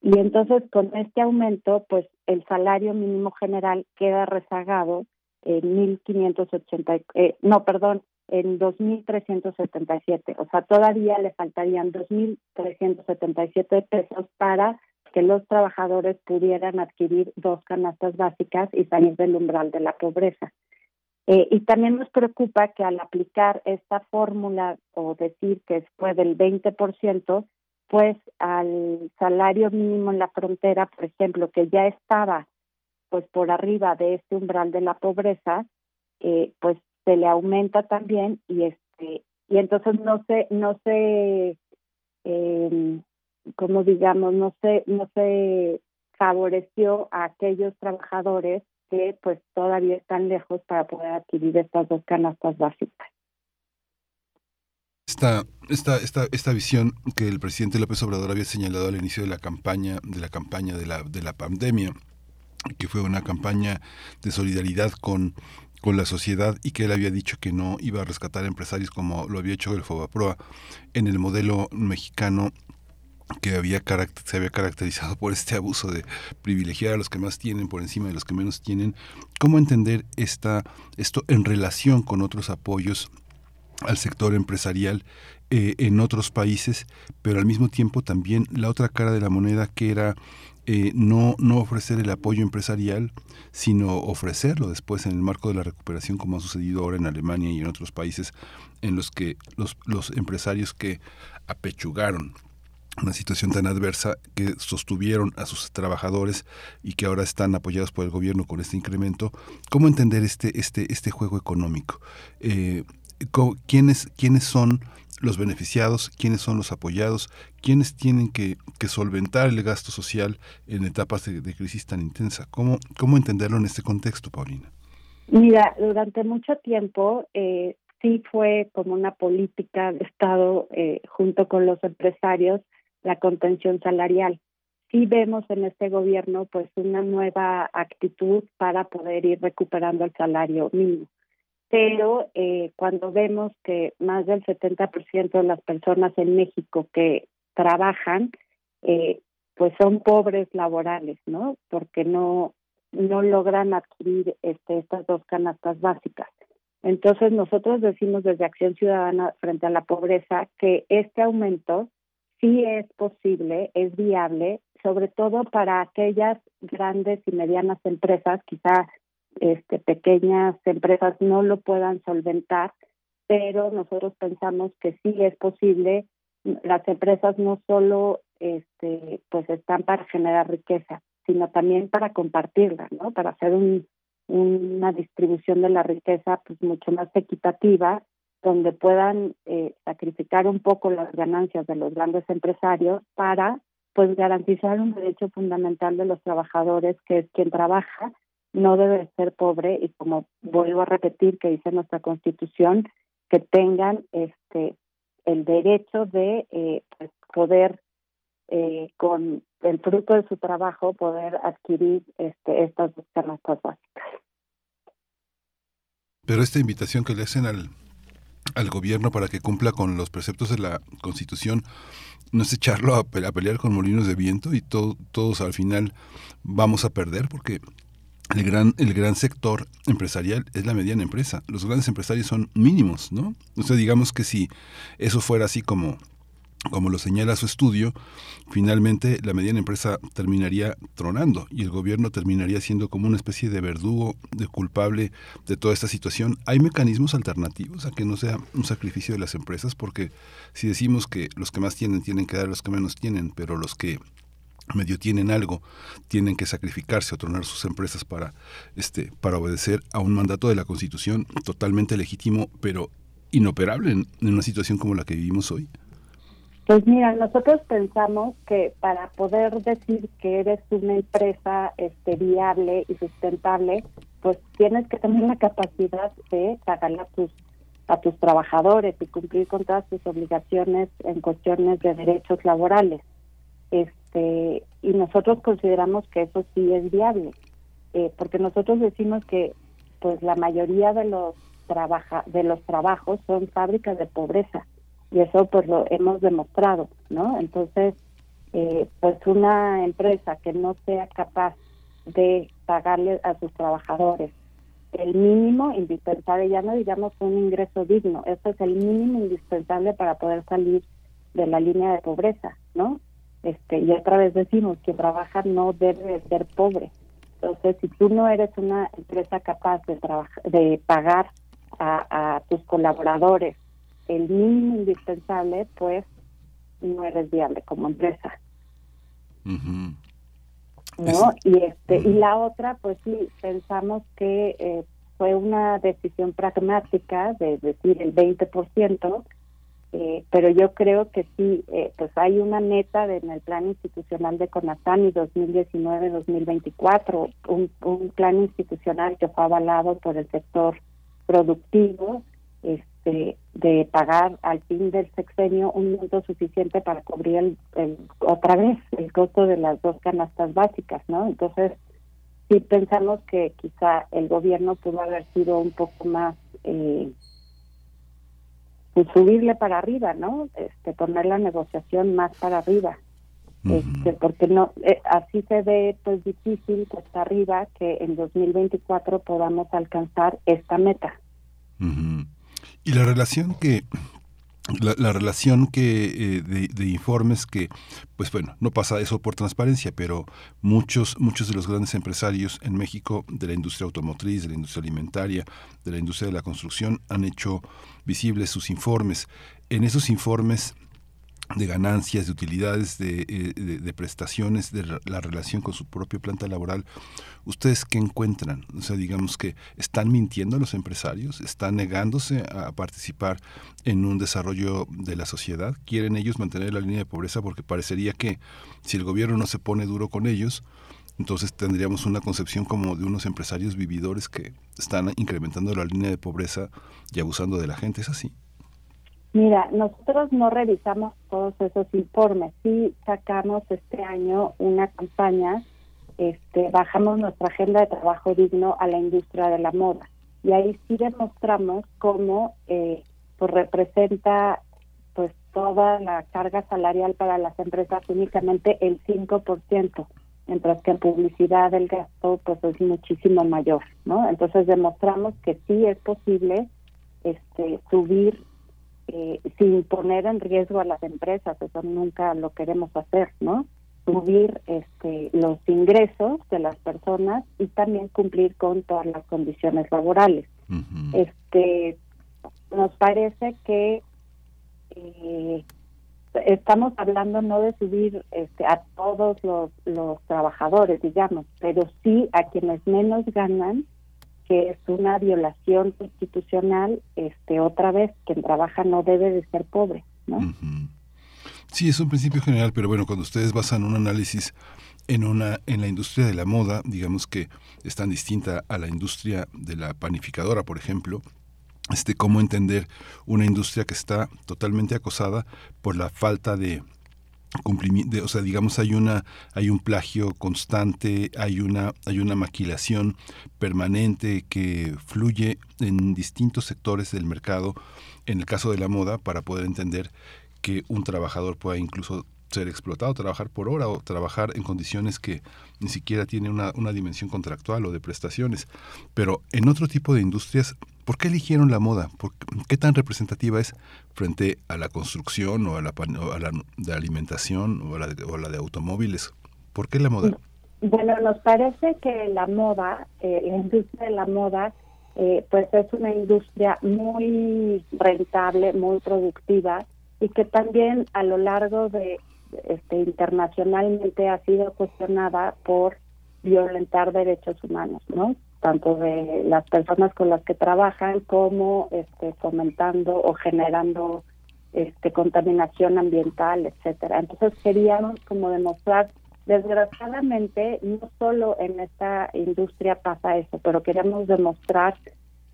Y entonces con este aumento, pues el salario mínimo general queda rezagado en 1580, eh, no, perdón, en 2377. O sea, todavía le faltarían 2377 pesos para que los trabajadores pudieran adquirir dos canastas básicas y salir del umbral de la pobreza. Eh, y también nos preocupa que al aplicar esta fórmula o decir que fue del 20%, pues al salario mínimo en la frontera, por ejemplo, que ya estaba pues por arriba de este umbral de la pobreza, eh, pues se le aumenta también y este y entonces no se no se eh, como digamos no se no se favoreció a aquellos trabajadores que pues todavía están lejos para poder adquirir estas dos canastas básicas. Esta, esta, esta, esta visión que el presidente López Obrador había señalado al inicio de la campaña, de la campaña de la, de la pandemia, que fue una campaña de solidaridad con, con la sociedad y que él había dicho que no iba a rescatar empresarios como lo había hecho el Fobaproa en el modelo mexicano que había se había caracterizado por este abuso de privilegiar a los que más tienen por encima de los que menos tienen. ¿Cómo entender esta, esto en relación con otros apoyos al sector empresarial eh, en otros países, pero al mismo tiempo también la otra cara de la moneda que era eh, no, no ofrecer el apoyo empresarial, sino ofrecerlo después en el marco de la recuperación, como ha sucedido ahora en Alemania y en otros países en los que los, los empresarios que apechugaron una situación tan adversa que sostuvieron a sus trabajadores y que ahora están apoyados por el gobierno con este incremento. ¿Cómo entender este, este, este juego económico? Eh, ¿quiénes, ¿Quiénes son los beneficiados, quiénes son los apoyados, quiénes tienen que, solventar el gasto social en etapas de, crisis tan intensa. ¿Cómo, ¿Cómo entenderlo en este contexto, Paulina? Mira, durante mucho tiempo eh, sí fue como una política de Estado eh, junto con los empresarios la contención salarial. Sí vemos en este gobierno pues una nueva actitud para poder ir recuperando el salario mínimo pero eh, cuando vemos que más del 70% de las personas en México que trabajan, eh, pues son pobres laborales, ¿no? Porque no no logran adquirir este, estas dos canastas básicas. Entonces nosotros decimos desde Acción Ciudadana frente a la pobreza que este aumento sí es posible, es viable, sobre todo para aquellas grandes y medianas empresas, quizá este, pequeñas empresas no lo puedan solventar, pero nosotros pensamos que sí es posible. Las empresas no solo este, pues están para generar riqueza, sino también para compartirla, ¿no? Para hacer un, una distribución de la riqueza pues mucho más equitativa, donde puedan eh, sacrificar un poco las ganancias de los grandes empresarios para pues garantizar un derecho fundamental de los trabajadores, que es quien trabaja no debe ser pobre y como vuelvo a repetir que dice nuestra constitución que tengan este el derecho de eh, pues, poder eh, con el fruto de su trabajo poder adquirir este estas dos canastas básicas. Pero esta invitación que le hacen al al gobierno para que cumpla con los preceptos de la Constitución, no es echarlo a, pelear con molinos de viento y todos al final vamos a perder porque el gran, el gran sector empresarial es la mediana empresa. Los grandes empresarios son mínimos, ¿no? O sea, digamos que si eso fuera así como como lo señala su estudio, finalmente la mediana empresa terminaría tronando y el gobierno terminaría siendo como una especie de verdugo, de culpable de toda esta situación. ¿Hay mecanismos alternativos a que no sea un sacrificio de las empresas? Porque si decimos que los que más tienen tienen que dar los que menos tienen, pero los que medio tienen algo, tienen que sacrificarse o tronar sus empresas para, este, para obedecer a un mandato de la Constitución totalmente legítimo, pero inoperable en una situación como la que vivimos hoy. Pues mira, nosotros pensamos que para poder decir que eres una empresa este, viable y sustentable, pues tienes que tener la capacidad de pagarle a tus a tus trabajadores y cumplir con todas tus obligaciones en cuestiones de derechos laborales. Este y nosotros consideramos que eso sí es viable, eh, porque nosotros decimos que pues la mayoría de los trabaja de los trabajos son fábricas de pobreza y eso pues lo hemos demostrado, ¿no? Entonces, eh, pues una empresa que no sea capaz de pagarle a sus trabajadores el mínimo indispensable, ya no digamos un ingreso digno, eso es el mínimo indispensable para poder salir de la línea de pobreza, ¿no? Este, y otra vez decimos que trabajar no debe ser pobre. Entonces, si tú no eres una empresa capaz de trabajar, de pagar a, a tus colaboradores el mínimo indispensable, pues no eres viable como empresa. ¿No? Y este y la otra, pues sí, pensamos que eh, fue una decisión pragmática de decir el 20%, eh, pero yo creo que sí, eh, pues hay una meta en el plan institucional de CONASAMI 2019-2024, un, un plan institucional que fue avalado por el sector productivo, este, de pagar al fin del sexenio un monto suficiente para cubrir el, otra vez el costo de las dos canastas básicas, ¿no? Entonces, sí pensamos que quizá el gobierno pudo haber sido un poco más eh, pues subirle para arriba, ¿no? Este, poner la negociación más para arriba. Este, porque no eh, así se ve pues difícil cuesta arriba que en 2024 podamos alcanzar esta meta. Y la relación que la, relación que eh, de, informes que pues bueno no pasa eso por transparencia pero muchos muchos de los grandes empresarios en México de la industria automotriz de la industria alimentaria de la industria de la construcción han hecho visibles sus informes. En esos informes de ganancias, de utilidades, de, eh, prestaciones, de la relación con su propia planta laboral, ¿ustedes qué encuentran? O sea, digamos que están mintiendo los empresarios, están negándose a participar en un desarrollo de la sociedad, quieren ellos mantener la línea de pobreza porque parecería que si el gobierno no se pone duro con ellos, entonces tendríamos una concepción como de unos empresarios vividores que están incrementando la línea de pobreza y abusando de la gente, ¿es así? Mira, nosotros no revisamos todos esos informes. Sí sacamos este año una campaña, este, bajamos nuestra agenda de trabajo digno a la industria de la moda. Y ahí sí demostramos cómo eh, pues representa pues toda la carga salarial para las empresas únicamente el 5%, mientras que en publicidad el gasto pues es muchísimo mayor, ¿no? Entonces demostramos que sí es posible este subir eh, sin poner en riesgo a las empresas, eso nunca lo queremos hacer, ¿no? Subir este, los ingresos de las personas y también cumplir con todas las condiciones laborales. Este, nos parece que eh, estamos hablando no de subir este, a todos los, los trabajadores, digamos, pero sí a quienes menos ganan que es una violación constitucional, este, otra vez, quien trabaja no debe de ser pobre, ¿no? Sí, es un principio general, pero bueno, cuando ustedes basan un análisis en una en la industria de la moda, digamos que es tan distinta a la industria de la panificadora, por ejemplo, este cómo entender una industria que está totalmente acosada por la falta de cumplimiento, o sea, digamos hay una hay un plagio constante, hay una hay una maquilación permanente que fluye en distintos sectores del mercado, en el caso de la moda para poder entender que un trabajador pueda incluso ser explotado, trabajar por hora o trabajar en condiciones que ni siquiera tienen una, una dimensión contractual o de prestaciones. Pero en otro tipo de industrias ¿Por qué eligieron la moda? ¿Qué tan representativa es frente a la construcción o a la, a la de alimentación o a la o la de automóviles? ¿Por qué la moda? Bueno, nos parece que la moda, eh, la industria de la moda, eh, pues es una industria muy rentable, muy productiva y que también a lo largo de este internacionalmente ha sido cuestionada por violentar derechos humanos, ¿no? Tanto de las personas con las que trabajan como este fomentando o generando este contaminación ambiental, etcétera. Entonces queríamos como demostrar desgraciadamente no solo en esta industria pasa eso, pero queremos demostrar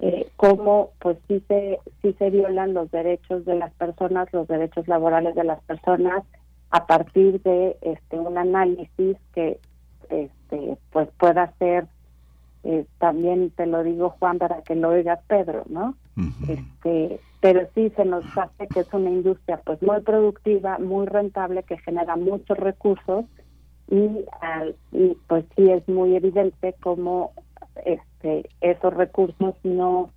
eh, cómo pues sí se sí se violan los derechos de las personas, los derechos laborales de las personas a partir de este un análisis que este pues pueda ser eh, también te lo digo Juan para que lo oiga Pedro no este pero sí se nos hace que es una industria pues muy productiva muy rentable que genera muchos recursos y, y pues sí es muy evidente cómo este esos recursos no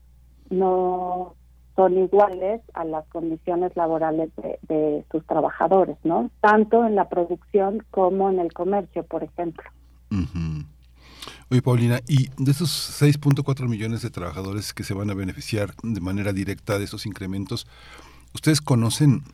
no son iguales a las condiciones laborales de, sus trabajadores, ¿no? Tanto en la producción como en el comercio, por ejemplo. Oye, Paulina, y de esos 6.4 millones de trabajadores que se van a beneficiar de manera directa de esos incrementos, ¿ustedes conocen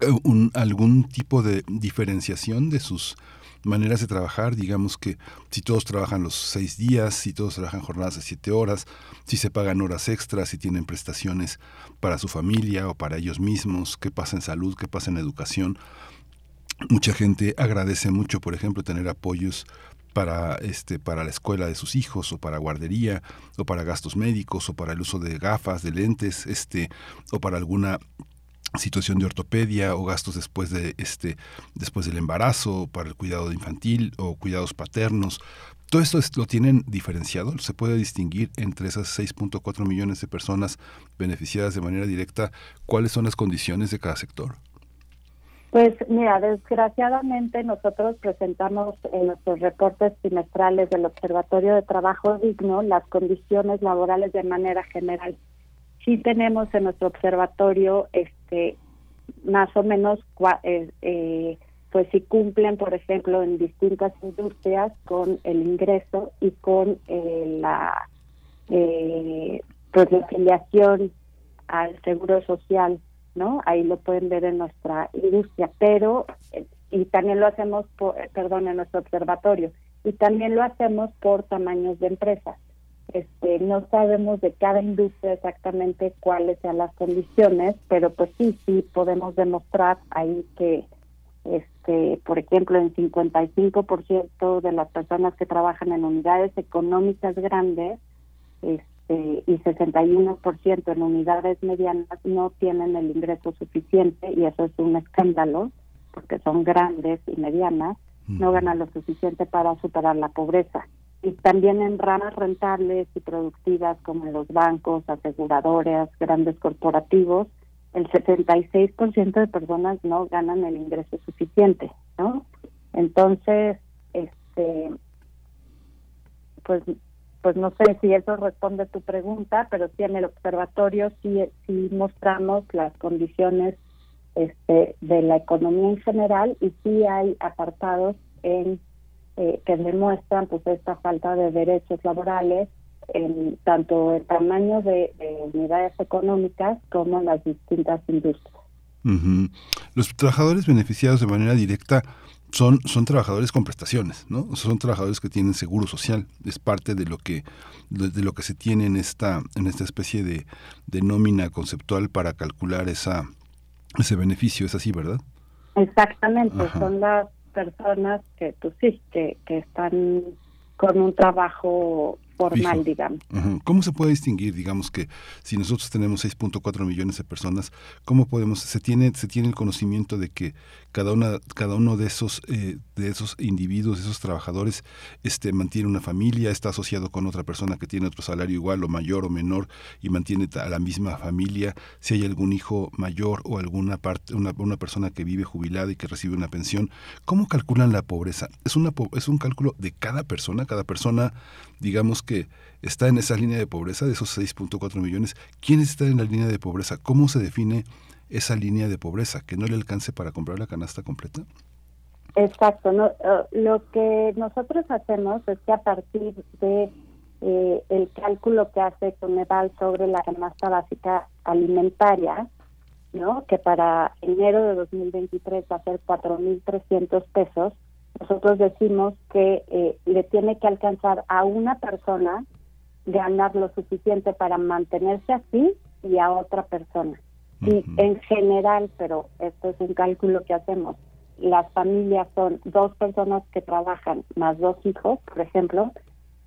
eh, algún tipo de diferenciación de sus maneras de trabajar, digamos que si todos trabajan los seis días, si todos trabajan jornadas de siete horas, si se pagan horas extras, si tienen prestaciones para su familia o para ellos mismos, qué pasa en salud, qué pasa en educación. Mucha gente agradece mucho, por ejemplo, tener apoyos para este para la escuela de sus hijos o para guardería o para gastos médicos o para el uso de gafas, de lentes, este o para alguna situación de ortopedia o gastos después de este después del embarazo para el cuidado infantil o cuidados paternos. Todo esto lo tienen diferenciado se puede distinguir entre esas 6.4 millones de personas beneficiadas de manera directa cuáles son las condiciones de cada sector pues mira, desgraciadamente nosotros presentamos en nuestros reportes trimestrales del Observatorio de Trabajo Digno las condiciones laborales de manera general. Sí tenemos en nuestro observatorio este más o menos eh, eh, pues si cumplen por ejemplo en distintas industrias con el ingreso y con eh, la pues la al seguro social no ahí lo pueden ver en nuestra industria pero y también lo hacemos por, perdón en nuestro observatorio y también lo hacemos por tamaños de empresas este, no sabemos de cada industria exactamente cuáles sean las condiciones, pero pues sí, sí podemos demostrar ahí que, este, por ejemplo, en 55% de las personas que trabajan en unidades económicas grandes este, y 61% en unidades medianas no tienen el ingreso suficiente y eso es un escándalo porque son grandes y medianas, no ganan lo suficiente para superar la pobreza y también en ramas rentables y productivas como los bancos, aseguradoras, grandes corporativos, el 76% de personas no ganan el ingreso suficiente, ¿no? Entonces, este pues pues no sé si eso responde a tu pregunta, pero sí en el observatorio sí mostramos las condiciones este de la economía en general y sí hay apartados en eh, que demuestran pues esta falta de derechos laborales en tanto el tamaño de, unidades económicas como en las distintas industrias. Los trabajadores beneficiados de manera directa son, son trabajadores con prestaciones, ¿no? Son trabajadores que tienen seguro social, es parte de lo que de, lo que se tiene en esta en esta especie de, de nómina conceptual para calcular esa ese beneficio, es así, ¿verdad? Exactamente, son las personas que, pues sí, que, que están con un trabajo formal, digamos. ¿Cómo se puede distinguir, digamos, que si nosotros tenemos 6.4 millones de personas, cómo podemos, se tiene, se tiene el conocimiento de que cada una, cada uno de esos, eh, de esos individuos, de esos trabajadores, este, mantiene una familia, está asociado con otra persona que tiene otro salario igual o mayor o menor y mantiene a la misma familia, si hay algún hijo mayor o alguna parte, una, una persona que vive jubilada y que recibe una pensión, ¿cómo calculan la pobreza? Es una es un cálculo de cada persona, cada persona, digamos que está en esa línea de pobreza, de esos 6.4 millones, ¿quién está en la línea de pobreza? ¿Cómo se define esa línea de pobreza? ¿Que no le alcance para comprar la canasta completa? Exacto. No, eh, lo que nosotros hacemos es que a partir de eh, el cálculo que hace Coneval sobre la canasta básica alimentaria, ¿no? que para enero de 2023 va a ser 4.300 pesos, nosotros decimos que eh, le tiene que alcanzar a una persona ganar lo suficiente para mantenerse así y a otra persona. Y en general, pero esto es un cálculo que hacemos, las familias son dos personas que trabajan más dos hijos, por ejemplo,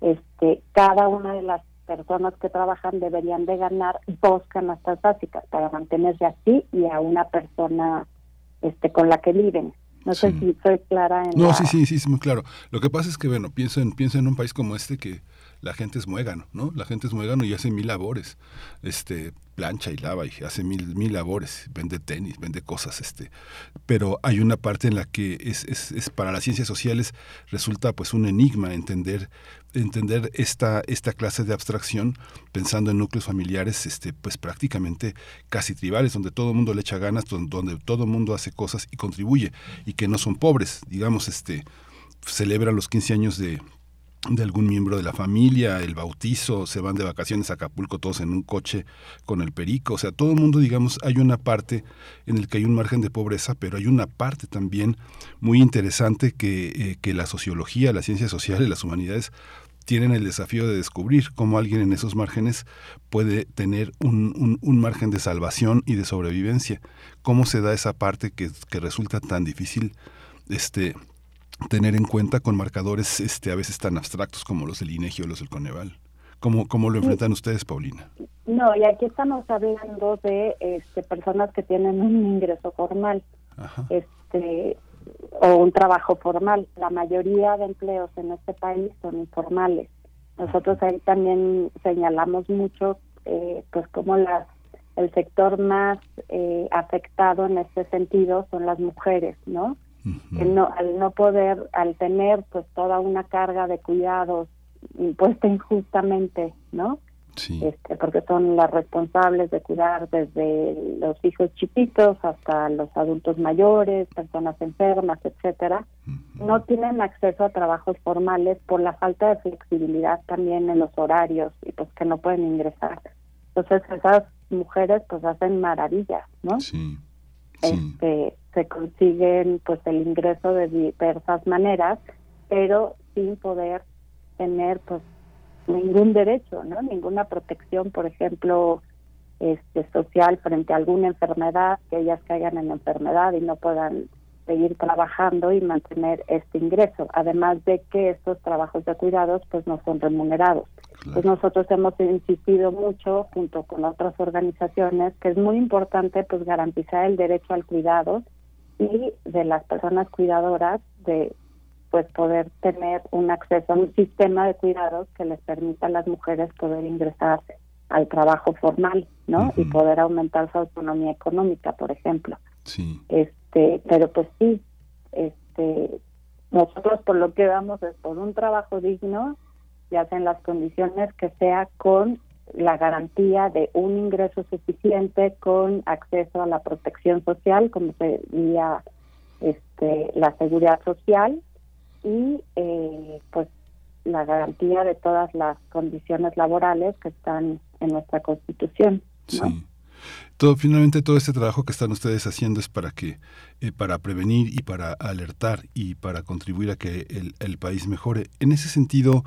este, cada una de las personas que trabajan deberían de ganar dos canastas básicas para mantenerse así y a una persona este con la que viven. No sé si soy clara en No, sí, sí, sí, es muy claro. Lo que pasa es que, bueno, pienso en, pienso en un país como este que la gente es muégano, ¿no? La gente es muégano y hace mil labores, este, plancha y lava y hace mil, mil labores, vende tenis, vende cosas, este, pero hay una parte en la que es, es, es para las ciencias sociales resulta pues un enigma entender entender esta, esta clase de abstracción pensando en núcleos familiares este, pues prácticamente casi tribales, donde todo el mundo le echa ganas, donde, todo el mundo hace cosas y contribuye y que no son pobres, digamos, este celebran los 15 años de, de algún miembro de la familia, el bautizo, se van de vacaciones a Acapulco todos en un coche con el perico, o sea, todo el mundo, digamos, hay una parte en el que hay un margen de pobreza, pero hay una parte también muy interesante que, eh, que la sociología, las ciencias sociales, las humanidades tienen el desafío de descubrir cómo alguien en esos márgenes puede tener un, un, un, margen de salvación y de sobrevivencia. ¿Cómo se da esa parte que, que resulta tan difícil este, tener en cuenta con marcadores este, a veces tan abstractos como los del INEGI o los del Coneval. ¿Cómo, cómo lo enfrentan ustedes, Paulina? No, y aquí estamos hablando de este, personas que tienen un ingreso formal este o un trabajo formal. La mayoría de empleos en este país son informales. Nosotros ahí también señalamos mucho eh, pues como las el sector más eh, afectado en este sentido son las mujeres, ¿no? no, al no poder, al tener pues toda una carga de cuidados impuesta injustamente, ¿no? Sí. Este, porque son las responsables de cuidar desde los hijos chiquitos hasta los adultos mayores, personas enfermas, etcétera, no tienen acceso a trabajos formales por la falta de flexibilidad también en los horarios y pues que no pueden ingresar. Entonces esas mujeres pues hacen maravillas, ¿no? Sí. Este, se consiguen pues el ingreso de diversas maneras, pero sin poder tener pues ningún derecho, ¿no? Ninguna protección, por ejemplo, este social frente a alguna enfermedad, que ellas caigan en enfermedad y no puedan seguir trabajando y mantener este ingreso, además de que estos trabajos de cuidados pues no son remunerados. Pues nosotros hemos insistido mucho junto con otras organizaciones que es muy importante pues garantizar el derecho al cuidado y de las personas cuidadoras de pues poder tener un acceso a un sistema de cuidados que les permita a las mujeres poder ingresar al trabajo formal, ¿no? Y poder aumentar su autonomía económica, por ejemplo. Sí. Este, pero pues sí, este nosotros por lo que vamos es por un trabajo digno, ya sea en las condiciones que sea con la garantía de un ingreso suficiente con acceso a la protección social, como sería este, la seguridad social y eh, pues la garantía de todas las condiciones laborales que están en nuestra constitución. Sí. Todo, finalmente todo este trabajo que están ustedes haciendo es para que eh, para prevenir y para alertar y para contribuir a que el, el, país mejore. En ese sentido,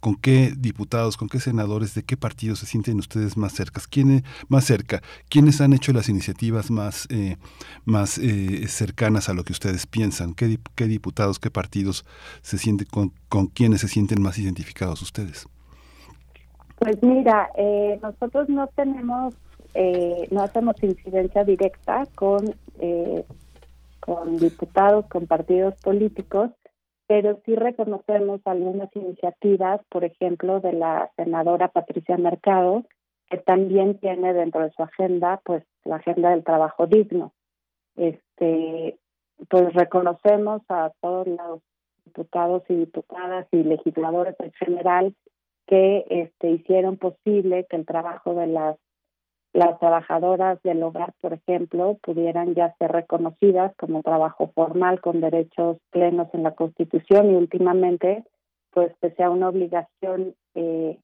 ¿con qué diputados, con qué senadores, de qué partidos se sienten ustedes más cerca? ¿Quiénes más cerca? ¿Quiénes han hecho las iniciativas más eh, más eh, cercanas a lo que ustedes piensan? ¿Qué, qué diputados, qué partidos se sienten con, con quiénes se sienten más identificados ustedes? Pues mira, eh, nosotros no tenemos eh, no hacemos incidencia directa con, eh, con diputados, con partidos políticos, pero sí reconocemos algunas iniciativas, por ejemplo, de la senadora Patricia Mercado, que también tiene dentro de su agenda, pues, la agenda del trabajo digno. Este, pues reconocemos a todos los diputados y diputadas y legisladores en general que este, hicieron posible que el trabajo de las las trabajadoras del hogar, por ejemplo, pudieran ya ser reconocidas como trabajo formal con derechos plenos en la Constitución y últimamente, pues que sea una obligación eh,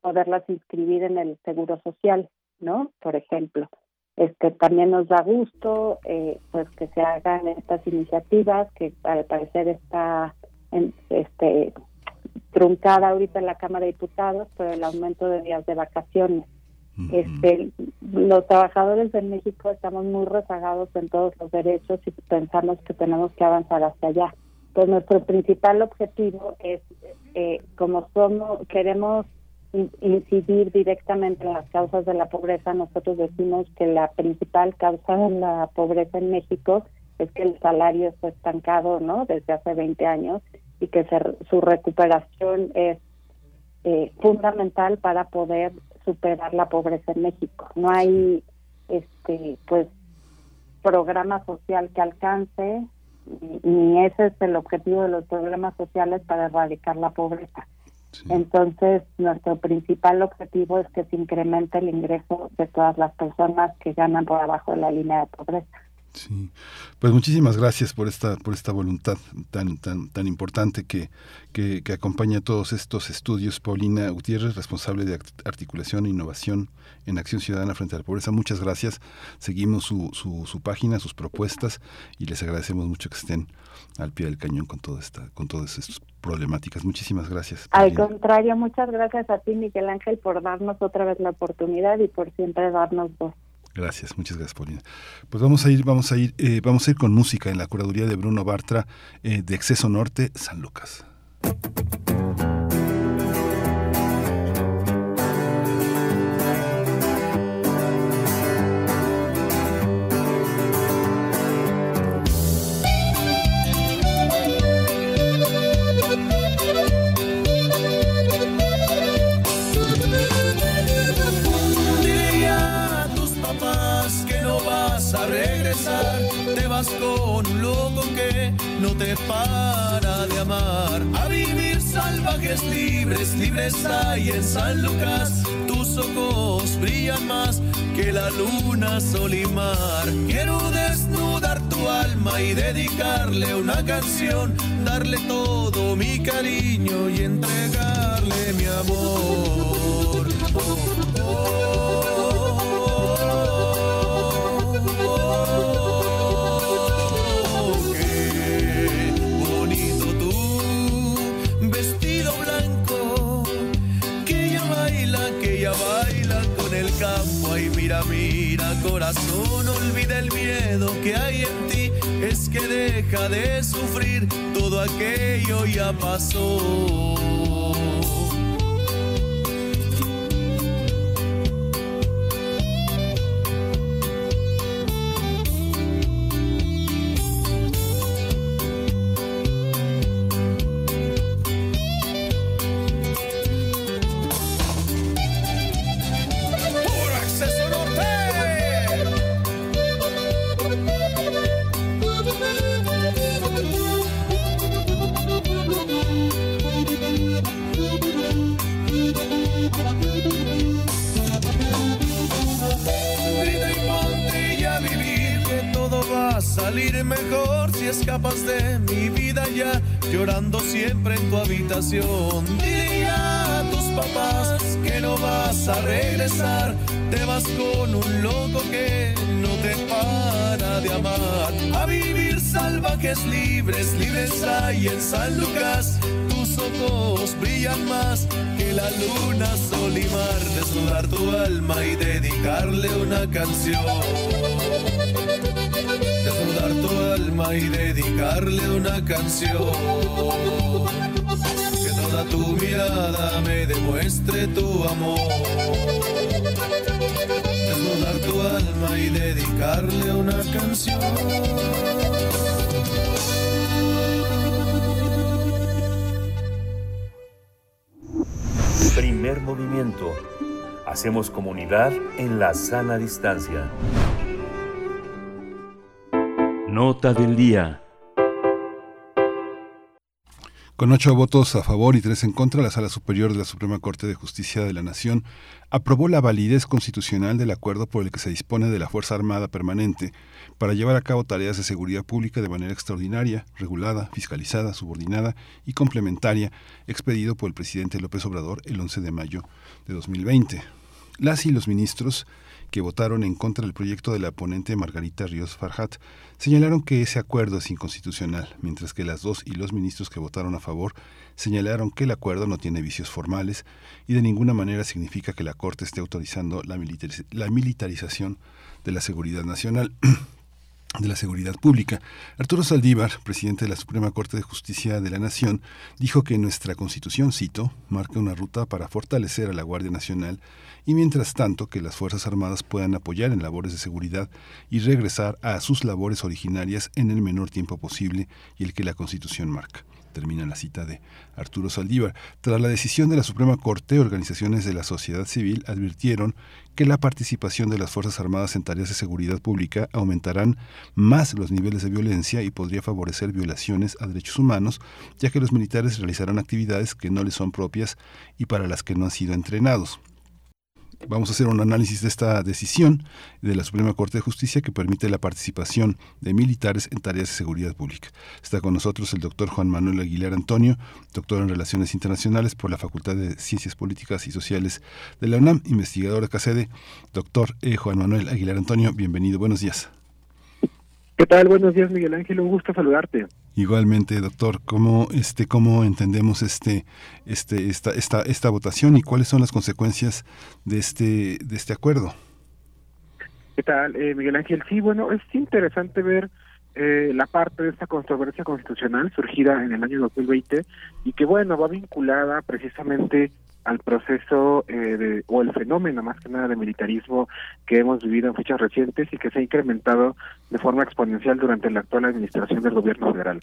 poderlas inscribir en el Seguro Social, ¿no? Por ejemplo. Este, también nos da gusto eh, pues que se hagan estas iniciativas que al parecer está en, este truncada ahorita en la Cámara de Diputados por el aumento de días de vacaciones. Este, los trabajadores de México estamos muy rezagados en todos los derechos y pensamos que tenemos que avanzar hacia allá. Pues nuestro principal objetivo es, eh, como somos, queremos incidir directamente en las causas de la pobreza, nosotros decimos que la principal causa de la pobreza en México es que el salario está estancado, ¿no? Desde hace 20 años y que su recuperación es eh, fundamental para poder superar la pobreza en México. No hay, este, pues, programa social que alcance, ni ese es el objetivo de los programas sociales para erradicar la pobreza. Entonces, nuestro principal objetivo es que se incremente el ingreso de todas las personas que ganan por abajo de la línea de pobreza. Sí, pues muchísimas gracias por esta por esta voluntad tan tan tan importante que, que, acompaña todos estos estudios. Paulina Gutiérrez, responsable de articulación e innovación en Acción Ciudadana frente a la pobreza. Muchas gracias. Seguimos su, su, su página, sus propuestas y les agradecemos mucho que estén al pie del cañón con toda esta con todas estas problemáticas. Muchísimas gracias. Al contrario, muchas gracias a ti Miguel Ángel por darnos otra vez la oportunidad y por siempre darnos voz. Gracias, muchas gracias, Paulina. Pues vamos a ir, vamos a ir, eh, vamos a ir con música en la curaduría de Bruno Bartra eh, de Exceso Norte, San Lucas. Con un loco que no te para de amar. A vivir salvajes libres, libres hay en San Lucas. Tus ojos brillan más que la luna, sol y mar. Quiero desnudar tu alma y dedicarle una canción, darle todo mi cariño y entregarle mi amor. mira corazón, olvida el miedo que hay en ti, es que deja de sufrir, todo aquello ya pasó. Salir mejor si escapas de mi vida ya, llorando siempre en tu habitación. Dile a tus papás que no vas a regresar, te vas con un loco que no te para de amar. A vivir salvajes libres, libres hay en San Lucas, tus ojos brillan más que la luna, sol y mar, desnudar tu alma y dedicarle una canción tu alma y dedicarle una canción. Que toda tu mirada me demuestre tu amor. Desnudar tu alma y dedicarle una canción. Primer movimiento. Hacemos comunidad en la sana distancia. Nota del día. Con ocho votos a favor y tres en contra, la Sala Superior de la Suprema Corte de Justicia de la Nación aprobó la validez constitucional del acuerdo por el que se dispone de la Fuerza Armada Permanente para llevar a cabo tareas de seguridad pública de manera extraordinaria, regulada, fiscalizada, subordinada y complementaria, expedido por el presidente López Obrador el 11 de mayo de 2020. Las y los ministros que votaron en contra del proyecto de la ponente Margarita Ríos Farhat señalaron que ese acuerdo es inconstitucional, mientras que las dos y los ministros que votaron a favor señalaron que el acuerdo no tiene vicios formales y de ninguna manera significa que la Corte esté autorizando la, la militarización de la seguridad nacional. de la Seguridad Pública. Arturo Saldívar, presidente de la Suprema Corte de Justicia de la Nación, dijo que nuestra Constitución, cito, marca una ruta para fortalecer a la Guardia Nacional y mientras tanto que las Fuerzas Armadas puedan apoyar en labores de seguridad y regresar a sus labores originarias en el menor tiempo posible y el que la Constitución marca termina la cita de Arturo Saldívar. Tras la decisión de la Suprema Corte, organizaciones de la sociedad civil advirtieron que la participación de las Fuerzas Armadas en tareas de seguridad pública aumentarán más los niveles de violencia y podría favorecer violaciones a derechos humanos, ya que los militares realizarán actividades que no les son propias y para las que no han sido entrenados. Vamos a hacer un análisis de esta decisión de la Suprema Corte de Justicia que permite la participación de militares en tareas de seguridad pública. Está con nosotros el doctor Juan Manuel Aguilar Antonio, doctor en Relaciones Internacionales por la Facultad de Ciencias Políticas y Sociales de la UNAM, investigador de CACEDE. Doctor eh, Juan Manuel Aguilar Antonio, bienvenido, buenos días. ¿Qué tal? Buenos días, Miguel Ángel. Un gusto saludarte. Igualmente, doctor, ¿cómo, este, cómo entendemos este, este, esta, esta, esta votación y cuáles son las consecuencias de este, de este acuerdo? ¿Qué tal, eh, Miguel Ángel? Sí, bueno, es interesante ver eh, la parte de esta controversia constitucional surgida en el año 2020 y que, bueno, va vinculada precisamente al proceso eh, de, o el fenómeno más que nada de militarismo que hemos vivido en fechas recientes y que se ha incrementado de forma exponencial durante la actual administración del gobierno federal.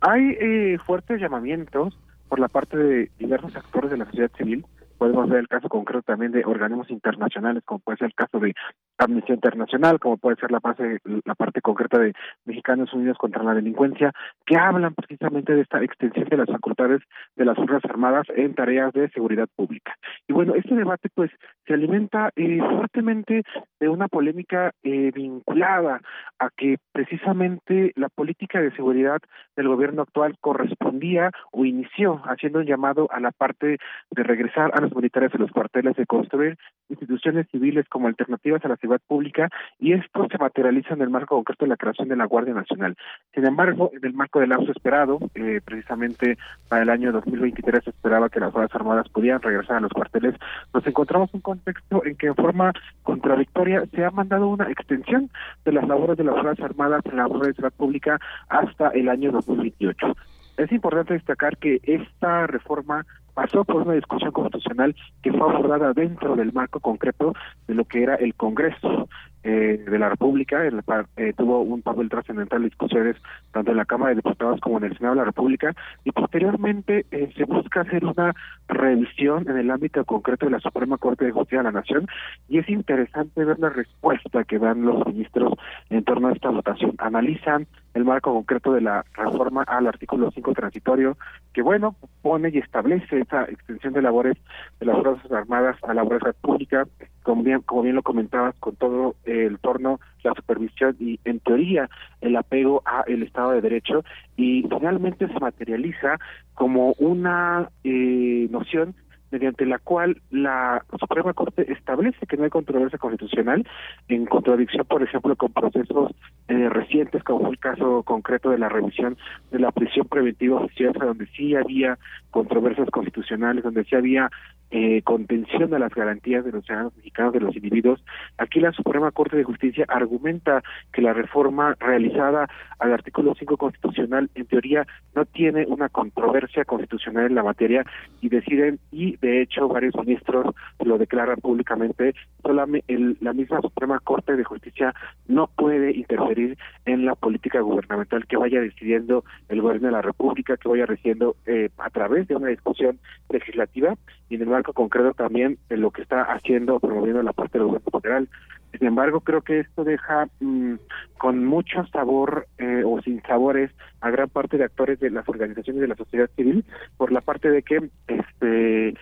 Hay eh, fuertes llamamientos por la parte de diversos actores de la sociedad civil podemos ver el caso concreto también de organismos internacionales, como puede ser el caso de Amnistía Internacional, como puede ser la parte, la parte concreta de Mexicanos Unidos contra la Delincuencia, que hablan precisamente de esta extensión de las facultades de las Fuerzas Armadas en tareas de seguridad pública. Y bueno, este debate pues se alimenta eh, fuertemente de una polémica eh, vinculada a que precisamente la política de seguridad del gobierno actual correspondía o inició haciendo un llamado a la parte de regresar a los militares de los cuarteles de construir instituciones civiles como alternativas a la seguridad pública y esto se materializa en el marco concreto de la creación de la Guardia Nacional. Sin embargo, en el marco del lapso esperado, eh, precisamente para el año 2023 se esperaba que las Fuerzas Armadas pudieran regresar a los cuarteles, nos encontramos un contexto en que en forma contradictoria se ha mandado una extensión de las labores de las Fuerzas Armadas en la Guardia de Seguridad Pública hasta el año 2028. Es importante destacar que esta reforma pasó por una discusión constitucional que fue abordada dentro del marco concreto de lo que era el Congreso eh, de la República, el, eh, tuvo un papel trascendental en discusiones tanto en la Cámara de Diputados como en el Senado de la República. Y posteriormente eh, se busca hacer una revisión en el ámbito concreto de la Suprema Corte de Justicia de la Nación. Y es interesante ver la respuesta que dan los ministros en torno a esta votación. Analizan el marco concreto de la reforma al artículo 5 transitorio que bueno pone y establece esa extensión de labores de las Fuerzas Armadas a la labores pública como bien, como bien lo comentabas, con todo el torno, la supervisión y, en teoría, el apego a el Estado de Derecho, y finalmente se materializa como una eh, noción mediante la cual la Suprema Corte establece que no hay controversia constitucional, en contradicción, por ejemplo, con procesos eh, recientes, como fue el caso concreto de la revisión de la prisión preventiva oficiosa, donde sí había controversias constitucionales, donde sí había eh, contención de las garantías de los ciudadanos mexicanos, de los individuos. Aquí la Suprema Corte de Justicia argumenta que la reforma realizada al artículo 5 constitucional, en teoría, no tiene una controversia constitucional en la materia y deciden y y de hecho varios ministros lo declaran públicamente, solamente el, la misma Suprema Corte de Justicia no puede interferir en la política gubernamental que vaya decidiendo el gobierno de la República, que vaya decidiendo eh, a través de una discusión legislativa y en el marco concreto también de lo que está haciendo promoviendo la parte del gobierno federal. Sin embargo, creo que esto deja mm, con mucho sabor eh, o sin sabores a gran parte de actores de las organizaciones de la sociedad civil por la parte de que este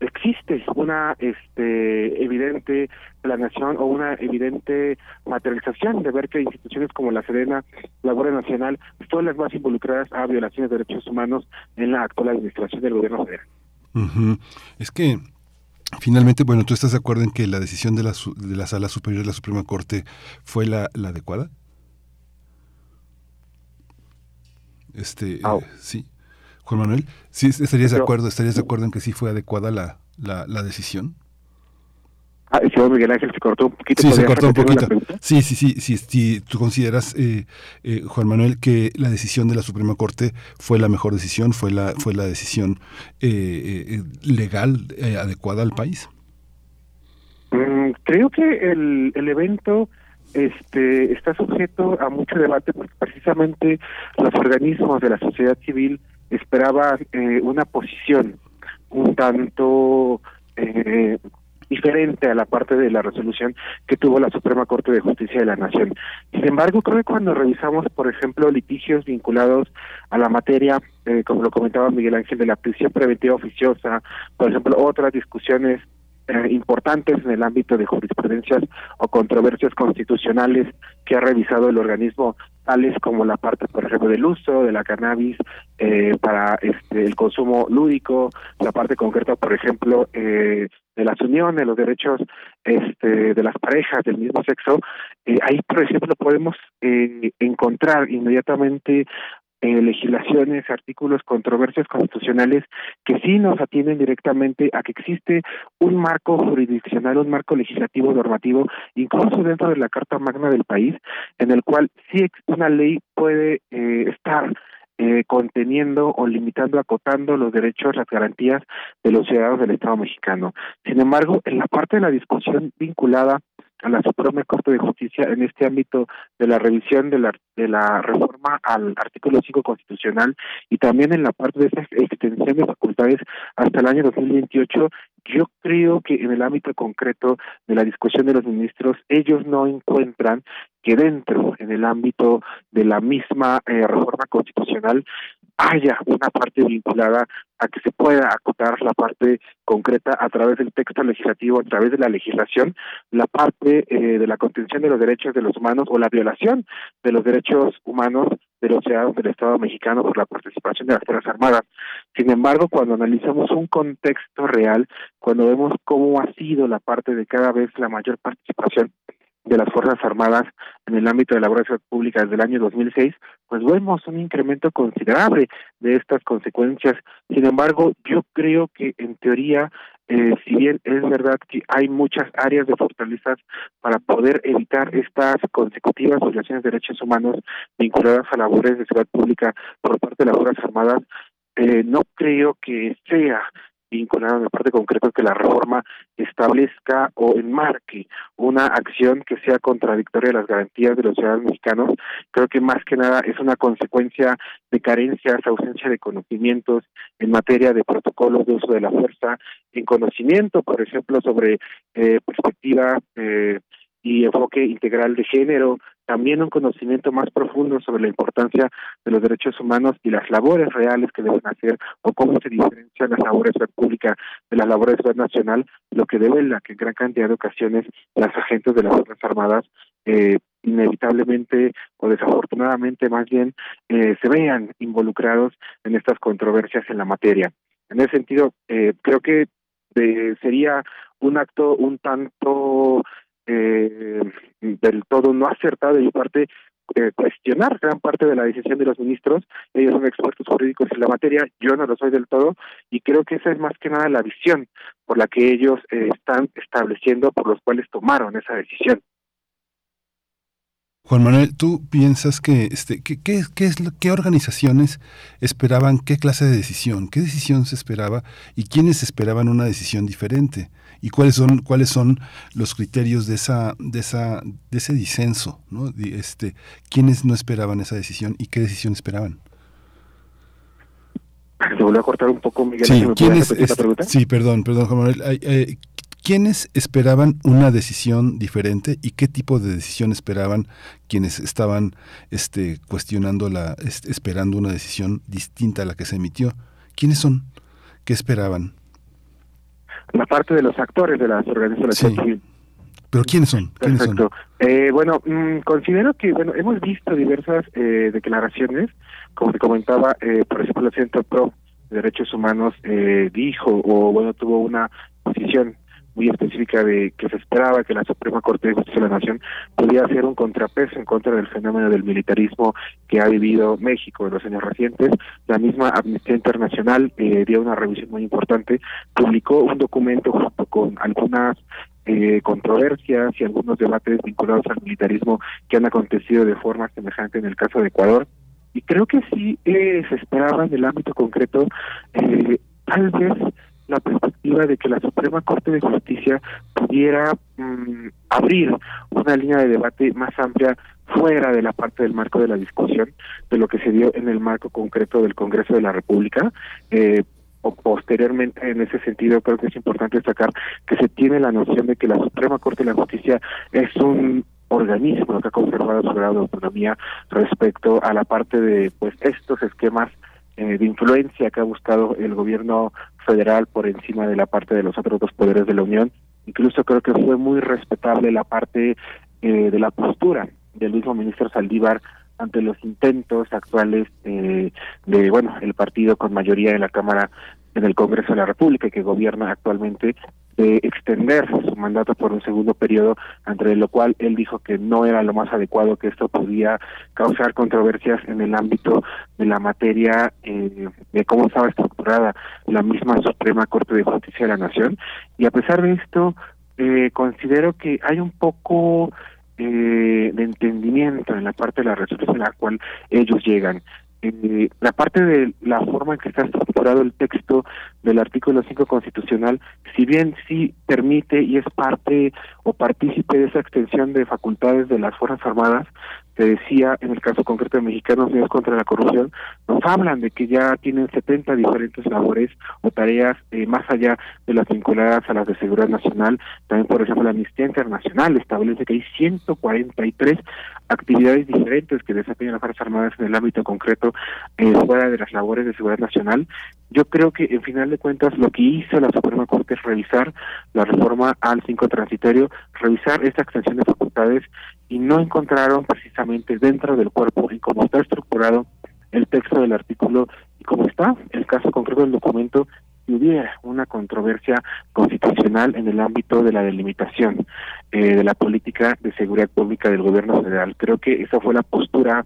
existe una este evidente planeación o una evidente materialización de ver que instituciones como la Serena, la Guardia Nacional, son las más involucradas a violaciones de derechos humanos en la actual administración del gobierno federal. Es que Finalmente, bueno, ¿tú estás de acuerdo en que la decisión de la, de la Sala Superior de la Suprema Corte fue la, la adecuada? Este, eh, sí. Juan Manuel, ¿sí estarías de acuerdo, estarías de acuerdo en que sí fue adecuada la, la, la decisión? Ah, señor Miguel Ángel se cortó un poquito. Sí, se cortó un poquito. Sí, sí, sí, sí, sí, Tú consideras, eh, eh, Juan Manuel, que la decisión de la Suprema Corte fue la mejor decisión, fue la, fue la decisión eh, legal adecuada al país. Mm, creo que el, el evento este está sujeto a mucho debate porque precisamente los organismos de la sociedad civil esperaban una posición un tanto eh, diferente a la parte de la resolución que tuvo la Suprema Corte de Justicia de la Nación. Sin embargo, creo que cuando revisamos, por ejemplo, litigios vinculados a la materia, eh, como lo comentaba Miguel Ángel, de la prisión preventiva oficiosa, por ejemplo, otras discusiones eh, importantes en el ámbito de jurisprudencias o controversias constitucionales que ha revisado el organismo tales como la parte por ejemplo del uso de la cannabis eh, para este el consumo lúdico la parte concreta por ejemplo eh, de las uniones los derechos este de las parejas del mismo sexo eh, ahí por ejemplo podemos eh, encontrar inmediatamente eh, legislaciones, artículos, controversias constitucionales que sí nos atienden directamente a que existe un marco jurisdiccional, un marco legislativo normativo, incluso dentro de la Carta Magna del país, en el cual sí una ley puede eh, estar eh, conteniendo o limitando, acotando los derechos, las garantías de los ciudadanos del Estado mexicano. Sin embargo, en la parte de la discusión vinculada a la Suprema Corte de Justicia en este ámbito de la revisión de la, de la reforma al artículo 5 constitucional y también en la parte de esa extensión de facultades hasta el año 2028, yo creo que en el ámbito concreto de la discusión de los ministros, ellos no encuentran que dentro, en el ámbito de la misma eh, reforma constitucional, haya una parte vinculada a que se pueda acotar la parte concreta a través del texto legislativo, a través de la legislación, la parte eh, de la contención de los derechos de los humanos o la violación de los derechos humanos de los ciudadanos del Estado mexicano por la participación de las Fuerzas Armadas. Sin embargo, cuando analizamos un contexto real, cuando vemos cómo ha sido la parte de cada vez la mayor participación de las Fuerzas Armadas en el ámbito de la seguridad pública desde el año 2006, pues vemos un incremento considerable de estas consecuencias. Sin embargo, yo creo que en teoría, eh, si bien es verdad que hay muchas áreas de fortalezas para poder evitar estas consecutivas violaciones de derechos humanos vinculadas a labores de seguridad pública por parte de las Fuerzas Armadas, eh, no creo que sea vinculado en la parte concreta que la reforma establezca o enmarque una acción que sea contradictoria de las garantías de los ciudadanos mexicanos. Creo que más que nada es una consecuencia de carencias, ausencia de conocimientos en materia de protocolos de uso de la fuerza, en conocimiento, por ejemplo, sobre eh, perspectiva eh, y enfoque integral de género, también un conocimiento más profundo sobre la importancia de los derechos humanos y las labores reales que deben hacer o cómo se diferencian las labores de pública de las labores de nacional, lo que debe la que en gran cantidad de ocasiones las agentes de las Fuerzas Armadas eh, inevitablemente o desafortunadamente más bien eh, se vean involucrados en estas controversias en la materia. En ese sentido, eh, creo que eh, sería un acto un tanto eh, del todo no acertado de mi parte eh, cuestionar gran parte de la decisión de los ministros. Ellos son expertos jurídicos en la materia, yo no lo soy del todo, y creo que esa es más que nada la visión por la que ellos eh, están estableciendo, por los cuales tomaron esa decisión. Juan Manuel, ¿tú piensas que, este, es, qué organizaciones esperaban qué clase de decisión, qué decisión se esperaba y quiénes esperaban una decisión diferente? ¿Y cuáles son, cuáles son los criterios de, esa, de, esa, de ese disenso? ¿no? Este, ¿Quiénes no esperaban esa decisión y qué decisión esperaban? Se volvió a cortar un poco, Miguel. Sí, ¿me ¿quiénes, repetir la este, pregunta? sí perdón, perdón, Juan Manuel. Ay, eh, ¿Quiénes esperaban una decisión diferente y qué tipo de decisión esperaban quienes estaban este, cuestionando la, es- esperando una decisión distinta a la que se emitió? ¿Quiénes son? ¿Qué esperaban? La parte de los actores de las organizaciones Sí. civil. ¿Pero quiénes son? ¿Quiénes son? Perfecto. Eh, bueno, mm, considero que bueno hemos visto diversas eh, declaraciones, como te comentaba, eh, por ejemplo, el Centro Pro de Derechos Humanos eh, dijo o bueno tuvo una posición muy específica de que se esperaba que la Suprema Corte de Justicia de la Nación pudiera hacer un contrapeso en contra del fenómeno del militarismo que ha vivido México en los años recientes. La misma Amnistía Internacional eh, dio una revisión muy importante, publicó un documento junto con algunas eh, controversias y algunos debates vinculados al militarismo que han acontecido de forma semejante en el caso de Ecuador. Y creo que sí eh, se esperaba en el ámbito concreto, eh, tal vez la perspectiva de que la Suprema Corte de Justicia pudiera mm, abrir una línea de debate más amplia fuera de la parte del marco de la discusión de lo que se dio en el marco concreto del Congreso de la República. Eh, o posteriormente, en ese sentido, creo que es importante destacar que se tiene la noción de que la Suprema Corte de la Justicia es un organismo que ha conservado su grado de autonomía respecto a la parte de pues estos esquemas eh, de influencia que ha buscado el gobierno federal por encima de la parte de los otros dos poderes de la Unión. Incluso creo que fue muy respetable la parte eh, de la postura del mismo ministro Saldívar ante los intentos actuales eh, de, bueno, el partido con mayoría en la Cámara en el Congreso de la República que gobierna actualmente de extender su mandato por un segundo periodo, entre lo cual él dijo que no era lo más adecuado, que esto podía causar controversias en el ámbito de la materia eh, de cómo estaba estructurada la misma Suprema Corte de Justicia de la Nación. Y a pesar de esto, eh, considero que hay un poco eh, de entendimiento en la parte de la resolución a la cual ellos llegan. Eh, la parte de la forma en que está estructurado el texto del artículo 5 constitucional, si bien sí permite y es parte o partícipe de esa extensión de facultades de las Fuerzas Armadas, se decía en el caso concreto de Mexicanos Unidos contra la Corrupción, nos hablan de que ya tienen 70 diferentes labores o tareas eh, más allá de las vinculadas a las de seguridad nacional. También, por ejemplo, la Amnistía Internacional establece que hay 143 actividades diferentes que desempeñan las Fuerzas Armadas en el ámbito concreto eh, fuera de las labores de seguridad nacional. Yo creo que, en final de cuentas, lo que hizo la Suprema Corte es revisar la reforma al 5 transitorio, revisar esta extensión de facultades y no encontraron precisamente dentro del cuerpo y cómo está estructurado el texto del artículo y cómo está el caso concreto del documento si hubiera una controversia constitucional en el ámbito de la delimitación eh, de la política de seguridad pública del gobierno federal. Creo que esa fue la postura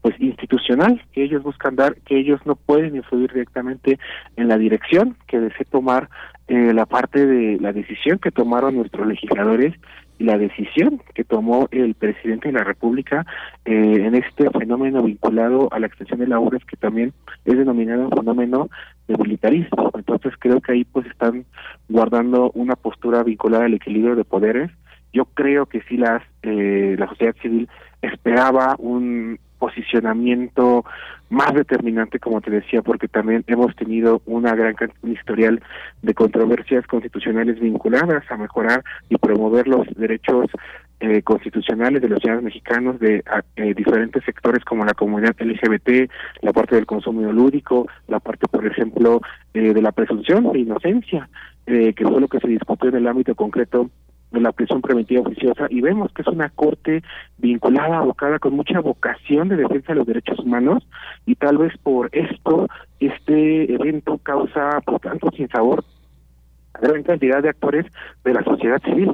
pues institucional que ellos buscan dar, que ellos no pueden influir directamente en la dirección que desee tomar eh, la parte de la decisión que tomaron nuestros legisladores la decisión que tomó el presidente de la República eh, en este fenómeno vinculado a la extensión de labores que también es denominado fenómeno de militarismo. Entonces creo que ahí pues están guardando una postura vinculada al equilibrio de poderes. Yo creo que sí las eh, la sociedad civil esperaba un posicionamiento más determinante, como te decía, porque también hemos tenido una gran historial de controversias constitucionales vinculadas a mejorar y promover los derechos eh, constitucionales de los ciudadanos mexicanos de eh, diferentes sectores como la comunidad LGBT, la parte del consumo lúdico, la parte, por ejemplo, eh, de la presunción de inocencia, eh, que fue lo que se discutió en el ámbito concreto de la prisión preventiva oficiosa y vemos que es una corte vinculada, abocada con mucha vocación de defensa de los derechos humanos y tal vez por esto este evento causa por tanto sin sabor a gran cantidad de actores de la sociedad civil.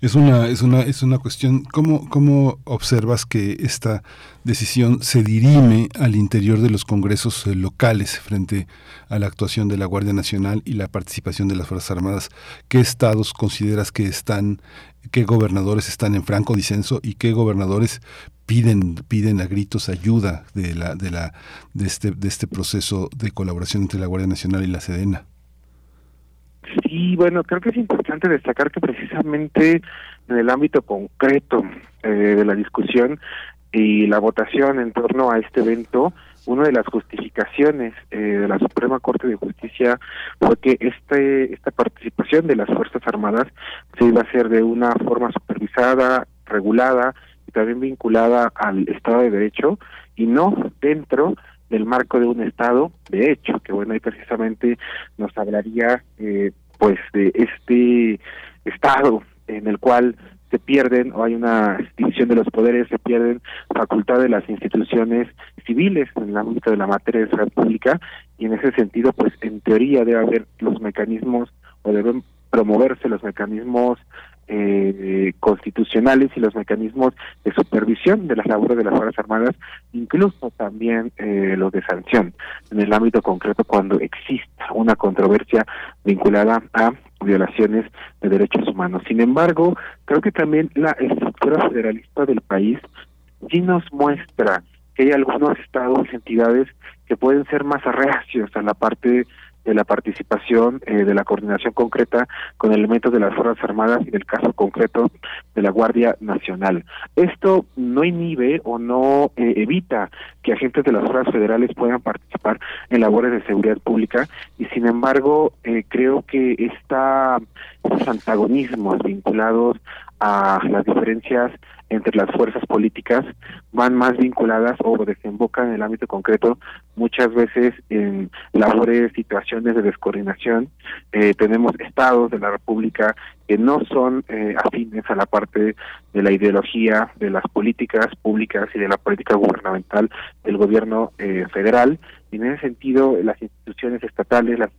Es una es una es una cuestión cómo cómo observas que esta decisión se dirime al interior de los congresos eh, locales frente a la actuación de la Guardia Nacional y la participación de las Fuerzas Armadas. ¿Qué estados consideras que están qué gobernadores están en franco disenso y qué gobernadores piden piden a gritos ayuda de la de la de este de este proceso de colaboración entre la Guardia Nacional y la Sedena? Sí, bueno, creo que es importante destacar que precisamente en el ámbito concreto eh, de la discusión y la votación en torno a este evento, una de las justificaciones eh, de la Suprema Corte de Justicia fue que este esta participación de las Fuerzas Armadas se iba a hacer de una forma supervisada, regulada y también vinculada al Estado de Derecho y no dentro del marco de un Estado de hecho, que bueno, ahí precisamente nos hablaría eh, pues de este Estado en el cual se pierden o hay una división de los poderes, se pierden facultades de las instituciones civiles en el ámbito de la materia de seguridad pública. Y en ese sentido pues en teoría debe haber los mecanismos o deben promoverse los mecanismos eh, constitucionales y los mecanismos de supervisión de las labores de las Fuerzas Armadas, incluso también eh, los de sanción, en el ámbito concreto cuando exista una controversia vinculada a violaciones de derechos humanos. Sin embargo, creo que también la estructura federalista del país sí nos muestra que hay algunos estados entidades que pueden ser más reacios a la parte de la participación, eh, de la coordinación concreta con elementos de las Fuerzas Armadas y del caso concreto de la Guardia Nacional. Esto no inhibe o no eh, evita que agentes de las fuerzas federales puedan participar en labores de seguridad pública y sin embargo eh, creo que esta, estos antagonismos vinculados a las diferencias entre las fuerzas políticas van más vinculadas o desembocan en el ámbito concreto muchas veces en labores, situaciones de descoordinación. Eh, tenemos estados de la República que no son eh, afines a la parte de la ideología, de las políticas públicas y de la política gubernamental del gobierno eh, federal. En ese sentido, las instituciones estatales, las,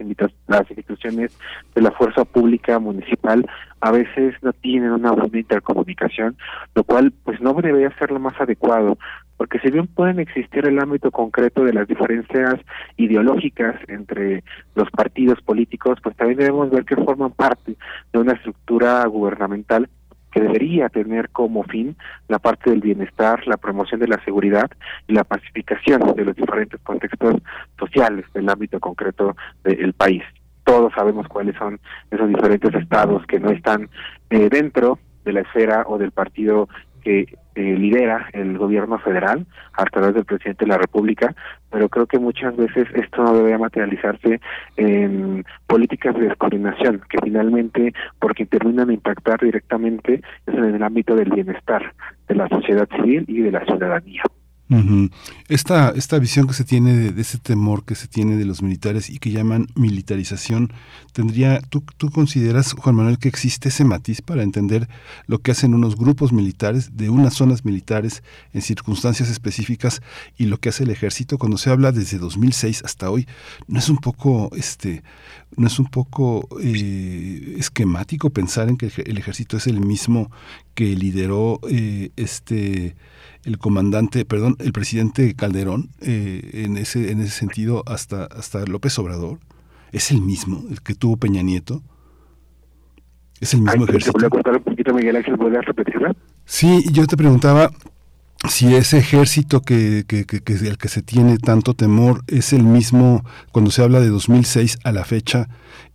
las instituciones de la fuerza pública municipal a veces no tienen una buena intercomunicación, lo cual pues no debería ser lo más adecuado, porque si bien pueden existir el ámbito concreto de las diferencias ideológicas entre los partidos políticos, pues también debemos ver que forman parte de una estructura gubernamental que debería tener como fin la parte del bienestar, la promoción de la seguridad y la pacificación de los diferentes contextos sociales del ámbito concreto del país. Todos sabemos cuáles son esos diferentes estados que no están eh, dentro de la esfera o del partido que eh, lidera el gobierno federal a través del presidente de la República, pero creo que muchas veces esto no debería materializarse en políticas de descoordinación, que finalmente, porque terminan a impactar directamente, es en el ámbito del bienestar de la sociedad civil y de la ciudadanía. Esta, esta visión que se tiene de, ese temor que se tiene de los militares y que llaman militarización, tendría, ¿tú, ¿tú consideras, Juan Manuel, que existe ese matiz para entender lo que hacen unos grupos militares de unas zonas militares en circunstancias específicas y lo que hace el ejército cuando se habla desde 2006 hasta hoy? ¿No es un poco, este, no es un poco eh, esquemático pensar en que el ejército es el mismo que lideró eh, este el comandante, perdón, el presidente Calderón, eh, en ese en ese sentido hasta hasta López Obrador, es el mismo, el que tuvo Peña Nieto. Es el mismo ejército. un poquito, Miguel Ángel? repetirla? Sí, yo te preguntaba si ese ejército que, que, que, que, el que se tiene tanto temor es el mismo cuando se habla de 2006 a la fecha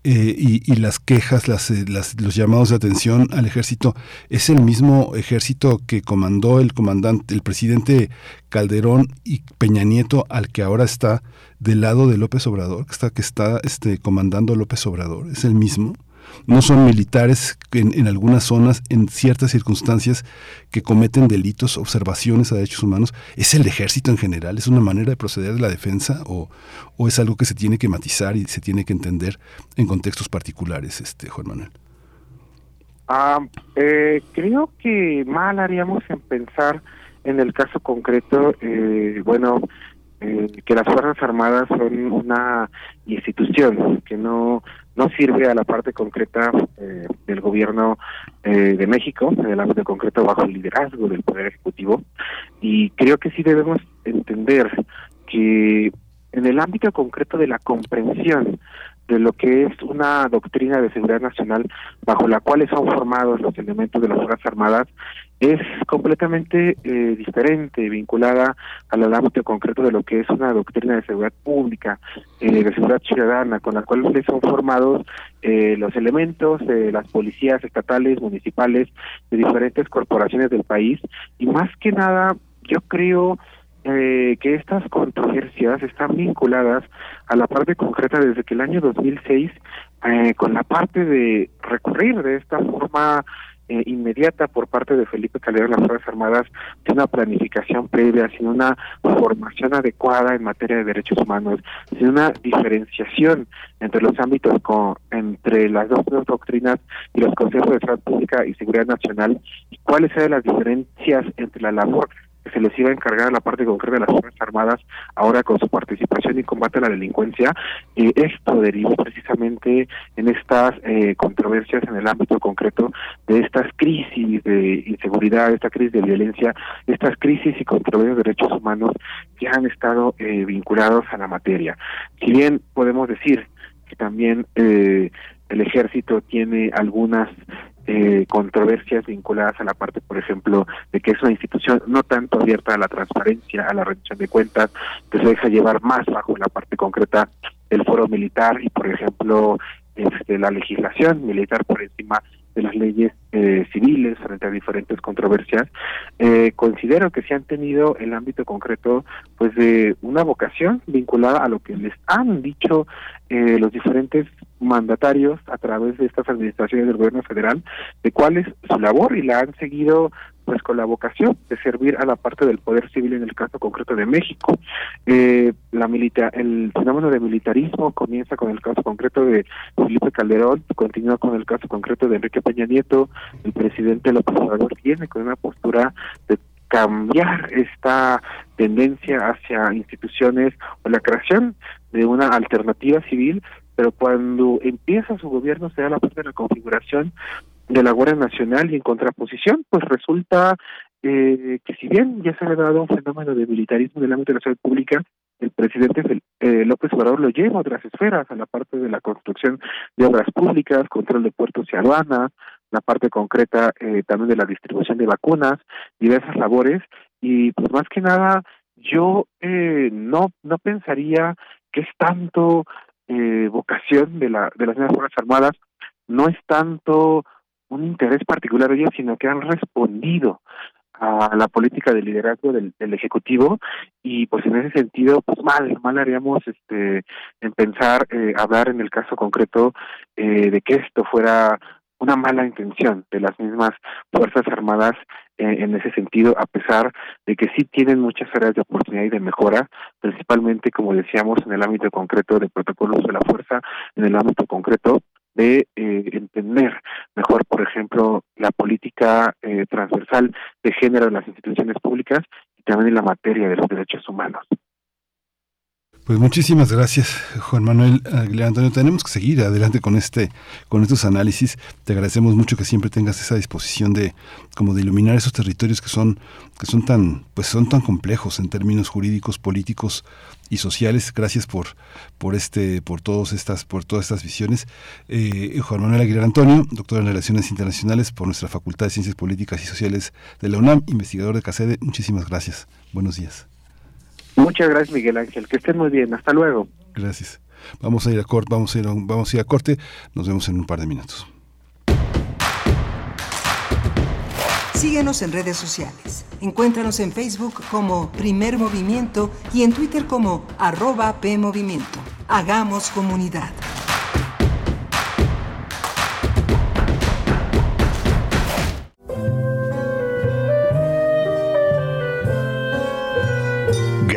eh, y, y, las quejas, las, eh, las, los llamados de atención al ejército, es el mismo ejército que comandó el comandante, el presidente Calderón y Peña Nieto, al que ahora está del lado de López Obrador, que está, que está este, comandando López Obrador, es el mismo no son militares en, en, algunas zonas, en ciertas circunstancias, que cometen delitos, observaciones a derechos humanos. ¿Es el ejército en general? ¿Es una manera de proceder de la defensa o, o es algo que se tiene que matizar y se tiene que entender en contextos particulares, este Juan Manuel? Ah, eh, creo que mal haríamos en pensar en el caso concreto, eh, bueno, eh, que las Fuerzas Armadas son una institución que no no sirve a la parte concreta eh, del gobierno eh, de México, en el ámbito concreto bajo el liderazgo del Poder Ejecutivo, y creo que sí debemos entender que en el ámbito concreto de la comprensión de lo que es una doctrina de seguridad nacional bajo la cual son formados los elementos de las Fuerzas Armadas es completamente eh, diferente, vinculada al ámbito concreto de lo que es una doctrina de seguridad pública, eh, de seguridad ciudadana, con la cual son formados eh, los elementos de las policías estatales, municipales, de diferentes corporaciones del país, y más que nada, yo creo eh, que estas controversias están vinculadas a la parte concreta desde que el año 2006, eh, con la parte de recurrir de esta forma eh, inmediata por parte de Felipe Calderón las Fuerzas Armadas sin una planificación previa, sin una formación adecuada en materia de derechos humanos, sin una diferenciación entre los ámbitos con, entre las dos, doctrinas y los consejos de salud pública y seguridad nacional, y cuáles eran las diferencias entre la labor se les iba a encargar la parte concreta de las Fuerzas Armadas, ahora con su participación y combate a la delincuencia, y esto derivó precisamente en estas eh, controversias en el ámbito concreto de estas crisis de inseguridad, esta crisis de violencia, estas crisis y controversias de derechos humanos que han estado eh, vinculados a la materia. Si bien podemos decir que también eh, el ejército tiene algunas eh, controversias vinculadas a la parte, por ejemplo, de que es una institución no tanto abierta a la transparencia, a la rendición de cuentas, que se deja llevar más bajo la parte concreta del foro militar y, por ejemplo, este, la legislación militar por encima de las leyes eh, civiles frente a diferentes controversias, eh, considero que se han tenido el ámbito concreto pues de una vocación vinculada a lo que les han dicho eh, los diferentes mandatarios a través de estas administraciones del gobierno federal, de cuál es su labor y la han seguido pues con la vocación de servir a la parte del poder civil en el caso concreto de México. Eh, la milita el fenómeno de militarismo comienza con el caso concreto de Felipe Calderón, continúa con el caso concreto de Enrique Peña Nieto, el presidente López Obrador tiene con una postura de cambiar esta tendencia hacia instituciones o la creación de una alternativa civil, pero cuando empieza su gobierno se da la parte de la configuración de la Guardia Nacional y en contraposición, pues resulta eh, que si bien ya se ha dado un fenómeno de militarismo en el ámbito de la salud pública, el presidente eh, López Obrador lo lleva a otras esferas, a la parte de la construcción de obras públicas, control de puertos y aduanas, la parte concreta eh, también de la distribución de vacunas, diversas labores, y pues más que nada yo eh, no no pensaría que es tanto eh, vocación de la de las nuevas fuerzas armadas, no es tanto un interés particular de ellos, sino que han respondido a la política de liderazgo del, ejecutivo. Y pues en ese sentido pues mal mal haríamos este en pensar eh, hablar en el caso concreto eh, de que esto fuera una mala intención de las mismas fuerzas armadas en ese sentido a pesar de que sí tienen muchas áreas de oportunidad y de mejora principalmente como decíamos en el ámbito concreto de protocolos de la fuerza en el ámbito concreto de eh, entender mejor, por ejemplo, la política eh, transversal de género en las instituciones públicas y también en la materia de los derechos humanos. Pues muchísimas gracias, Juan Manuel Aguilar Antonio. Tenemos que seguir adelante con este, con estos análisis. Te agradecemos mucho que siempre tengas esa disposición de, como de iluminar esos territorios que son, que son tan, pues son tan complejos en términos jurídicos, políticos y sociales. Gracias por, por este, por todas estas, por todas estas visiones. Eh, Juan Manuel Aguilar Antonio, doctor en Relaciones Internacionales por nuestra Facultad de Ciencias Políticas y Sociales de la UNAM, investigador de CACEDE. Muchísimas gracias. Buenos días. Muchas gracias, Miguel Ángel. Que estén muy bien. Hasta luego. Gracias. Vamos a ir a corte, vamos a ir a, vamos a ir a corte. Nos vemos en un par de minutos. Síguenos en redes sociales. Encuéntranos en Facebook como Primer Movimiento y en Twitter como arroba PMovimiento. Hagamos comunidad.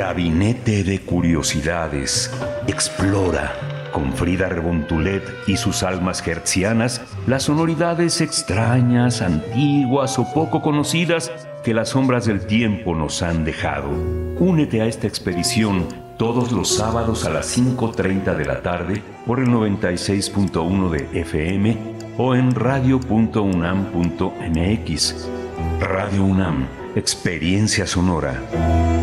Gabinete de Curiosidades. Explora con Frida Rebontulet y sus almas hertzianas las sonoridades extrañas, antiguas o poco conocidas que las sombras del tiempo nos han dejado. Únete a esta expedición todos los sábados a las 5.30 de la tarde por el 96.1 de FM o en radio.unam.mx. Radio UNAM, experiencia sonora.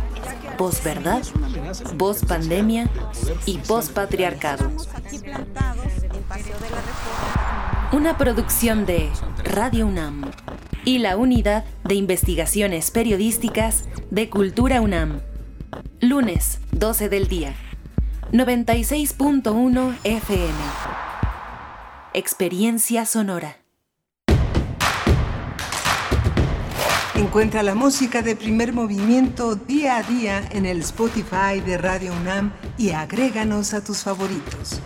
posverdad, post-pandemia y post-patriarcado. Una producción de Radio UNAM y la Unidad de Investigaciones Periodísticas de Cultura UNAM. Lunes, 12 del día. 96.1 FM. Experiencia sonora. Encuentra la música de primer movimiento día a día en el Spotify de Radio UNAM y agréganos a tus favoritos.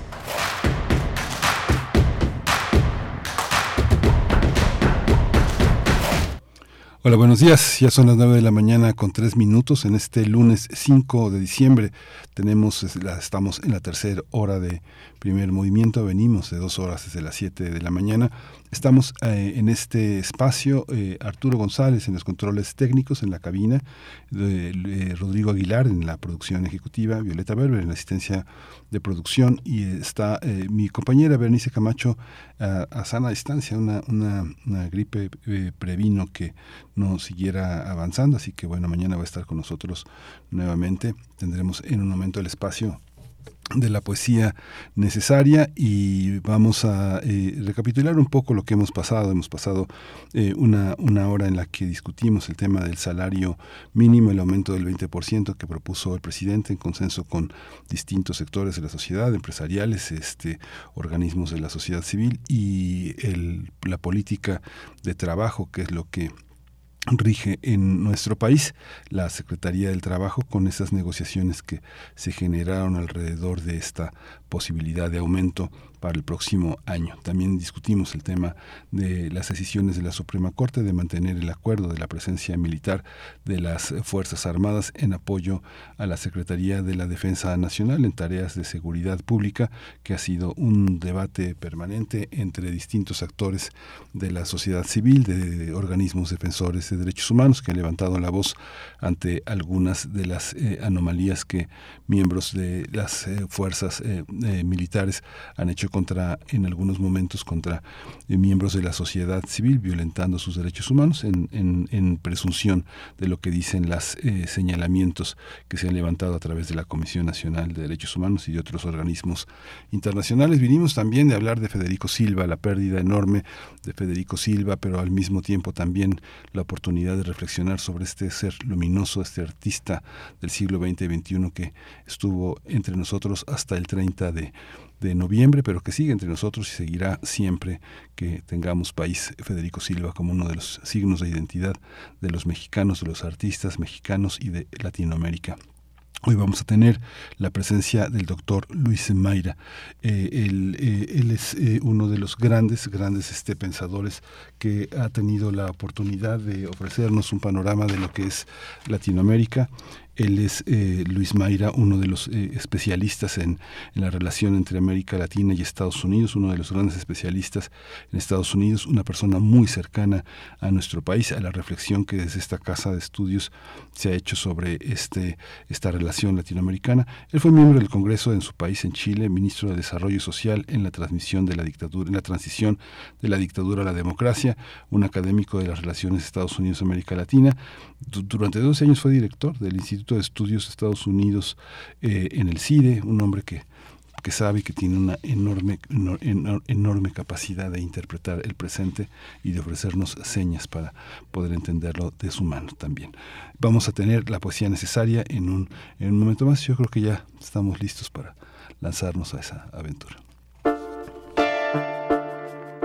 Hola, buenos días. Ya son las 9 de la mañana con 3 minutos en este lunes 5 de diciembre. Tenemos, estamos en la tercera hora de primer movimiento. Venimos de dos horas desde las 7 de la mañana. Estamos eh, en este espacio, eh, Arturo González en los controles técnicos en la cabina, Rodrigo Aguilar en la producción ejecutiva, Violeta Berber en la asistencia de producción y está eh, mi compañera Bernice Camacho a sana distancia, una, una, una gripe previno que no siguiera avanzando, así que bueno, mañana va a estar con nosotros nuevamente. Tendremos en un momento el espacio de la poesía necesaria y vamos a eh, recapitular un poco lo que hemos pasado. Hemos pasado eh, una, una hora en la que discutimos el tema del salario mínimo, el aumento del 20% que propuso el presidente en consenso con distintos sectores de la sociedad, empresariales, este, organismos de la sociedad civil y la política de trabajo, que es lo que rige en nuestro país la Secretaría del Trabajo con esas negociaciones que se generaron alrededor de esta posibilidad de aumento para el próximo año. También discutimos el tema de las decisiones de la Suprema Corte de mantener el acuerdo de la presencia militar de las Fuerzas Armadas en apoyo a la Secretaría de la Defensa Nacional en tareas de seguridad pública, que ha sido un debate permanente entre distintos actores de la sociedad civil, de organismos defensores de derechos humanos, que han levantado la voz ante algunas de las eh, anomalías que miembros de las eh, fuerzas eh, militares han hecho contra, en algunos momentos, contra miembros de la sociedad civil, violentando sus derechos humanos en, en, presunción de lo que dicen los señalamientos que se han levantado a través de la Comisión Nacional de Derechos Humanos y de otros organismos internacionales. Vinimos también de hablar de Federico Silva, la pérdida enorme de Federico Silva, pero al mismo tiempo también la oportunidad de reflexionar sobre este ser luminoso, este artista del siglo XX y XXI que estuvo entre nosotros hasta el 30 de, de noviembre, pero que sigue entre nosotros y seguirá siempre que tengamos país Federico Silva como uno de los signos de identidad de los mexicanos, de los artistas mexicanos y de Latinoamérica. Hoy vamos a tener la presencia del doctor Luis Mayra. Eh, él, eh, él, es eh, uno de los grandes, grandes este, pensadores que ha tenido la oportunidad de ofrecernos un panorama de lo que es Latinoamérica él es eh, Luis Mayra, uno de los eh, especialistas en, la relación entre América Latina y Estados Unidos, uno de los grandes especialistas en Estados Unidos, una persona muy cercana a nuestro país, a la reflexión que desde esta casa de estudios se ha hecho sobre este, esta relación latinoamericana. Él fue miembro del Congreso en su país, en Chile, ministro de Desarrollo Social en la transmisión de la dictadura, en la transición de la dictadura a la democracia, un académico de las relaciones Estados Unidos-América Latina. durante 12 años fue director del Instituto de Estudios de Estados Unidos eh, en el CIDE, un hombre que, que sabe que tiene una enorme, enorme capacidad de interpretar el presente y de ofrecernos señas para poder entenderlo de su mano también. Vamos a tener la poesía necesaria en un, en un momento más. Yo creo que ya estamos listos para lanzarnos a esa aventura.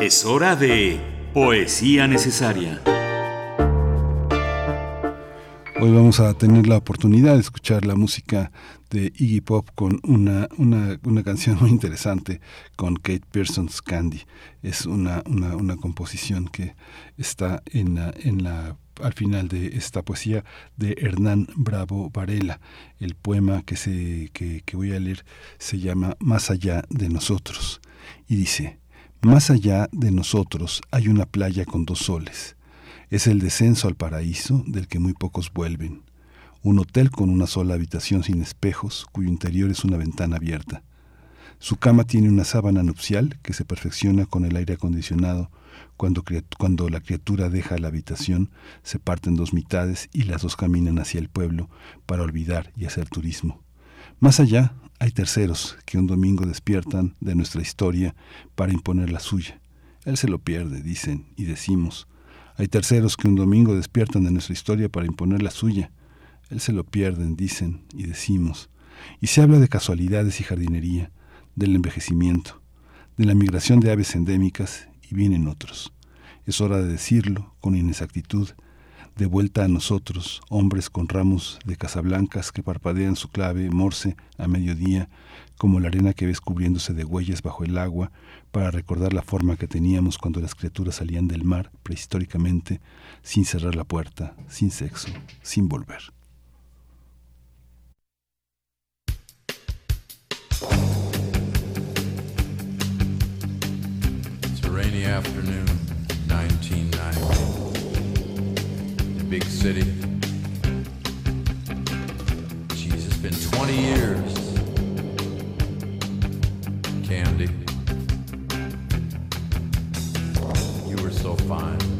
Es hora de poesía necesaria. Hoy vamos a tener la oportunidad de escuchar la música de Iggy Pop con una, una, una canción muy interesante con Kate Pearson's Candy. Es una, una, una composición que está en la, en la al final de esta poesía de Hernán Bravo Varela. El poema que, se, que, que voy a leer se llama Más allá de nosotros y dice, Más allá de nosotros hay una playa con dos soles es el descenso al paraíso del que muy pocos vuelven. Un hotel con una sola habitación sin espejos, cuyo interior es una ventana abierta. Su cama tiene una sábana nupcial que se perfecciona con el aire acondicionado. Cuando, cuando la criatura deja la habitación, se parten dos mitades y las dos caminan hacia el pueblo para olvidar y hacer turismo. Más allá, hay terceros que un domingo despiertan de nuestra historia para imponer la suya. Él se lo pierde, dicen, y decimos, hay terceros que un domingo despiertan de nuestra historia para imponer la suya. Él se lo pierden, dicen y decimos. Y se habla de casualidades y jardinería, del envejecimiento, de la migración de aves endémicas y vienen otros. Es hora de decirlo con inexactitud, de vuelta a nosotros, hombres con ramos de casablancas que parpadean su clave morse a mediodía, como la arena que ves cubriéndose de huellas bajo el agua, para recordar la forma que teníamos cuando las criaturas salían del mar prehistóricamente, sin cerrar la puerta, sin sexo, sin volver. It's a rainy afternoon, 1990. Big city. Jeez, it's been 20 years. Candy. You were so fine.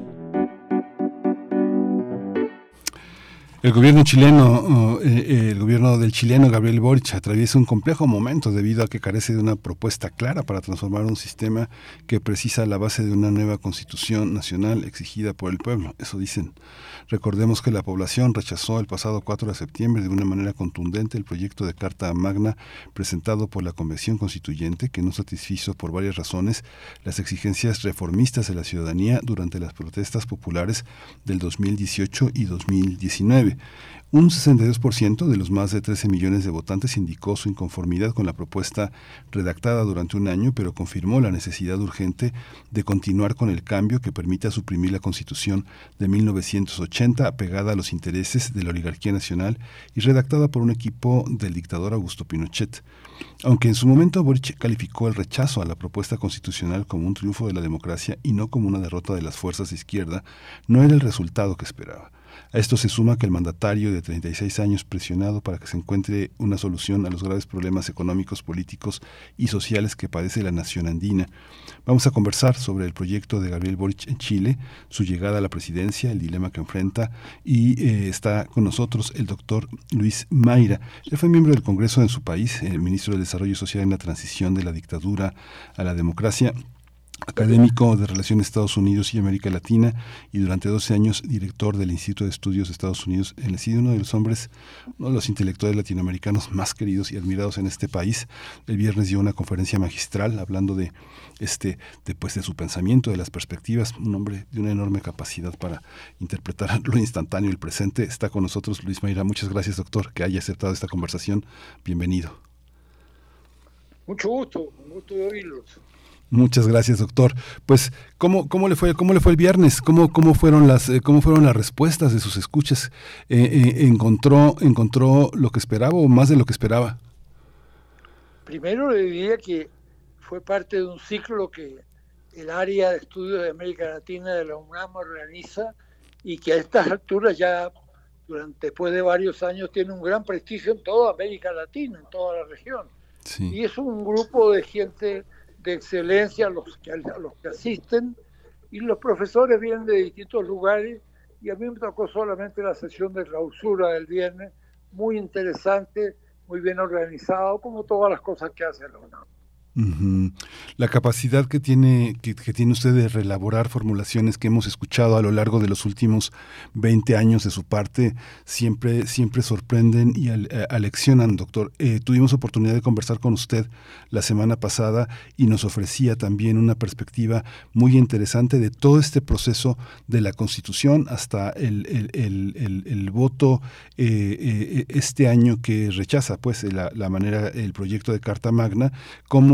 El gobierno chileno, eh, el gobierno del chileno Gabriel Boric atraviesa un complejo momento debido a que carece de una propuesta clara para transformar un sistema que precisa la base de una nueva constitución nacional exigida por el pueblo. Eso dicen. Recordemos que la población rechazó el pasado 4 de septiembre de una manera contundente el proyecto de Carta Magna presentado por la Convención Constituyente que no satisfizo por varias razones las exigencias reformistas de la ciudadanía durante las protestas populares del 2018 y 2019. Un 62% de los más de 13 millones de votantes indicó su inconformidad con la propuesta redactada durante un año, pero confirmó la necesidad urgente de continuar con el cambio que permita suprimir la Constitución de 1980 apegada a los intereses de la oligarquía nacional y redactada por un equipo del dictador Augusto Pinochet. Aunque en su momento Boric calificó el rechazo a la propuesta constitucional como un triunfo de la democracia y no como una derrota de las fuerzas de izquierda, no era el resultado que esperaba. A esto se suma que el mandatario de 36 años presionado para que se encuentre una solución a los graves problemas económicos, políticos y sociales que padece la nación andina. Vamos a conversar sobre el proyecto de Gabriel Boric en Chile, su llegada a la presidencia, el dilema que enfrenta y eh, está con nosotros el doctor Luis Mayra. Él fue miembro del Congreso en su país, el ministro de Desarrollo Social en la transición de la dictadura a la democracia académico de Relaciones Estados Unidos y América Latina y durante 12 años director del Instituto de Estudios de Estados Unidos. Él sido uno de los hombres, uno de los intelectuales latinoamericanos más queridos y admirados en este país. El viernes dio una conferencia magistral hablando de este de, pues, de su pensamiento, de las perspectivas, un hombre de una enorme capacidad para interpretar lo instantáneo y el presente. Está con nosotros Luis Mayra. Muchas gracias, doctor, que haya aceptado esta conversación. Bienvenido. Mucho gusto, un gusto de oírlos. Muchas gracias, doctor. Pues, ¿cómo, cómo le fue, cómo le fue el viernes? ¿Cómo, cómo fueron las, eh, cómo fueron las respuestas de sus escuchas? Eh, eh, encontró, encontró lo que esperaba o más de lo que esperaba. Primero le diría que fue parte de un ciclo que el área de estudios de América Latina de la UNAM organiza y que a estas alturas ya durante después de varios años tiene un gran prestigio en toda América Latina, en toda la región. Sí. Y es un grupo de gente de excelencia a los que, a los que asisten y los profesores vienen de distintos lugares y a mí me tocó solamente la sesión de clausura del viernes, muy interesante, muy bien organizado, como todas las cosas que hace la UNAM. La capacidad que tiene, que, tiene usted de relaborar formulaciones que hemos escuchado a lo largo de los últimos 20 años de su parte siempre, siempre sorprenden y al- eh, aleccionan, doctor. Eh, tuvimos oportunidad de conversar con usted la semana pasada y nos ofrecía también una perspectiva muy interesante de todo este proceso de la Constitución hasta el, el- el- el- voto eh, este año que rechaza pues la, manera, el proyecto de Carta Magna,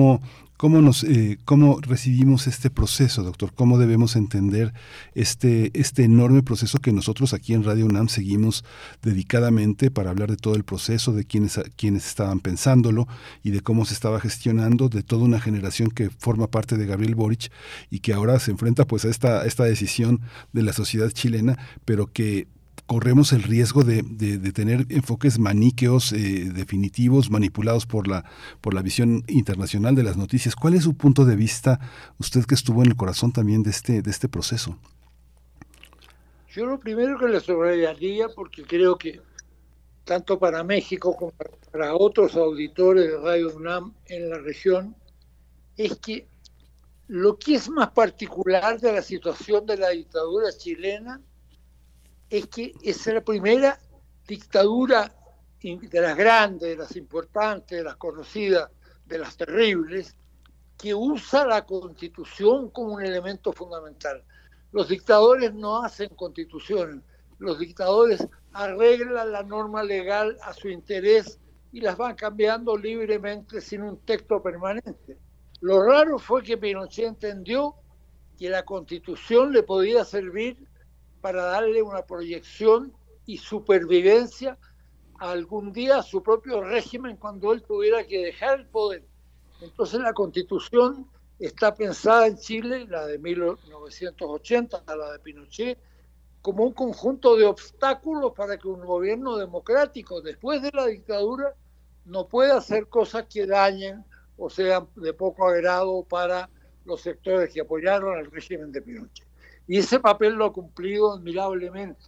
cómo ¿Cómo, nos, eh, ¿Cómo recibimos este proceso, doctor? ¿Cómo debemos entender este, este enorme proceso que nosotros aquí en Radio UNAM seguimos dedicadamente para hablar de todo el proceso, de quienes, quienes estaban pensándolo y de cómo se estaba gestionando, de toda una generación que forma parte de Gabriel Boric y que ahora se enfrenta pues a esta, esta decisión de la sociedad chilena, pero que corremos el riesgo de, tener enfoques maniqueos eh, definitivos manipulados por la por la visión internacional de las noticias. ¿Cuál es su punto de vista, usted que estuvo en el corazón también de este de este proceso? Yo lo primero que le subrayaría, porque creo que tanto para México como para otros auditores de Radio UNAM en la región, es que lo que es más particular de la situación de la dictadura chilena es que es la primera dictadura de las grandes, de las importantes, de las conocidas, de las terribles, que usa la constitución como un elemento fundamental. Los dictadores no hacen constituciones, los dictadores arreglan la norma legal a su interés y las van cambiando libremente sin un texto permanente. Lo raro fue que Pinochet entendió que la constitución le podía servir para darle una proyección y supervivencia algún día a su propio régimen cuando él tuviera que dejar el poder. Entonces la constitución está pensada en Chile, la de 1980, la de Pinochet, como un conjunto de obstáculos para que un gobierno democrático después de la dictadura no pueda hacer cosas que dañen o sean de poco agrado para los sectores que apoyaron al régimen de Pinochet. Y ese papel lo ha cumplido admirablemente,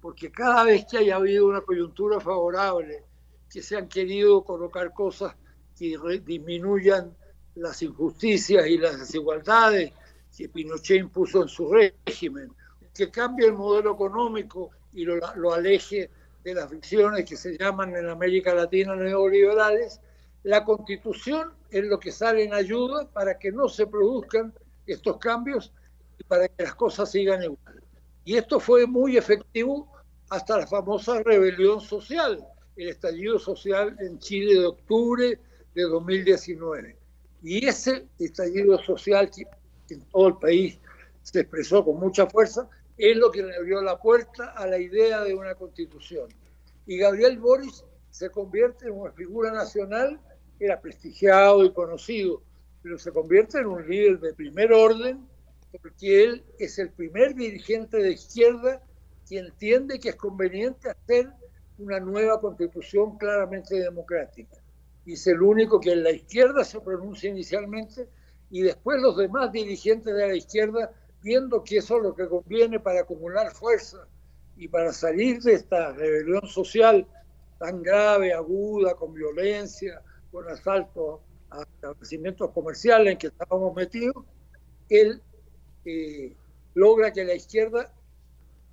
porque cada vez que haya habido una coyuntura favorable, que se han querido colocar cosas que disminuyan las injusticias y las desigualdades que Pinochet impuso en su régimen, que cambie el modelo económico y lo, aleje de las visiones que se llaman en América Latina neoliberales, la constitución es lo que sale en ayuda para que no se produzcan estos cambios para que las cosas sigan igual. Y esto fue muy efectivo hasta la famosa rebelión social, el estallido social en Chile de octubre de 2019. Y ese estallido social que en todo el país se expresó con mucha fuerza, es lo que le abrió la puerta a la idea de una constitución. Y Gabriel Boris se convierte en una figura nacional, era prestigiado y conocido, pero se convierte en un líder de primer orden, porque él es el primer dirigente de izquierda que entiende que es conveniente hacer una nueva constitución claramente democrática. Y es el único que en la izquierda se pronuncia inicialmente y después los demás dirigentes de la izquierda, viendo que eso es lo que conviene para acumular fuerza y para salir de esta rebelión social tan grave, aguda, con violencia, con asalto a establecimientos comerciales en que estábamos metidos, él eh, logra que la izquierda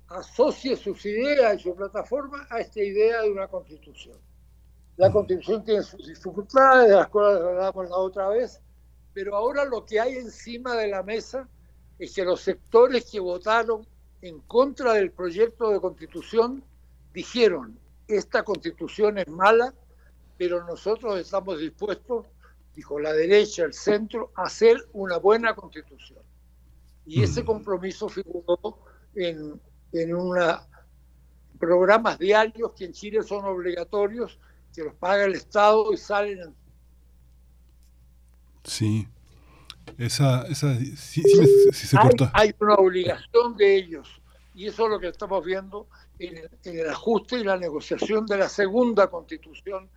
asocie sus ideas y su plataforma a esta idea de una constitución. La constitución tiene sus dificultades, de las cuales hablamos la otra vez, pero ahora lo que hay encima de la mesa es que los sectores que votaron en contra del proyecto de constitución dijeron, esta constitución es mala, pero nosotros estamos dispuestos, dijo la derecha, el centro, a hacer una buena constitución. Y ese compromiso figuró en, en una, programas diarios que en Chile son obligatorios, que los paga el Estado y salen en Sí. Esa, esa, sí, sí sí se hay, hay una obligación de ellos. Y eso es lo que estamos viendo en el, en el ajuste y la negociación de la segunda constitución,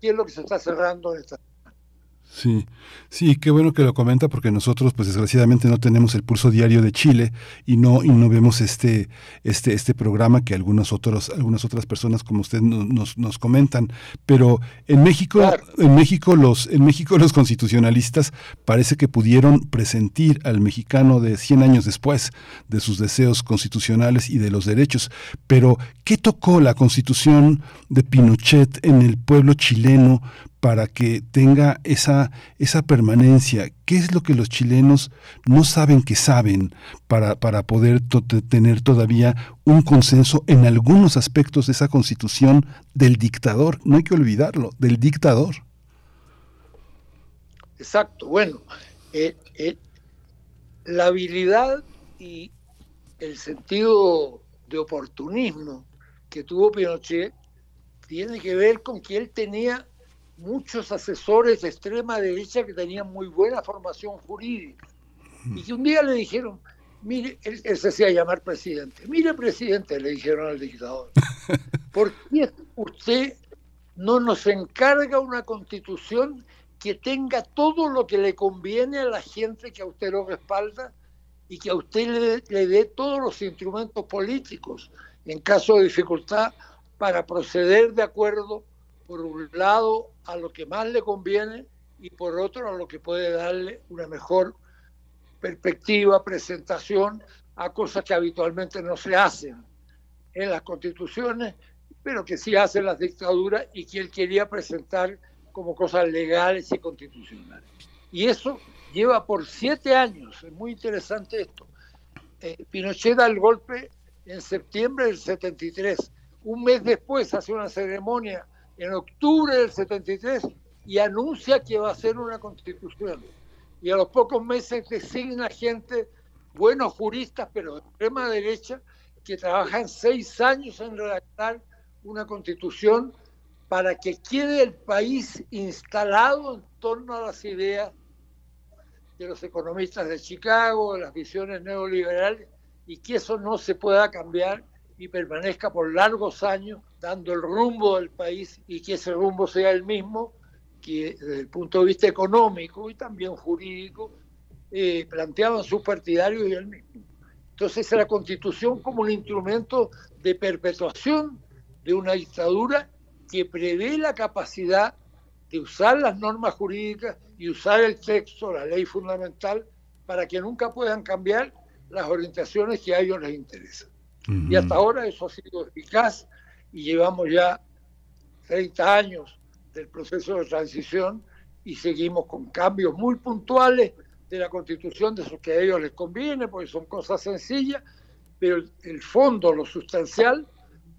que es lo que se está cerrando en esta. Sí, sí, qué bueno que lo comenta porque nosotros, pues desgraciadamente no tenemos el pulso diario de Chile y no y no vemos este este este programa que algunos otros algunas otras personas como usted no- nos, nos comentan. Pero en México en México los en México los constitucionalistas parece que pudieron presentir al mexicano de 100 años después de sus deseos constitucionales y de los derechos. Pero ¿qué tocó la Constitución de Pinochet en el pueblo chileno? Para que tenga esa, esa permanencia. ¿Qué es lo que los chilenos no saben que saben para, para poder tener todavía un consenso en algunos aspectos de esa constitución del dictador? No hay que olvidarlo, del dictador. Exacto, bueno, eh, eh, la habilidad y el sentido de oportunismo que tuvo Pinochet tiene que ver con que él tenía muchos asesores de extrema derecha que tenían muy buena formación jurídica. Y que un día le dijeron, mire, él, él se hacía llamar presidente, mire presidente, le dijeron al dictador, ¿por qué usted no nos encarga una constitución que tenga todo lo que le conviene a la gente que a usted lo respalda y que a usted le, le dé todos los instrumentos políticos en caso de dificultad para proceder de acuerdo, por un lado, a lo que más le conviene y por otro, a lo que puede darle una mejor perspectiva, presentación a cosas que habitualmente no se hacen en las constituciones, pero que sí hacen las dictaduras y que él quería presentar como cosas legales y constitucionales. Y eso lleva por siete años, es muy interesante esto. Eh, Pinochet da el golpe en septiembre del 73. Un mes después hace una ceremonia en octubre del 73 y anuncia que va a hacer una constitución. Y a los pocos meses designa gente, buenos juristas, pero de extrema derecha, que trabajan seis años en redactar una constitución para que quede el país instalado en torno a las ideas de los economistas de Chicago, de las visiones neoliberales, y que eso no se pueda cambiar y permanezca por largos años dando el rumbo del país y que ese rumbo sea el mismo que desde el punto de vista económico y también jurídico eh, planteaban sus partidarios y él mismo. Entonces la constitución como un instrumento de perpetuación de una dictadura que prevé la capacidad de usar las normas jurídicas y usar el texto, la ley fundamental, para que nunca puedan cambiar las orientaciones que a ellos les interesan. Y hasta ahora eso ha sido eficaz y llevamos ya 30 años del proceso de transición y seguimos con cambios muy puntuales de la constitución de esos que a ellos les conviene, porque son cosas sencillas, pero el, el fondo, lo sustancial,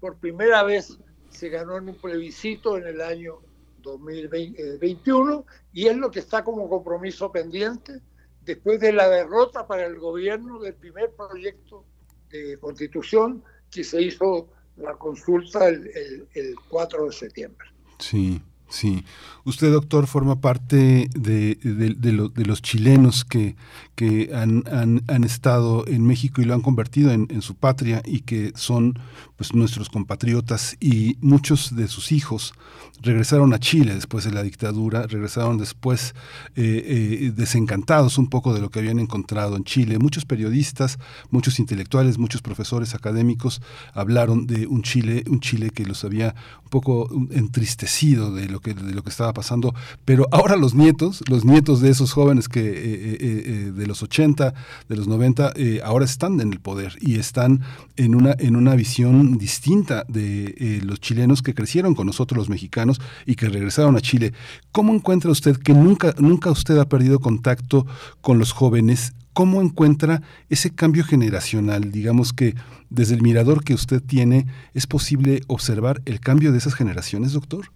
por primera vez se ganó en un plebiscito en el año 2021 y es lo que está como compromiso pendiente después de la derrota para el gobierno del primer proyecto de constitución que se hizo la consulta el, el- el 4 de septiembre. Sí, sí. Usted, doctor, forma parte de, de- de lo- de los chilenos que, que han, han- estado en México y lo han convertido en su patria y que son pues, nuestros compatriotas y muchos de sus hijos regresaron a Chile después de la dictadura, regresaron después eh, eh, desencantados un poco de lo que habían encontrado en Chile. Muchos periodistas, muchos intelectuales, muchos profesores académicos hablaron de un Chile, un Chile que los había un poco entristecido de lo que, de lo que estaba pasando, pero ahora los nietos, los nietos de esos jóvenes que eh, de los 80, de los 90, eh, ahora están en el poder y están en una, en una visión distinta de eh, los chilenos que crecieron con nosotros los mexicanos y que regresaron a Chile. ¿Cómo encuentra usted que nunca, nunca usted ha perdido contacto con los jóvenes? ¿Cómo encuentra ese cambio generacional? Digamos que desde el mirador que usted tiene, ¿es posible observar el cambio de esas generaciones, doctor?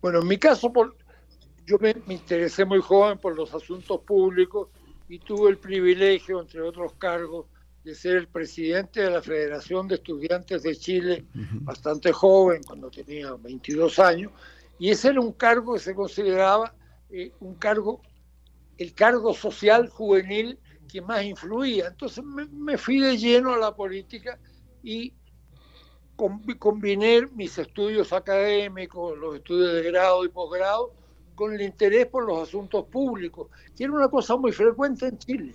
Bueno, en mi caso, yo me interesé muy joven por los asuntos públicos y tuve el privilegio, entre otros cargos, de ser el presidente de la Federación de Estudiantes de Chile, bastante joven, cuando tenía 22 años, y ese era un cargo que se consideraba eh, un cargo, el cargo social juvenil que más influía. Entonces me, me fui de lleno a la política y combi- combiné mis estudios académicos, los estudios de grado y posgrado, con el interés por los asuntos públicos, que era una cosa muy frecuente en Chile.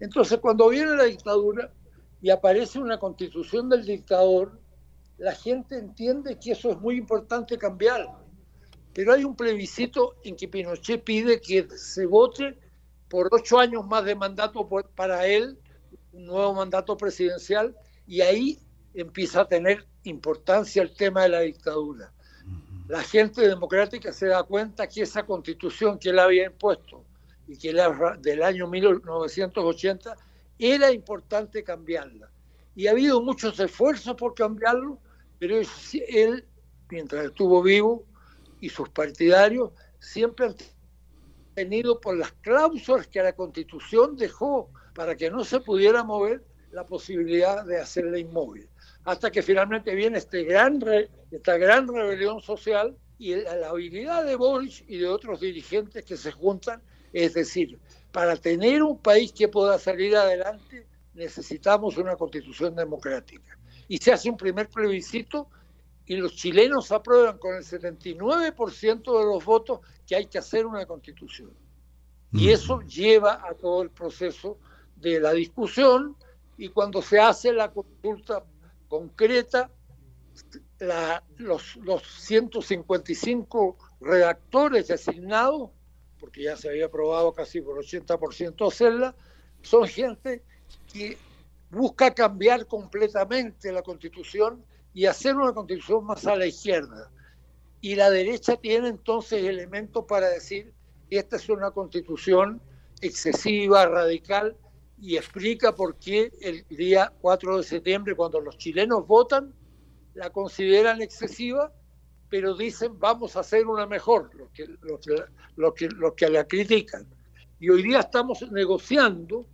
Entonces, cuando viene la dictadura y aparece una constitución del dictador, la gente entiende que eso es muy importante cambiar. Pero hay un plebiscito en que Pinochet pide que se vote por ocho años más de mandato por- para él, un nuevo mandato presidencial, y ahí empieza a tener importancia el tema de la dictadura. La gente democrática se da cuenta que esa constitución que él había impuesto y que era del año 1980 era importante cambiarla. Y ha habido muchos esfuerzos por cambiarlo, pero él, mientras estuvo vivo, y sus partidarios siempre han tenido por las cláusulas que la Constitución dejó para que no se pudiera mover la posibilidad de hacerla inmóvil. Hasta que finalmente viene este gran re- esta gran rebelión social y la, la habilidad de Boris y de otros dirigentes que se juntan, es decir, para tener un país que pueda salir adelante necesitamos una constitución democrática. Y se hace un primer plebiscito y los chilenos aprueban con el 79% de los votos que hay que hacer una constitución. Y eso lleva a todo el proceso de la discusión y cuando se hace la consulta concreta, la- los, los 155 redactores designados, porque ya se había aprobado casi por 80% hacerla, son gente que busca cambiar completamente la constitución y hacer una constitución más a la izquierda. Y la derecha tiene entonces elementos para decir esta es una constitución excesiva, radical, y explica por qué el día 4 de septiembre, cuando los chilenos votan, la consideran excesiva, pero dicen vamos a hacer una mejor, los que, los los que, los que la critican. Y hoy día estamos negociando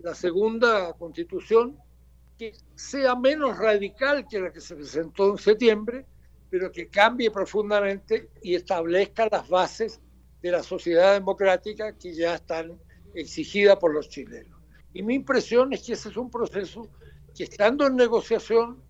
la segunda constitución que sea menos radical que la que se presentó en septiembre, pero que cambie profundamente y establezca las bases de la sociedad democrática que ya están exigidas por los chilenos. Y mi impresión es que ese es un proceso que estando en negociación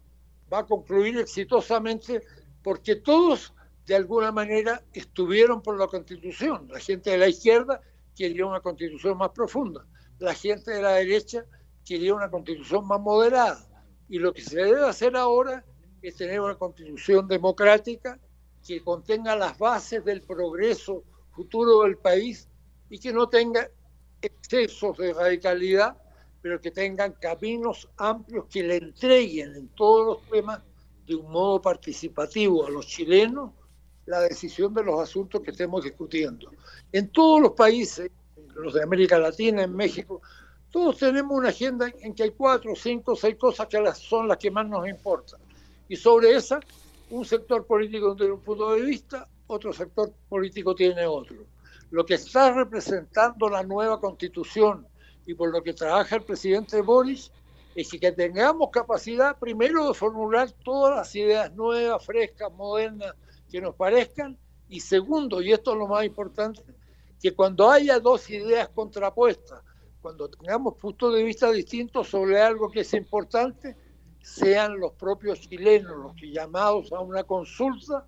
va a concluir exitosamente porque todos de alguna manera estuvieron por la constitución. La gente de la izquierda quería una constitución más profunda, la gente de la derecha quería una constitución más moderada. Y lo que se debe hacer ahora es tener una constitución democrática que contenga las bases del progreso futuro del país y que no tenga excesos de radicalidad, pero que tengan caminos amplios que le entreguen en todos los temas de un modo participativo a los chilenos la decisión de los asuntos que estemos discutiendo. En todos los países, los de América Latina, en México, todos tenemos una agenda en que hay cuatro, cinco, seis cosas que son las que más nos importan. Y sobre esa, un sector político tiene un punto de vista, otro sector político tiene otro. Lo que está representando la nueva constitución y por lo que trabaja el presidente Boris es que tengamos capacidad primero de formular todas las ideas nuevas, frescas, modernas que nos parezcan y segundo, y esto es lo más importante, que cuando haya dos ideas contrapuestas, cuando tengamos puntos de vista distintos sobre algo que es importante, sean los propios chilenos los que llamados a una consulta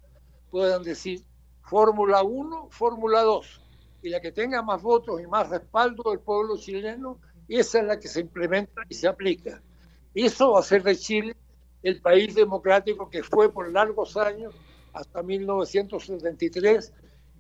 puedan decir Fórmula 1, Fórmula 2. Y la que tenga más votos y más respaldo del pueblo chileno, esa es la que se implementa y se aplica. Eso va a ser de Chile el país democrático que fue por largos años, hasta 1973,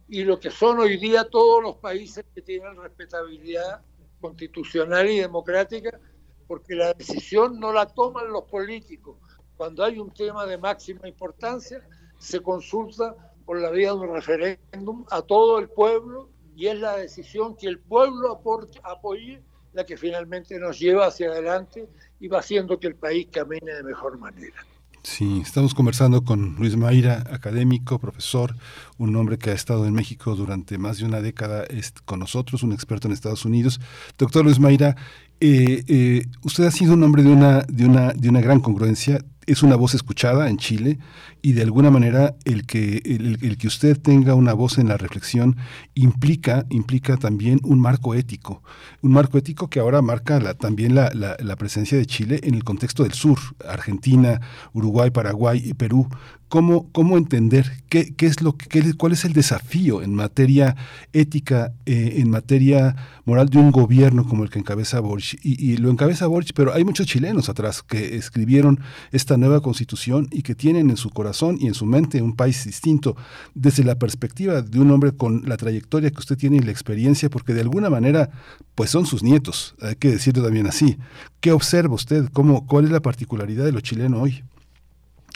y lo que son hoy día todos los países que tienen respetabilidad constitucional y democrática, porque la decisión no la toman los políticos. Cuando hay un tema de máxima importancia, se consulta por la vía de un referéndum a todo el pueblo y es la decisión que el pueblo aporte, apoye la que finalmente nos lleva hacia adelante y va haciendo que el país camine de mejor manera. Sí, estamos conversando con Luis Mayra, académico, profesor, un hombre que ha estado en México durante más de una década es con nosotros, un experto en Estados Unidos. Doctor Luis Mayra, eh, eh, usted ha sido un hombre de una, de una, de una gran congruencia. Es una voz escuchada en Chile y de alguna manera el que, el, que usted tenga una voz en la reflexión implica, implica también un marco ético, un marco ético que ahora marca la, también la, la presencia de Chile en el contexto del sur, Argentina, Uruguay, Paraguay y Perú, ¿Cómo, cómo entender qué, qué es lo que, cuál es el desafío en materia ética, eh, en materia moral de un gobierno como el que encabeza Boric? Y, y lo encabeza Boric, pero hay muchos chilenos atrás que escribieron esta nueva constitución y que tienen en su corazón y en su mente un país distinto desde la perspectiva de un hombre con la trayectoria que usted tiene y la experiencia, porque de alguna manera, pues son sus nietos, hay que decirlo también así. ¿Qué observa usted? ¿Cómo, ¿Cuál es la particularidad de lo chileno hoy?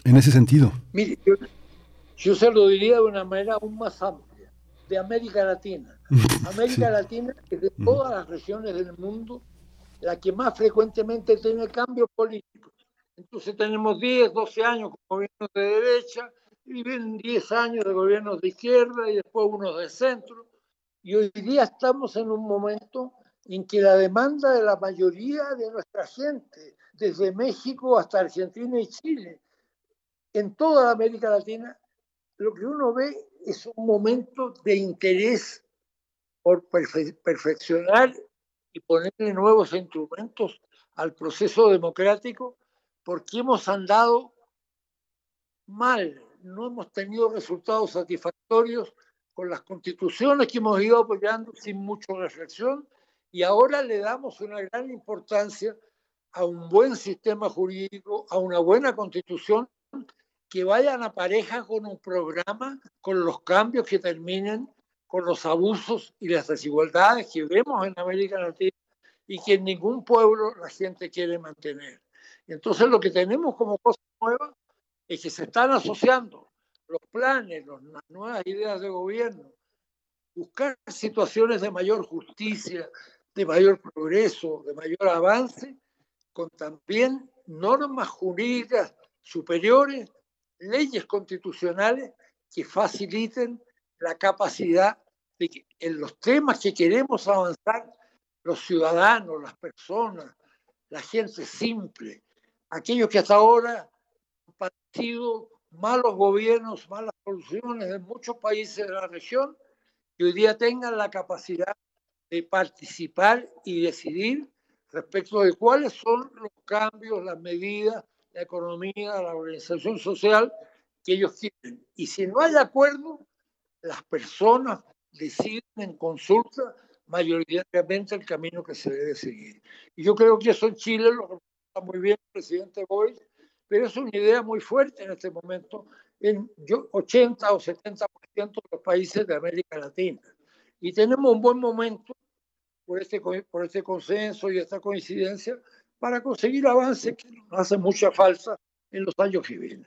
En ese sentido. Mire, yo, yo se lo diría de una manera aún más amplia, de América Latina. América Latina es de todas las regiones del mundo la que más frecuentemente tiene cambios políticos. Entonces tenemos 10, 12 años con gobiernos de derecha, y vienen 10 años de gobiernos de izquierda y después unos de centro. Y hoy día estamos en un momento en que la demanda de la mayoría de nuestra gente, desde México hasta Argentina y Chile, en toda América Latina, lo que uno ve es un momento de interés por perfe- perfeccionar y ponerle nuevos instrumentos al proceso democrático, porque hemos andado mal, no hemos tenido resultados satisfactorios con las constituciones que hemos ido apoyando sin mucha reflexión y ahora le damos una gran importancia a un buen sistema jurídico, a una buena constitución que vayan a pareja con un programa, con los cambios que terminen con los abusos y las desigualdades que vemos en América Latina y que en ningún pueblo la gente quiere mantener. Entonces lo que tenemos como cosa nueva es que se están asociando los planes, los- las nuevas ideas de gobierno, buscar situaciones de mayor justicia, de mayor progreso, de mayor avance, con también normas jurídicas superiores, leyes constitucionales que faciliten la capacidad de que en los temas que queremos avanzar, los ciudadanos, las personas, la gente simple, aquellos que hasta ahora han padecido malos gobiernos, malas soluciones en muchos países de la región, que hoy día tengan la capacidad de participar y decidir respecto de cuáles son los cambios, las medidas, la economía, la organización social que ellos quieren. Y si no hay acuerdo, las personas deciden en consulta mayoritariamente el camino que se debe seguir. Y yo creo que eso en Chile lo representa muy bien el presidente Boyd, pero es una idea muy fuerte en este momento en yo- 80 o 70% de los países de América Latina. Y tenemos un buen momento por este, por este consenso y esta coincidencia para conseguir avances que nos hacen mucha falta en los años que vienen.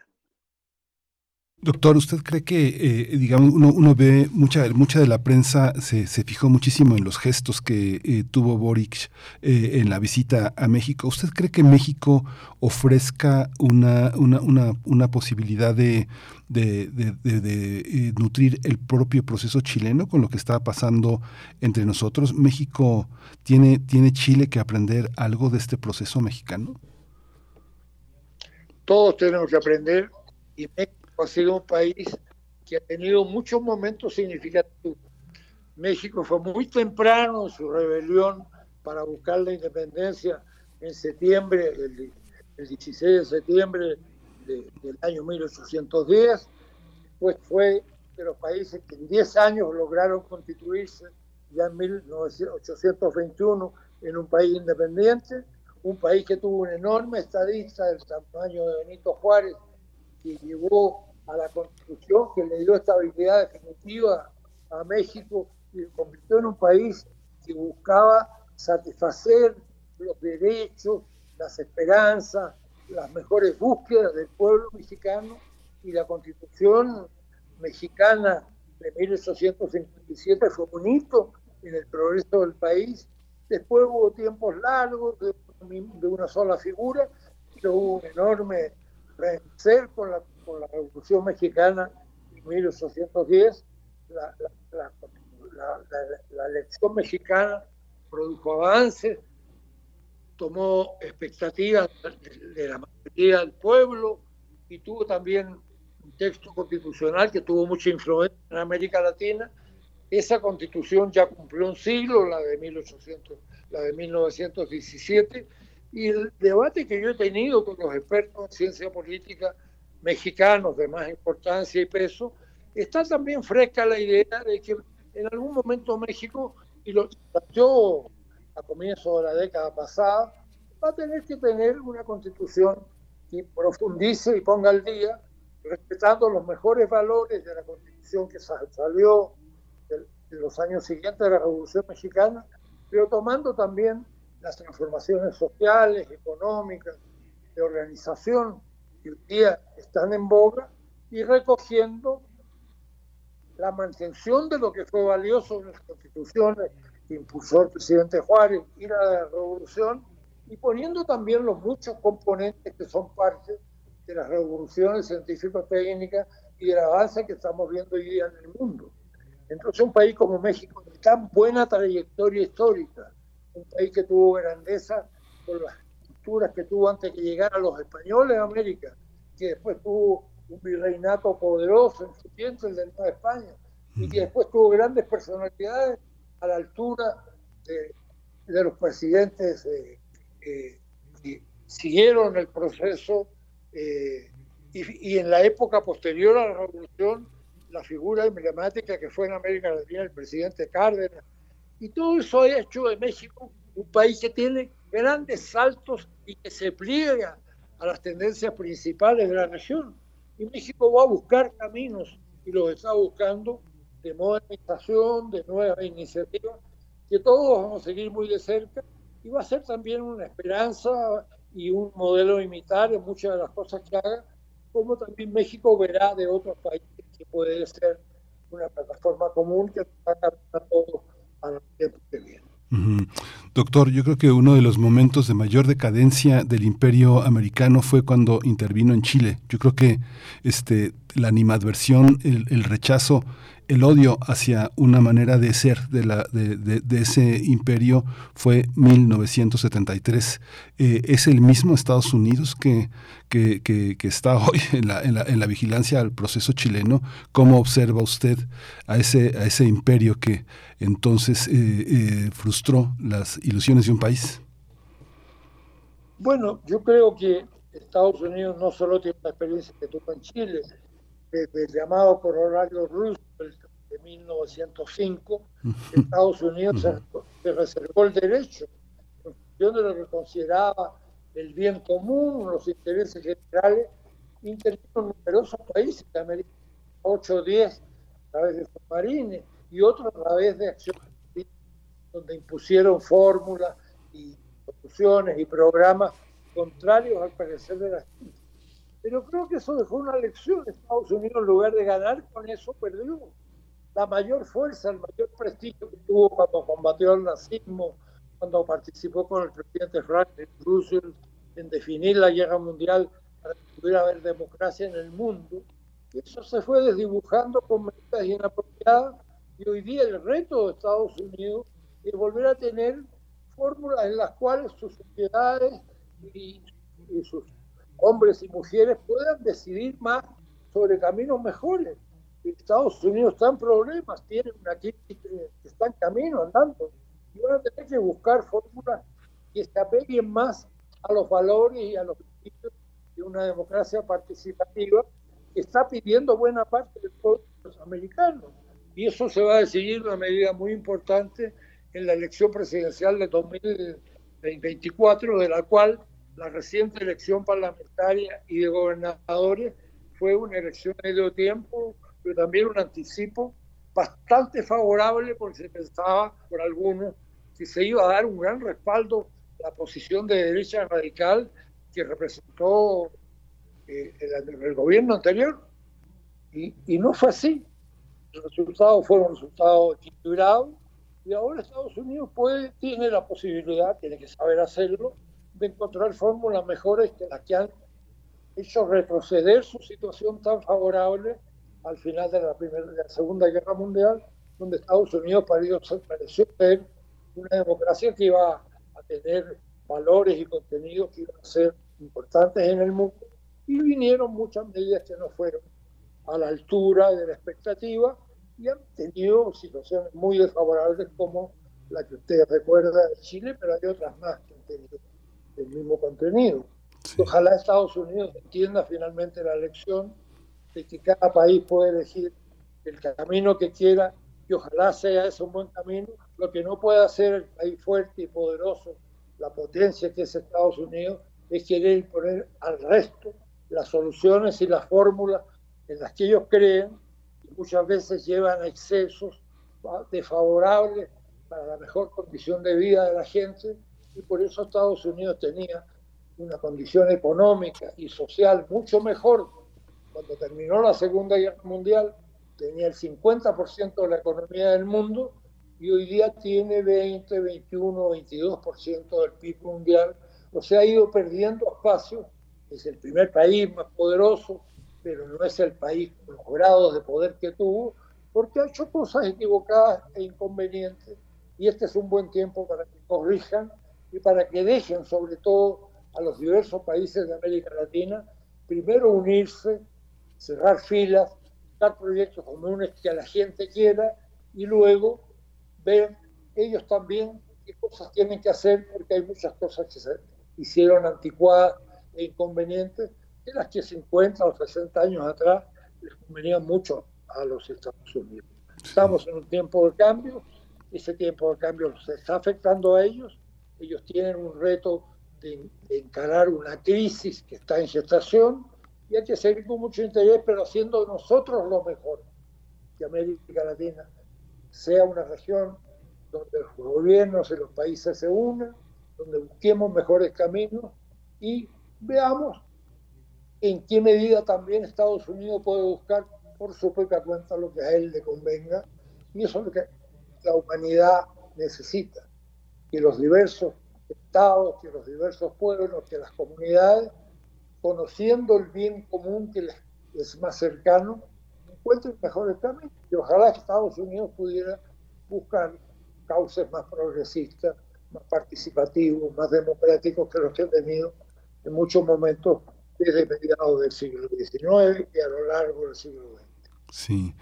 Doctor, ¿usted cree que, eh, digamos, uno, ve mucha, mucha de la prensa se, se fijó muchísimo en los gestos que eh, tuvo Boric eh, en la visita a México? ¿Usted cree que México ofrezca una, una, una, posibilidad de, de, eh, nutrir el propio proceso chileno con lo que está pasando entre nosotros? ¿México tiene, tiene Chile que aprender algo de este proceso mexicano? Todos tenemos que aprender y ha sido un país que ha tenido muchos momentos significativos. México fue muy temprano en su rebelión para buscar la independencia en septiembre, el, el 16 de septiembre de- del año 1810. Pues fue de los países que en 10 años lograron constituirse ya en 1821 en un país independiente, un país que tuvo un enorme estadista del tamaño de Benito Juárez, que llevó a la constitución, que le dio estabilidad definitiva a México y lo convirtió en un país que buscaba satisfacer los derechos, las esperanzas, las mejores búsquedas del pueblo mexicano y la constitución mexicana de 1857 fue un hito en el progreso del país. Después hubo tiempos largos de, de una sola figura, pero hubo un enorme vencer con la, con la Revolución Mexicana en 1810, la, la, la, la elección mexicana produjo avances, tomó expectativas de la mayoría del pueblo y tuvo también un texto constitucional que tuvo mucha influencia en América Latina. Esa constitución ya cumplió un siglo, la de 1800, la de 1917, y el debate que yo he tenido con los expertos en ciencia política mexicanos de más importancia y peso, está también fresca la idea de que en algún momento México, y lo planteó a comienzos de la década pasada, va a tener que tener una constitución que profundice y ponga al día, respetando los mejores valores de la constitución que salió en los años siguientes de la Revolución Mexicana, pero tomando también las transformaciones sociales, económicas, de organización que hoy día están en boga y recogiendo la mantención de lo que fue valioso en las constituciones que impulsó el presidente Juárez y la revolución, y poniendo también los muchos componentes que son parte de las revoluciones científico-técnicas y del avance que estamos viendo hoy día en el mundo. Entonces un país como México, de tan buena trayectoria histórica, un país que tuvo grandeza por las estructuras que tuvo antes que llegaran los españoles a América, que después tuvo un virreinato poderoso en su tiempo, el de Nueva España, y que después tuvo grandes personalidades a la altura de, de los presidentes eh, eh, que siguieron el proceso eh, y, y, en la época posterior a la revolución, la figura emblemática que fue en América Latina el presidente Cárdenas. Y todo eso ha hecho de México un país que tiene grandes saltos y que se pliega a las tendencias principales de la región. Y México va a buscar caminos y los está buscando de modernización, de nuevas iniciativas, que todos vamos a seguir muy de cerca y va a ser también una esperanza y un modelo imitar en muchas de las cosas que haga, como también México verá de otros países que puede ser una plataforma común que haga a todos a los tiempos que vienen. Doctor, yo creo que uno de los momentos de mayor decadencia del imperio americano fue cuando intervino en Chile. Yo creo que este, la animadversión, el rechazo, el odio hacia una manera de ser de, la, de, ese imperio fue 1973. Eh, ¿Es el mismo Estados Unidos que, está hoy en la, en, la, en la, vigilancia al proceso chileno? ¿Cómo observa usted a ese, a ese imperio que entonces eh, eh, frustró las ilusiones de un país? Bueno, yo creo que Estados Unidos no solo tiene la experiencia que tuvo en Chile, desde el llamado corolario Roosevelt de 1905, Estados Unidos se, se, reservó el derecho, en función de lo que consideraba el bien común, los intereses generales, intervino numerosos países de América, 8 o 10 a través de submarines y otros a través de acciones donde impusieron fórmulas y soluciones y programas contrarios al parecer de la gente. Pero creo que eso dejó una lección. Estados Unidos, en lugar de ganar con eso, perdió la mayor fuerza, el mayor prestigio que tuvo cuando combatió el nazismo, cuando participó con el presidente Franklin Roosevelt en definir la guerra mundial para que pudiera haber democracia en el mundo. Eso se fue desdibujando con medidas inapropiadas y hoy día el reto de Estados Unidos es volver a tener fórmulas en las cuales sus sociedades y, y sus hombres y mujeres puedan decidir más sobre caminos mejores. Estados Unidos está en problemas, tiene una crisis que está en camino andando y van a tener que buscar fórmulas que se apeguen más a los valores y a los principios de una democracia participativa que está pidiendo buena parte de los americanos. Y eso se va a decidir de una medida muy importante en la elección presidencial de 2024, de la cual la reciente elección parlamentaria y de gobernadores fue una elección de medio tiempo, pero también un anticipo bastante favorable porque se pensaba por algunos que se iba a dar un gran respaldo a la posición de derecha radical que representó eh, el, gobierno anterior. Y, y, no fue así. Los resultados fueron resultados equilibrados y ahora Estados Unidos puede, tiene la posibilidad, tiene que saber hacerlo, de encontrar fórmulas mejores que las que han hecho retroceder su situación tan favorable al final de la, primera, de la Segunda Guerra Mundial, donde Estados Unidos pareció, ser una democracia que iba a tener valores y contenidos que iban a ser importantes en el mundo y vinieron muchas medidas que no fueron a la altura de la expectativa y han tenido situaciones muy desfavorables como la que usted recuerda de Chile, pero hay otras más que han tenido el mismo contenido. Ojalá Estados Unidos entienda finalmente la lección de que cada país puede elegir el camino que quiera y ojalá sea ese un buen camino. Lo que no puede hacer el país fuerte y poderoso, la potencia que es Estados Unidos, es querer imponer al resto las soluciones y las fórmulas en las que ellos creen y muchas veces llevan a excesos desfavorables para la mejor condición de vida de la gente y por eso Estados Unidos tenía una condición económica y social mucho mejor cuando terminó la Segunda Guerra Mundial tenía el 50% de la economía del mundo y hoy día tiene 20, 21, 22% del PIB mundial. O sea, ha ido perdiendo espacio. Es el primer país más poderoso, pero no es el país con los grados de poder que tuvo, porque ha hecho cosas equivocadas e inconvenientes. Y este es un buen tiempo para que corrijan y para que dejen, sobre todo, a los diversos países de América Latina, primero unirse, cerrar filas, dar proyectos comunes que a la gente quiera y luego ver ellos también qué cosas tienen que hacer, porque hay muchas cosas que se hicieron anticuadas e inconvenientes, de las que 50 o 60 años atrás les convenían mucho a los Estados Unidos. Estamos en un tiempo de cambio, ese tiempo de cambio los está afectando a ellos, ellos tienen un reto de, de encarar una crisis que está en gestación, y hay que seguir con mucho interés, pero haciendo nosotros lo mejor, que América Latina sea una región donde los gobiernos y los países se unan, donde busquemos mejores caminos y veamos en qué medida también Estados Unidos puede buscar por su propia cuenta lo que a él le convenga, y eso es lo que la humanidad necesita, que los diversos estados, que los diversos pueblos, que las comunidades conociendo el bien común que les es más cercano, encuentren mejores caminos. Y ojalá Estados Unidos pudiera buscar cauces más progresistas, más participativos, más democráticos que los que han tenido en muchos momentos desde mediados del siglo XIX y a lo largo del siglo XX. Sí.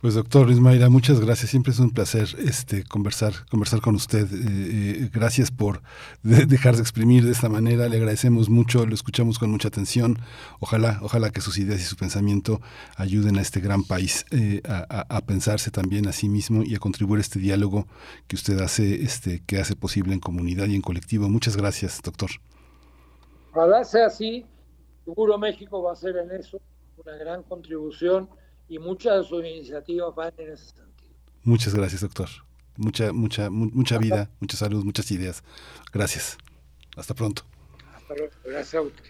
Pues doctor Luis Mayra, muchas gracias. Siempre es un placer este conversar, conversar con usted. Eh, eh, gracias por de- dejarse exprimir de esta manera. Le agradecemos mucho, lo escuchamos con mucha atención. Ojalá, ojalá que sus ideas y su pensamiento ayuden a este gran país eh, a, a- pensarse también a sí mismo y a contribuir a este diálogo que usted hace, este, que hace posible en comunidad y en colectivo. Muchas gracias, doctor. Ojalá sea así, seguro México va a hacer en eso una gran contribución y muchas de sus iniciativas van en ese sentido. Muchas gracias, doctor. Mucha, mucha, mu- mucha vida, mucha salud, muchas ideas. Gracias. Hasta pronto. Hasta luego. Gracias a usted.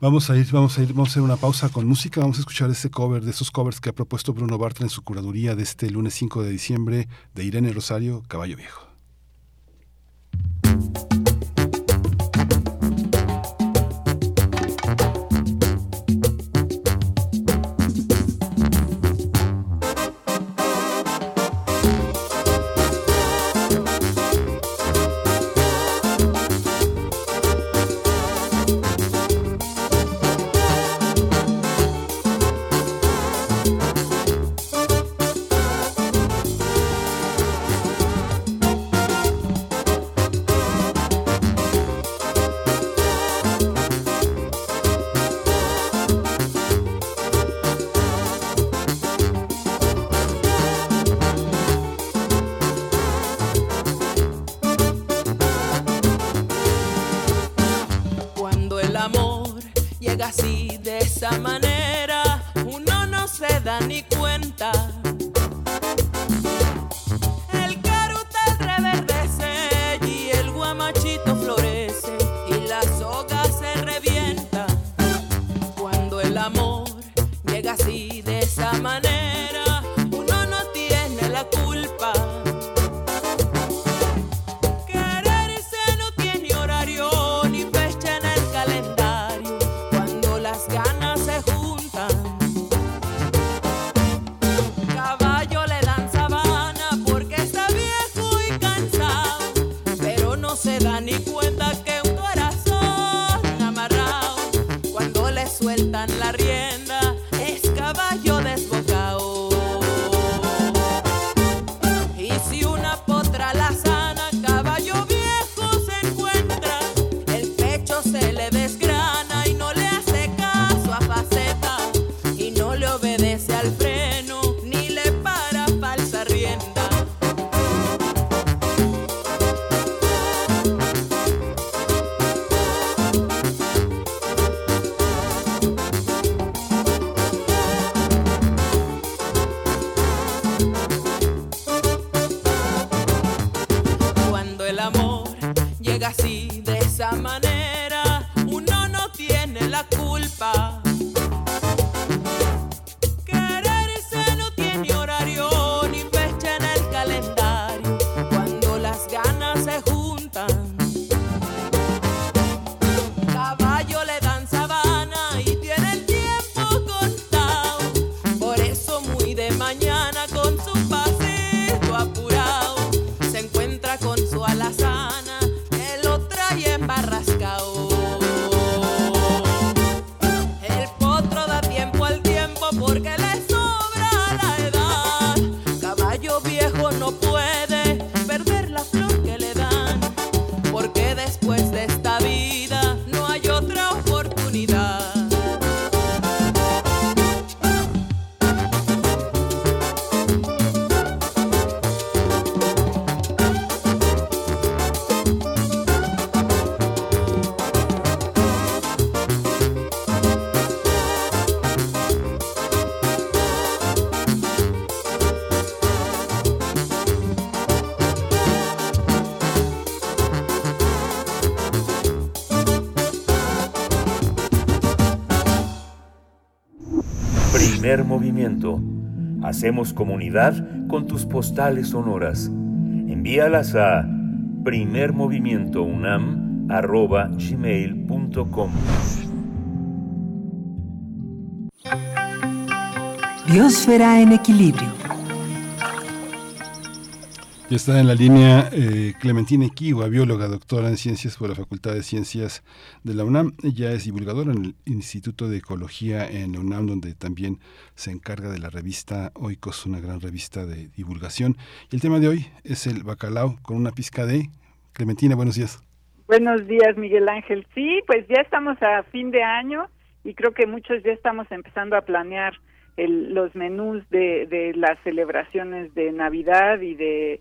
Vamos a ir, vamos a ir, vamos a hacer una pausa con música. Vamos a escuchar este cover, de esos covers que ha propuesto Bruno Bartra en su curaduría de este lunes 5 de diciembre de Irene Rosario, Caballo Viejo. Movimiento. Hacemos comunidad con tus postales sonoras. Envíalas a primermovimientounam.gmail.com Biosfera en equilibrio. Ya está en la línea eh, Clementina Equigua, bióloga, doctora en ciencias por la Facultad de Ciencias de la UNAM. Ella es divulgadora en el Instituto de Ecología en la UNAM, donde también se encarga de la revista Oikos, una gran revista de divulgación. Y el tema de hoy es el bacalao con una pizca de... Clementina, buenos días. Buenos días, Miguel Ángel. Sí, pues ya estamos a fin de año y creo que muchos ya estamos empezando a planear el- los menús de, de las celebraciones de Navidad y de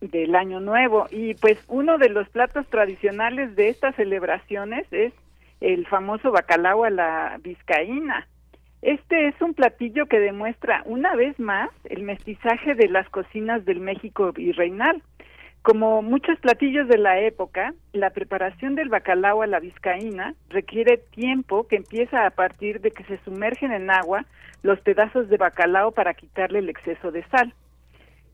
del Año Nuevo. Y pues uno de los platos tradicionales de estas celebraciones es el famoso bacalao a la vizcaína. Este es un platillo que demuestra una vez más el mestizaje de las cocinas del México virreinal. Como muchos platillos de la época, la preparación del bacalao a la vizcaína requiere tiempo que empieza a partir de que se sumergen en agua los pedazos de bacalao para quitarle el exceso de sal.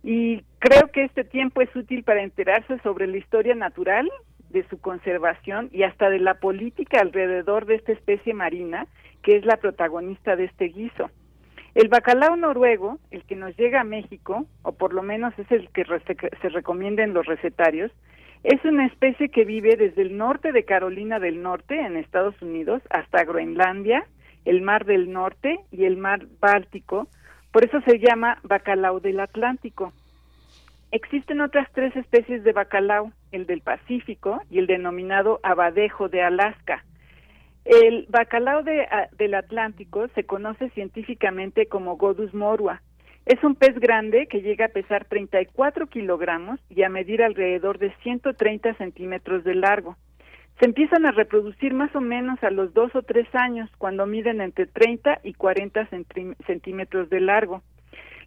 Y creo que este tiempo es útil para enterarse sobre la historia natural de su conservación y hasta de la política alrededor de esta especie marina que es la protagonista de este guiso. El bacalao noruego, el que nos llega a México, o por lo menos es el que se recomienda en los recetarios, es una especie que vive desde el norte de Carolina del Norte, en Estados Unidos, hasta Groenlandia, el Mar del Norte y el Mar Báltico. Por eso se llama bacalao del Atlántico. Existen otras tres especies de bacalao, el del Pacífico y el denominado abadejo de Alaska. El bacalao del Atlántico se conoce científicamente como Godus morua. Es un pez grande que llega a pesar 34 kilogramos y a medir alrededor de 130 centímetros de largo. Se empiezan a reproducir más o menos a los dos o tres años, cuando miden entre 30 y 40 centí- centímetros de largo.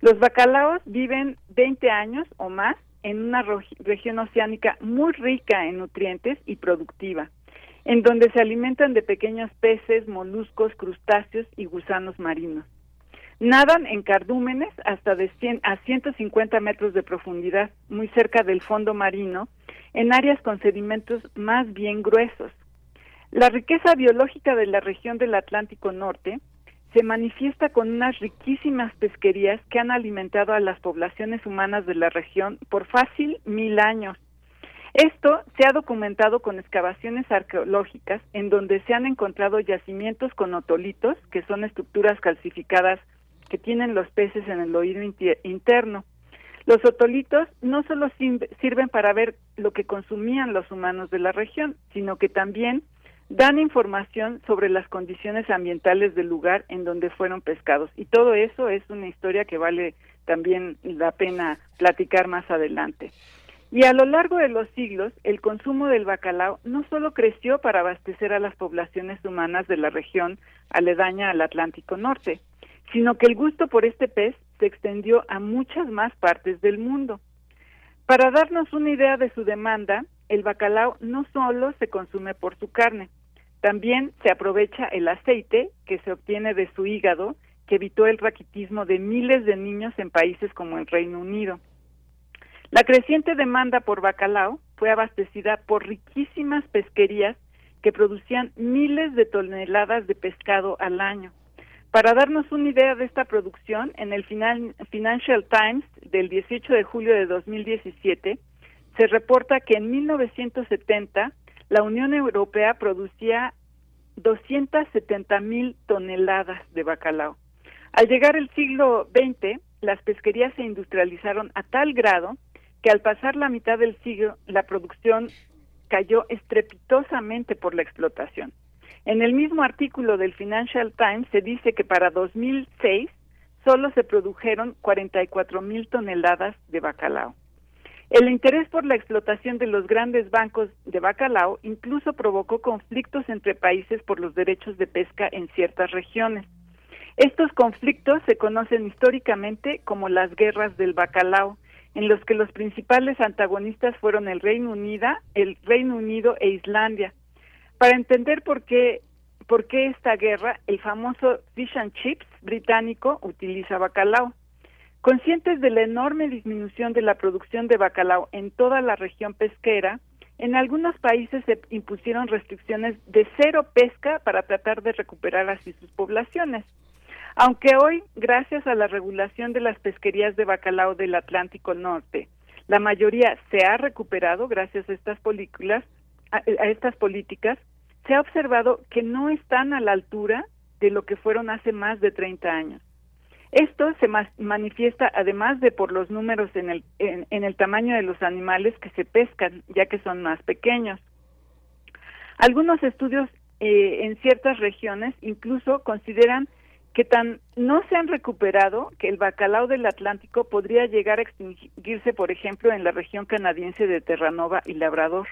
Los bacalaos viven 20 años o más en una región oceánica muy rica en nutrientes y productiva, en donde se alimentan de pequeños peces, moluscos, crustáceos y gusanos marinos. Nadan en cardúmenes hasta de 100 a 150 metros de profundidad, muy cerca del fondo marino, en áreas con sedimentos más bien gruesos. La riqueza biológica de la región del Atlántico Norte se manifiesta con unas riquísimas pesquerías que han alimentado a las poblaciones humanas de la región por fácil mil años. Esto se ha documentado con excavaciones arqueológicas en donde se han encontrado yacimientos con otolitos, que son estructuras calcificadas que tienen los peces en el oído interno. Los otolitos no solo sirven para ver lo que consumían los humanos de la región, sino que también dan información sobre las condiciones ambientales del lugar en donde fueron pescados. Y todo eso es una historia que vale también la pena platicar más adelante. Y a lo largo de los siglos, el consumo del bacalao no solo creció para abastecer a las poblaciones humanas de la región aledaña al Atlántico Norte, sino que el gusto por este pez se extendió a muchas más partes del mundo. Para darnos una idea de su demanda, el bacalao no solo se consume por su carne, también se aprovecha el aceite que se obtiene de su hígado, que evitó el raquitismo de miles de niños en países como el Reino Unido. La creciente demanda por bacalao fue abastecida por riquísimas pesquerías que producían miles de toneladas de pescado al año. Para darnos una idea de esta producción, en el Financial Times del 18 de julio de 2017 se reporta que en 1970 la Unión Europea producía 270 mil toneladas de bacalao. Al llegar el siglo XX, las pesquerías se industrializaron a tal grado que al pasar la mitad del siglo la producción cayó estrepitosamente por la explotación. En el mismo artículo del Financial Times se dice que para 2006 solo se produjeron 44 mil toneladas de bacalao. El interés por la explotación de los grandes bancos de bacalao incluso provocó conflictos entre países por los derechos de pesca en ciertas regiones. Estos conflictos se conocen históricamente como las guerras del bacalao, en los que los principales antagonistas fueron el Reino Unido, el Reino Unido e Islandia. Para entender por qué por qué esta guerra, el famoso fish and chips británico utiliza bacalao. Conscientes de la enorme disminución de la producción de bacalao en toda la región pesquera, en algunos países se impusieron restricciones de cero pesca para tratar de recuperar así sus poblaciones. Aunque hoy, gracias a la regulación de las pesquerías de bacalao del Atlántico Norte, la mayoría se ha recuperado gracias a estas a estas políticas, se ha observado que no están a la altura de lo que fueron hace más de 30 años. Esto se manifiesta además de por los números en el, en, en el tamaño de los animales que se pescan, ya que son más pequeños. Algunos estudios eh, en ciertas regiones incluso consideran que tan no se han recuperado que el bacalao del Atlántico podría llegar a extinguirse, por ejemplo, en la región canadiense de Terranova y Labrador.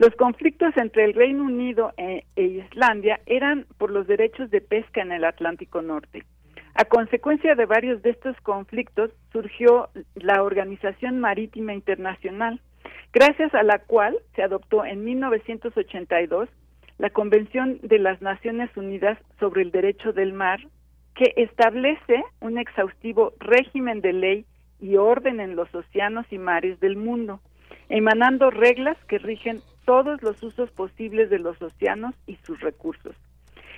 Los conflictos entre el Reino Unido e, e Islandia eran por los derechos de pesca en el Atlántico Norte. A consecuencia de varios de estos conflictos surgió la Organización Marítima Internacional, gracias a la cual se adoptó en 1982 la Convención de las Naciones Unidas sobre el Derecho del Mar, que establece un exhaustivo régimen de ley y orden en los océanos y mares del mundo, emanando reglas que rigen todos los usos posibles de los océanos y sus recursos.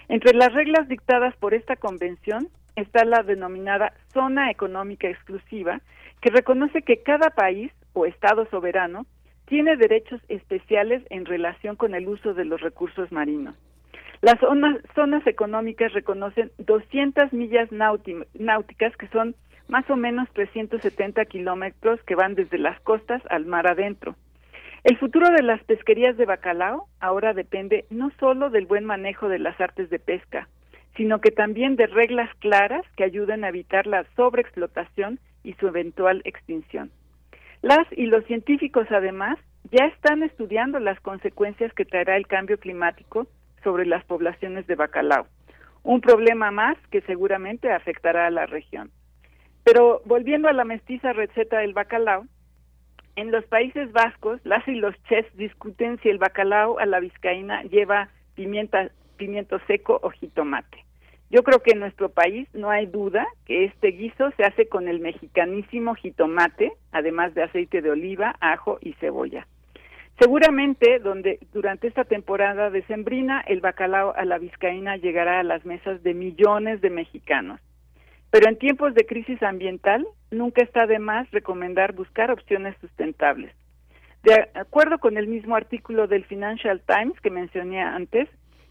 Entre las reglas dictadas por esta convención está la denominada zona económica exclusiva, que reconoce que cada país o Estado soberano tiene derechos especiales en relación con el uso de los recursos marinos. Las zonas, económicas reconocen 200 millas náuticas, que son más o menos 370 kilómetros que van desde las costas al mar adentro. El futuro de las pesquerías de bacalao ahora depende no solo del buen manejo de las artes de pesca, sino que también de reglas claras que ayuden a evitar la sobreexplotación y su eventual extinción. Las y los científicos además ya están estudiando las consecuencias que traerá el cambio climático sobre las poblaciones de bacalao, un problema más que seguramente afectará a la región. Pero volviendo a la mestiza receta del bacalao, en los Países Vascos, las y los chefs discuten si el bacalao a la vizcaína lleva pimienta, pimiento seco o jitomate. Yo creo que en nuestro país no hay duda que este guiso se hace con el mexicanísimo jitomate, además de aceite de oliva, ajo y cebolla. Seguramente donde durante esta temporada decembrina el bacalao a la vizcaína llegará a las mesas de millones de mexicanos. Pero en tiempos de crisis ambiental nunca está de más recomendar buscar opciones sustentables. De acuerdo con el mismo artículo del Financial Times que mencioné antes,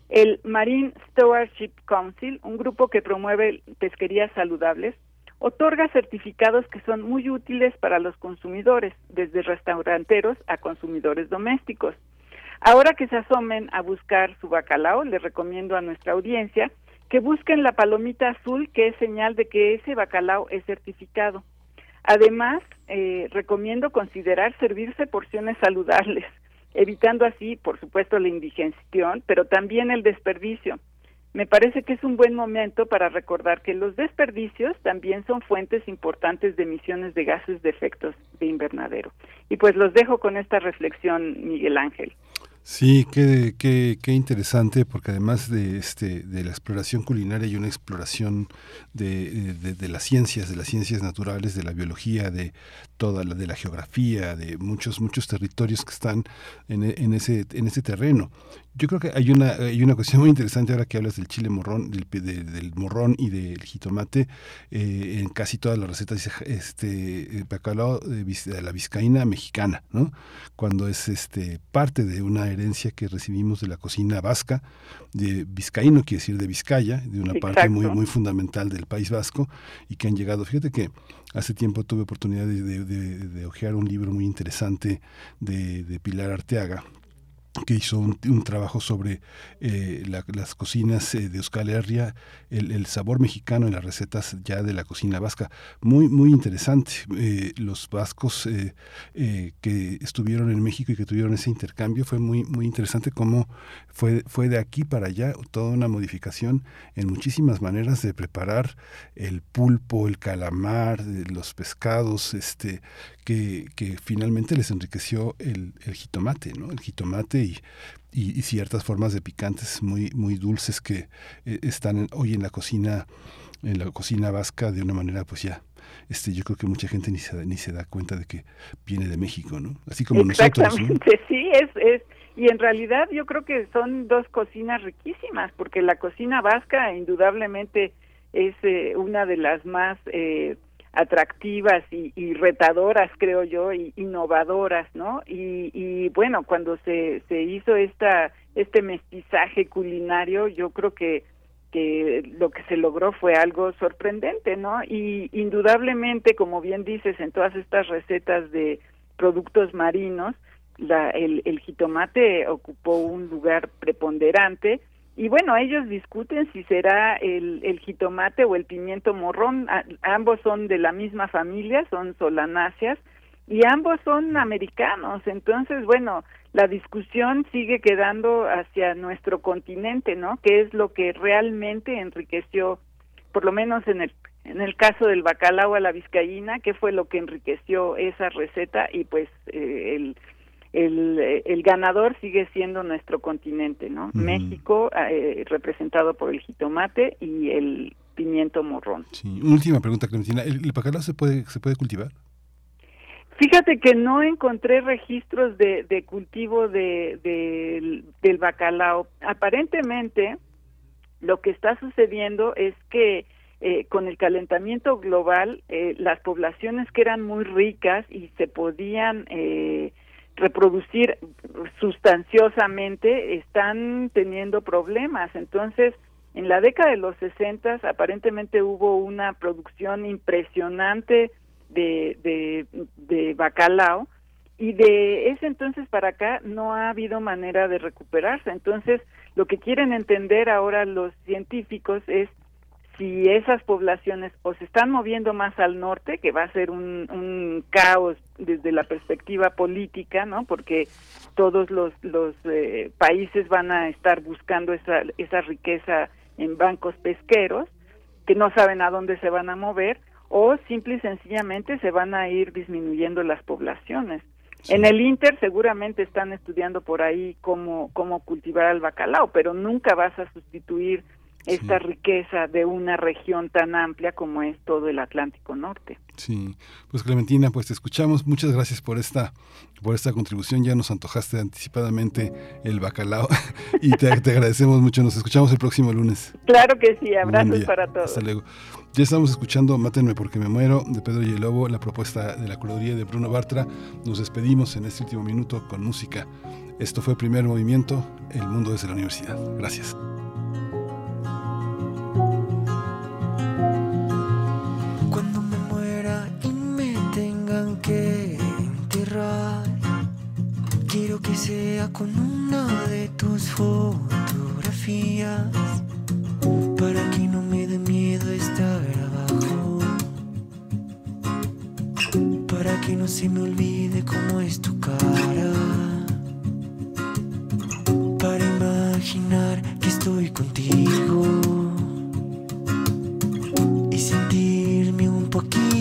el Marine Stewardship Council, un grupo que promueve pesquerías saludables, otorga certificados que son muy útiles para los consumidores, desde restauranteros a consumidores domésticos. Ahora que se asomen a buscar su bacalao, les recomiendo a nuestra audiencia que busquen la palomita azul, que es señal de que ese bacalao es certificado. Además, eh, recomiendo considerar servirse porciones saludables, evitando así, por supuesto, la indigestión, pero también el desperdicio. me parece que es un buen momento para recordar que los desperdicios también son fuentes importantes de emisiones de gases de efectos de invernadero. Y pues los dejo con esta reflexión, Miguel Ángel. Sí, qué, qué, qué interesante, porque además de este de la exploración culinaria y una exploración de, de, de las ciencias, de las ciencias naturales, de la biología, de toda la de la geografía, de muchos muchos territorios que están en, en ese en ese terreno. Yo creo que hay una hay una cuestión muy interesante ahora que hablas del chile morrón, del, de- del morrón y del jitomate. eh, en casi todas las recetas dice este eh, bacalao de, la vizcaína mexicana, ¿no? Cuando es este parte de una herencia que recibimos de la cocina vasca, de vizcaíno quiere decir de Vizcaya, de una parte muy muy fundamental del País Vasco y que han llegado. Fíjate que hace tiempo tuve oportunidad de, de, de- de hojear un libro muy interesante de, de Pilar Arteaga que hizo un, trabajo sobre eh, la- las cocinas eh, de Euskal Herria, el, sabor mexicano en las recetas ya de la cocina vasca. Muy, muy interesante. Eh, los vascos que estuvieron en México y que tuvieron ese intercambio fue muy, muy interesante cómo fue, fue de aquí para allá toda una modificación en muchísimas maneras de preparar el pulpo, el calamar, los pescados, este, que, que finalmente les enriqueció el, jitomate, ¿no? El jitomate y, ciertas formas de picantes muy, muy dulces que eh, están hoy en la cocina, en la cocina vasca de una manera pues ya, este, yo creo que mucha gente ni se, ni se da cuenta de que viene de México, ¿no? Así como nosotros, ¿no? Sí, es, es, y en realidad yo creo que son dos cocinas riquísimas, porque la cocina vasca indudablemente es eh, una de las más eh, atractivas y, retadoras, creo yo, y innovadoras, ¿no? Y, y bueno, cuando se, se hizo esta este mestizaje culinario, yo creo que que lo que se logró fue algo sorprendente, ¿no? Y indudablemente, como bien dices, en todas estas recetas de productos marinos, la, el, el jitomate ocupó un lugar preponderante y bueno, ellos discuten si será el, el jitomate o el pimiento morrón, ambos son de la misma familia, son solanáceas y ambos son americanos, entonces bueno, la discusión sigue quedando hacia nuestro continente, ¿no? Que es lo que realmente enriqueció, por lo menos en el en el caso del bacalao a la vizcaína, que fue lo que enriqueció esa receta y pues eh, el el, eh, el ganador sigue siendo nuestro continente, ¿no? México, eh, representado por el jitomate y el pimiento morrón. Sí. Última pregunta, Clementina. ¿El, el bacalao se puede, se puede cultivar? Fíjate que no encontré registros de, de cultivo de, del- del bacalao. Aparentemente, lo que está sucediendo es que eh, con el calentamiento global, eh, las poblaciones que eran muy ricas y se podían eh, reproducir sustanciosamente están teniendo problemas. Entonces, en la década de los 60 aparentemente hubo una producción impresionante de, de, de bacalao y de ese entonces para acá no ha habido manera de recuperarse. Entonces, lo que quieren entender ahora los científicos es si esas poblaciones o se están moviendo más al norte, que va a ser un, un caos desde la perspectiva política, ¿no? Porque todos los, los eh, países van a estar buscando esa, esa riqueza en bancos pesqueros, que no saben a dónde se van a mover, o simple y sencillamente se van a ir disminuyendo las poblaciones. En el Inter seguramente están estudiando por ahí cómo, cómo cultivar el bacalao, pero nunca vas a sustituir esta riqueza de una región tan amplia como es todo el Atlántico Norte. Sí, pues Clementina, pues te escuchamos. Muchas gracias por esta, por esta contribución. Ya nos antojaste anticipadamente el bacalao y te, te agradecemos mucho. Nos escuchamos el próximo lunes. Claro que sí, abrazos para todos. Hasta luego. Ya estamos escuchando Mátenme porque me muero de Pedro y el Lobo, la propuesta de la curaduría de Bruno Bartra. Nos despedimos en este último minuto con música. Esto fue Primer Movimiento, El Mundo desde la Universidad. Gracias. que enterrar. Quiero que sea con una de tus fotografías. Para que no me dé miedo estar abajo. Para que no se me olvide cómo es tu cara. Para imaginar que estoy contigo. Y sentirme un poquito.